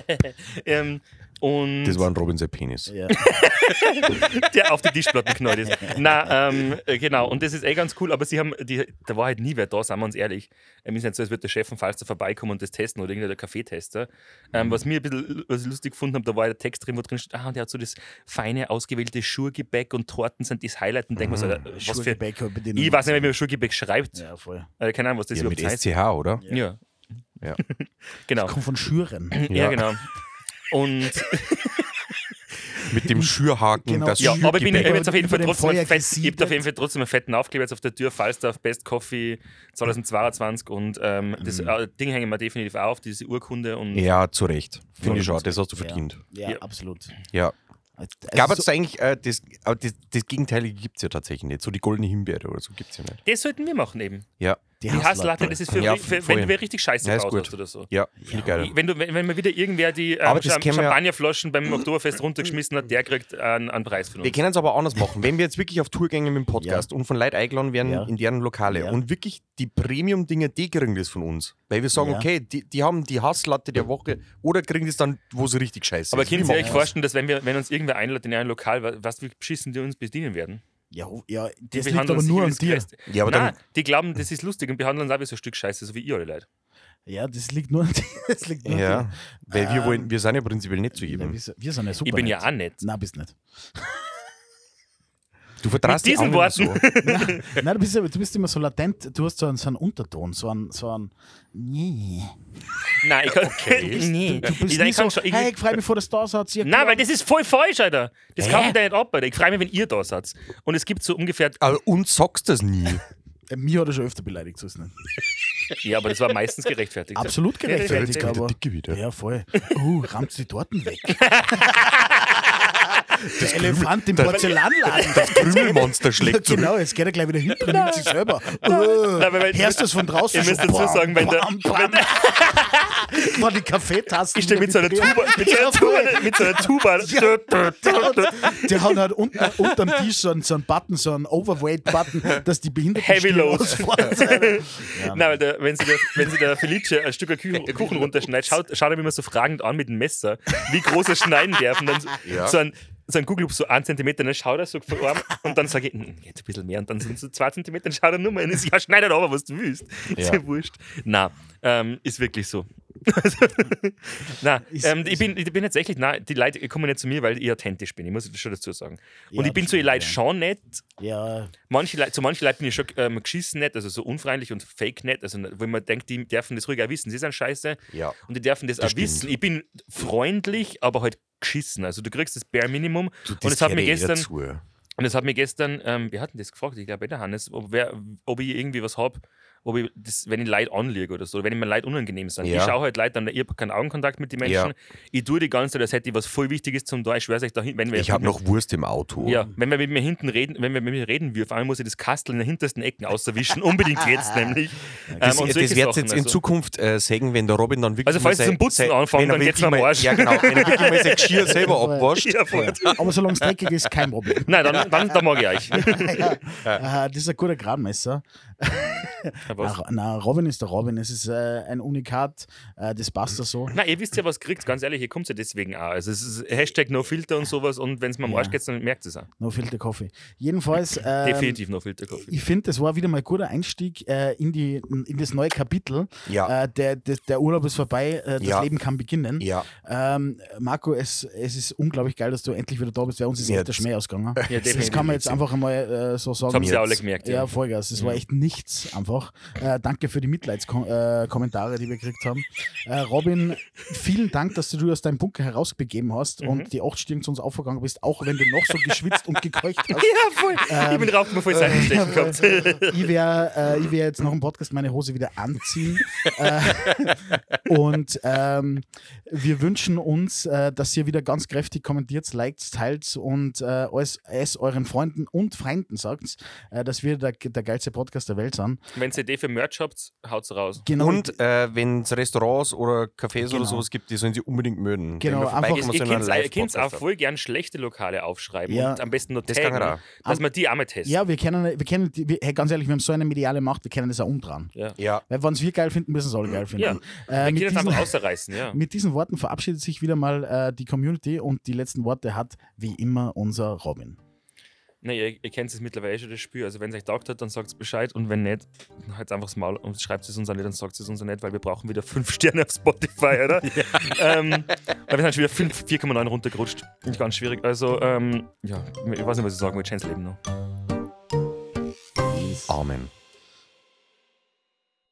[SPEAKER 3] ähm, und
[SPEAKER 4] Das war ein Robin Penis.
[SPEAKER 2] Ja.
[SPEAKER 3] der auf die Tischplatten knallt ist. Na, ähm, äh, genau, und das ist eh ganz cool, aber sie haben, die, da war halt nie wer da, sagen wir uns ehrlich. Ähm, ist nicht so, als würde der Chef von Falster vorbeikommen und das testen oder irgendein Kaffeetester. Ähm, was mir ein bisschen was ich lustig gefunden habe, da war der Text drin, wo drin steht, ah, und der hat so das feine, ausgewählte Schurgebäck und Torten sind das Highlight und denke mir so, äh, was für. Ich weiß nicht, wie man Schurgebäck schreibt.
[SPEAKER 2] Ja, voll.
[SPEAKER 3] Äh, keine Ahnung, was das
[SPEAKER 4] Ja, mit
[SPEAKER 3] überhaupt heißt.
[SPEAKER 4] SCH, oder?
[SPEAKER 3] Ja.
[SPEAKER 4] Ja.
[SPEAKER 3] genau.
[SPEAKER 2] Kommt von Schüren.
[SPEAKER 3] Ja, genau. Und
[SPEAKER 4] Mit dem Schürhaken,
[SPEAKER 2] Genau.
[SPEAKER 4] das
[SPEAKER 3] ja,
[SPEAKER 2] Schürgebäck.
[SPEAKER 3] aber ich bin ich jetzt auf jeden Fall
[SPEAKER 2] dem
[SPEAKER 3] trotzdem fett, ich auf jeden Fall trotzdem einen fetten Aufkleber jetzt auf der Tür, Falstaff Best Coffee 2022 und ähm, das
[SPEAKER 2] Mhm.
[SPEAKER 3] äh, Ding hängen wir definitiv auf, diese Urkunde und
[SPEAKER 4] Ja, zu Recht. Finde ich schon, das hast du verdient.
[SPEAKER 2] Ja,
[SPEAKER 3] Ja.
[SPEAKER 2] absolut.
[SPEAKER 4] Ja.
[SPEAKER 2] Also
[SPEAKER 4] Gab es
[SPEAKER 2] so-
[SPEAKER 4] eigentlich, äh, das, aber das, das Gegenteilige gibt es ja tatsächlich nicht. So die goldene Himbeere oder so gibt es ja nicht.
[SPEAKER 3] das sollten wir machen eben.
[SPEAKER 4] Ja,
[SPEAKER 3] Die Hasslatte, das ist für,
[SPEAKER 4] Ja,
[SPEAKER 3] für wenn du wer richtig scheiße
[SPEAKER 4] Ja,
[SPEAKER 3] hast oder so.
[SPEAKER 4] ja, finde ich geil.
[SPEAKER 3] Wenn, du, wenn, wenn mal wieder irgendwer die ähm,
[SPEAKER 4] Aber können wir ja-
[SPEAKER 3] Champagnerflaschen beim Oktoberfest runtergeschmissen hat, der kriegt einen, einen Preis von
[SPEAKER 4] Wir
[SPEAKER 3] uns.
[SPEAKER 4] können es aber anders machen. Wenn wir jetzt wirklich auf Tour gehen mit dem Podcast und von Leuten eingeladen werden
[SPEAKER 2] Ja.
[SPEAKER 4] in deren Lokale
[SPEAKER 2] Ja.
[SPEAKER 4] und wirklich die Premium-Dinger, die kriegen das von uns. Weil wir sagen,
[SPEAKER 2] Ja.
[SPEAKER 4] okay, die, die haben die Hasslatte der Woche oder kriegen das dann, wo sie richtig scheiße
[SPEAKER 3] Aber
[SPEAKER 4] ist.
[SPEAKER 3] ihr euch
[SPEAKER 4] machen wir's?
[SPEAKER 3] vorstellen, dass wenn, wir, wenn uns irgendwer einlädt in ein Lokal, wa- was wie beschissen die uns bedienen werden?
[SPEAKER 2] Ja, ja,
[SPEAKER 3] Die
[SPEAKER 2] das liegt aber nur an dir.
[SPEAKER 4] Ja, aber
[SPEAKER 3] Nein,
[SPEAKER 4] dann-
[SPEAKER 3] die glauben, das ist lustig und behandeln uns auch wie so ein Stück Scheiße, so wie ihr alle Leute.
[SPEAKER 2] Ja, das liegt nur an dir. Das liegt nur an
[SPEAKER 4] Ja,
[SPEAKER 2] dir.
[SPEAKER 4] weil wir,
[SPEAKER 2] Ähm,
[SPEAKER 4] wollen, wir sind ja prinzipiell nicht zu
[SPEAKER 2] Ja,
[SPEAKER 4] jedem.
[SPEAKER 2] wir, sind- wir sind ja super.
[SPEAKER 3] Ich bin
[SPEAKER 2] nett.
[SPEAKER 3] ja auch nett.
[SPEAKER 2] Nein, bist nicht.
[SPEAKER 4] Du vertraust
[SPEAKER 3] Mit
[SPEAKER 4] die
[SPEAKER 3] diesen
[SPEAKER 4] anderen
[SPEAKER 3] Worten.
[SPEAKER 4] so.
[SPEAKER 2] Nein, du bist, du bist immer so latent, du hast so einen, so einen Unterton, so einen, so einen nee.
[SPEAKER 3] Nein, ich kann, nee.
[SPEAKER 2] Du bist
[SPEAKER 3] ich,
[SPEAKER 2] nicht so,
[SPEAKER 3] schon, ich,
[SPEAKER 2] hey, ich freue mich vor der da seid.
[SPEAKER 3] Nein, weil das ist voll falsch, Alter. Das
[SPEAKER 4] Hä?
[SPEAKER 3] kann ich da nicht ab, Alter. Ich freue mich, wenn ihr da seid. Und es gibt so ungefähr.
[SPEAKER 4] Aber uns sagst du das nie.
[SPEAKER 2] Äh, Mir hat er schon öfter beleidigt, so ist es nicht.
[SPEAKER 3] Ja, aber das war meistens gerechtfertigt.
[SPEAKER 2] Absolut gerechtfertigt, aber.
[SPEAKER 4] Dicke wieder.
[SPEAKER 2] Ja, voll. Uh, rammt die Torten weg. Der Elefant im Porzellanladen.
[SPEAKER 4] Das Krümelmonster schlägt zurück.
[SPEAKER 2] genau, jetzt geht er gleich wieder hinten und nimmt sich selber.
[SPEAKER 3] Weil-
[SPEAKER 2] hörst du es von draußen?
[SPEAKER 3] Ihr müsst dazu sagen, wenn der-.
[SPEAKER 2] War die Kaffeetassen.
[SPEAKER 3] Ich stehe mit so einer Tuba, mit so einer Tuba, mit so einer Tuba.
[SPEAKER 2] Der hat halt unten, unterm Tisch so einen, so einen Button, so einen Overweight-Button, dass die Behinderten
[SPEAKER 3] Heavy Load.
[SPEAKER 2] Ja,
[SPEAKER 3] Nein, weil der, wenn, sie der, wenn sie der Felice ein Stück Kuchen, Kuchen runterschneidet, schaut, schaut er mich immer so fragend an mit dem Messer, wie groß er schneiden darf. Und dann
[SPEAKER 4] Ja.
[SPEAKER 3] so ein, so ein Kugelloop, so ein Zentimeter, dann schaut er so vor Arm und dann sage ich, "Hm, jetzt ein bisschen mehr. Und dann sind so zwei Zentimeter, dann schaut er nur mal und ist, ja, schneid aber, was du willst. Ist
[SPEAKER 4] Ja.
[SPEAKER 3] ja wurscht. Nein, ähm, ist wirklich so. Nein,
[SPEAKER 2] Ist-
[SPEAKER 3] ähm, ich, bin, ich bin tatsächlich, nein, die Leute kommen nicht zu mir, weil ich authentisch bin, ich muss das schon dazu sagen. Und
[SPEAKER 2] Ja,
[SPEAKER 3] ich bin zu den Leuten
[SPEAKER 2] ja.
[SPEAKER 3] schon nett,
[SPEAKER 2] ja,
[SPEAKER 3] manche Leute, zu manchen Leuten bin ich schon ähm, geschissen nett, also so unfreundlich und fake nett, also wo man denkt, die dürfen das ruhig auch wissen, sie sind scheiße
[SPEAKER 4] Ja.
[SPEAKER 3] und die dürfen das,
[SPEAKER 4] Das
[SPEAKER 3] auch
[SPEAKER 4] stimmt.
[SPEAKER 3] wissen. Ich bin freundlich, aber halt geschissen, also du kriegst das Bare Minimum
[SPEAKER 4] Du,
[SPEAKER 3] und es hat mir
[SPEAKER 4] eh
[SPEAKER 3] gestern, und es hat mir gestern, ähm, wir hatten das gefragt, ich glaube, der Hannes, ob, wer, ob ich irgendwie was habe, ob ich das, wenn ich Leute anliege oder so, oder wenn ich mir Leute unangenehm sind.
[SPEAKER 4] Ja.
[SPEAKER 3] Ich schaue halt Leute an, ich habe keinen Augenkontakt mit den Menschen.
[SPEAKER 4] Ja.
[SPEAKER 3] Ich tue die ganze Zeit, als hätte ich was voll Wichtiges zum da. Ich schwör's euch, da wenn wir
[SPEAKER 4] Ich habe noch Wurst im Auto.
[SPEAKER 3] ja, wenn wir mit mir hinten reden, wenn wir mit mir reden wir, vor allem muss ich das Kastel in den hintersten Ecken auswischen, unbedingt jetzt nämlich.
[SPEAKER 4] Das,
[SPEAKER 3] Ähm, und
[SPEAKER 4] das wird jetzt in
[SPEAKER 3] also.
[SPEAKER 4] Zukunft äh, sagen, wenn der Robin dann wirklich.
[SPEAKER 3] Also falls es zum Putzen
[SPEAKER 4] er
[SPEAKER 3] dann geht's am
[SPEAKER 4] mal-
[SPEAKER 3] Arsch.
[SPEAKER 4] Ja, genau. Wenn er wirklich mal sein Geschirr selber abwascht.
[SPEAKER 3] Ja,
[SPEAKER 2] aber solange es dreckig ist, kein Problem.
[SPEAKER 3] Nein, dann, dann, dann mag ich euch.
[SPEAKER 2] Das ist ein guter Gradmesser.
[SPEAKER 3] Ja, was?
[SPEAKER 2] Na, na, Robin ist der Robin. Es ist äh, ein Unikat. Äh, das passt da so.
[SPEAKER 3] Na, ihr wisst ja, was kriegt, ganz ehrlich, ihr kommt ja deswegen auch. Also es ist Hashtag No Filter und sowas und wenn es mir am
[SPEAKER 2] Ja.
[SPEAKER 3] Arsch geht, dann merkt es auch.
[SPEAKER 2] No Filter Coffee. Jedenfalls. Ähm,
[SPEAKER 3] Definitiv No Filter Coffee.
[SPEAKER 2] Ich finde, das war wieder mal ein guter Einstieg äh, in, die, in das neue Kapitel.
[SPEAKER 4] Ja.
[SPEAKER 2] Äh, der, der, der Urlaub ist vorbei, äh, das
[SPEAKER 4] Ja.
[SPEAKER 2] Leben kann beginnen.
[SPEAKER 4] Ja.
[SPEAKER 2] Ähm, Marco, es, es ist unglaublich geil, dass du endlich wieder da bist, weil uns ist
[SPEAKER 4] Ja,
[SPEAKER 2] echt der Schmäh ausgegangen.
[SPEAKER 3] Ja,
[SPEAKER 2] das kann man jetzt einfach einmal äh, so sagen.
[SPEAKER 3] Das haben sie alle gemerkt.
[SPEAKER 2] Ja,
[SPEAKER 3] Ja.
[SPEAKER 2] Vollgas. Das war echt nichts einfach. Äh, danke für die Mitleidskommentare, äh, die wir gekriegt haben. Äh, Robin, vielen Dank, dass du dich aus deinem Bunker herausbegeben hast
[SPEAKER 3] Mhm.
[SPEAKER 2] und die acht Stirn zu uns aufgegangen bist, auch wenn du noch so geschwitzt und gekeucht hast.
[SPEAKER 3] Ja, voll. ich bin drauf, bevor ich es einstechen gehabt.
[SPEAKER 2] Ich werde äh, werd jetzt nach dem Podcast meine Hose wieder anziehen. äh, und ähm, wir wünschen uns, äh, dass ihr wieder ganz kräftig kommentiert, liked, teilt und äh, alles, es euren Freunden und Feinden sagt, äh, dass wir der, der geilste Podcast der Welt sind.
[SPEAKER 3] Wenn ihr Idee für Merch habt, haut's raus.
[SPEAKER 2] Genau.
[SPEAKER 4] Und äh, wenn es Restaurants oder Cafés
[SPEAKER 2] Genau.
[SPEAKER 4] oder sowas gibt, die sollen sie unbedingt mögen.
[SPEAKER 2] Genau, einfach-
[SPEAKER 4] vorbeikommen,
[SPEAKER 3] Ihr könnt, ihr könnt auch voll gern schlechte Lokale aufschreiben
[SPEAKER 2] Ja.
[SPEAKER 3] und am besten nur
[SPEAKER 4] Das kann
[SPEAKER 3] taggen,
[SPEAKER 4] er auch.
[SPEAKER 3] dass wir die auch mal testen.
[SPEAKER 2] ja, wir kennen, wir kennen die, wir, hey, ganz ehrlich, wir haben so eine mediale Macht, wir kennen das auch umdrehen.
[SPEAKER 3] Ja.
[SPEAKER 4] Ja.
[SPEAKER 2] Weil wenn es wir geil finden, müssen es alle geil finden.
[SPEAKER 3] Ja.
[SPEAKER 2] Äh,
[SPEAKER 3] Wir
[SPEAKER 2] mit,
[SPEAKER 3] können das
[SPEAKER 2] diesen,
[SPEAKER 3] einfach ja.
[SPEAKER 2] mit diesen Worten verabschiedet sich wieder mal äh, die Community und die letzten Worte hat wie immer unser Robin.
[SPEAKER 3] Nee, ihr, ihr kennt es mittlerweile schon, das Spiel. Also, wenn es euch taugt hat, dann sagt es Bescheid. Und wenn nicht, dann halt einfach das Maul und schreibt es uns auch nicht, dann sagt es uns auch nicht, weil wir brauchen wieder 5 Sterne auf Spotify, oder? ähm, weil wir sind schon wieder 5 4,9 runtergerutscht. Nicht ganz schwierig. Also, ähm, ja, ich weiß nicht, was ich sagen will. Chance Leben noch.
[SPEAKER 4] Amen.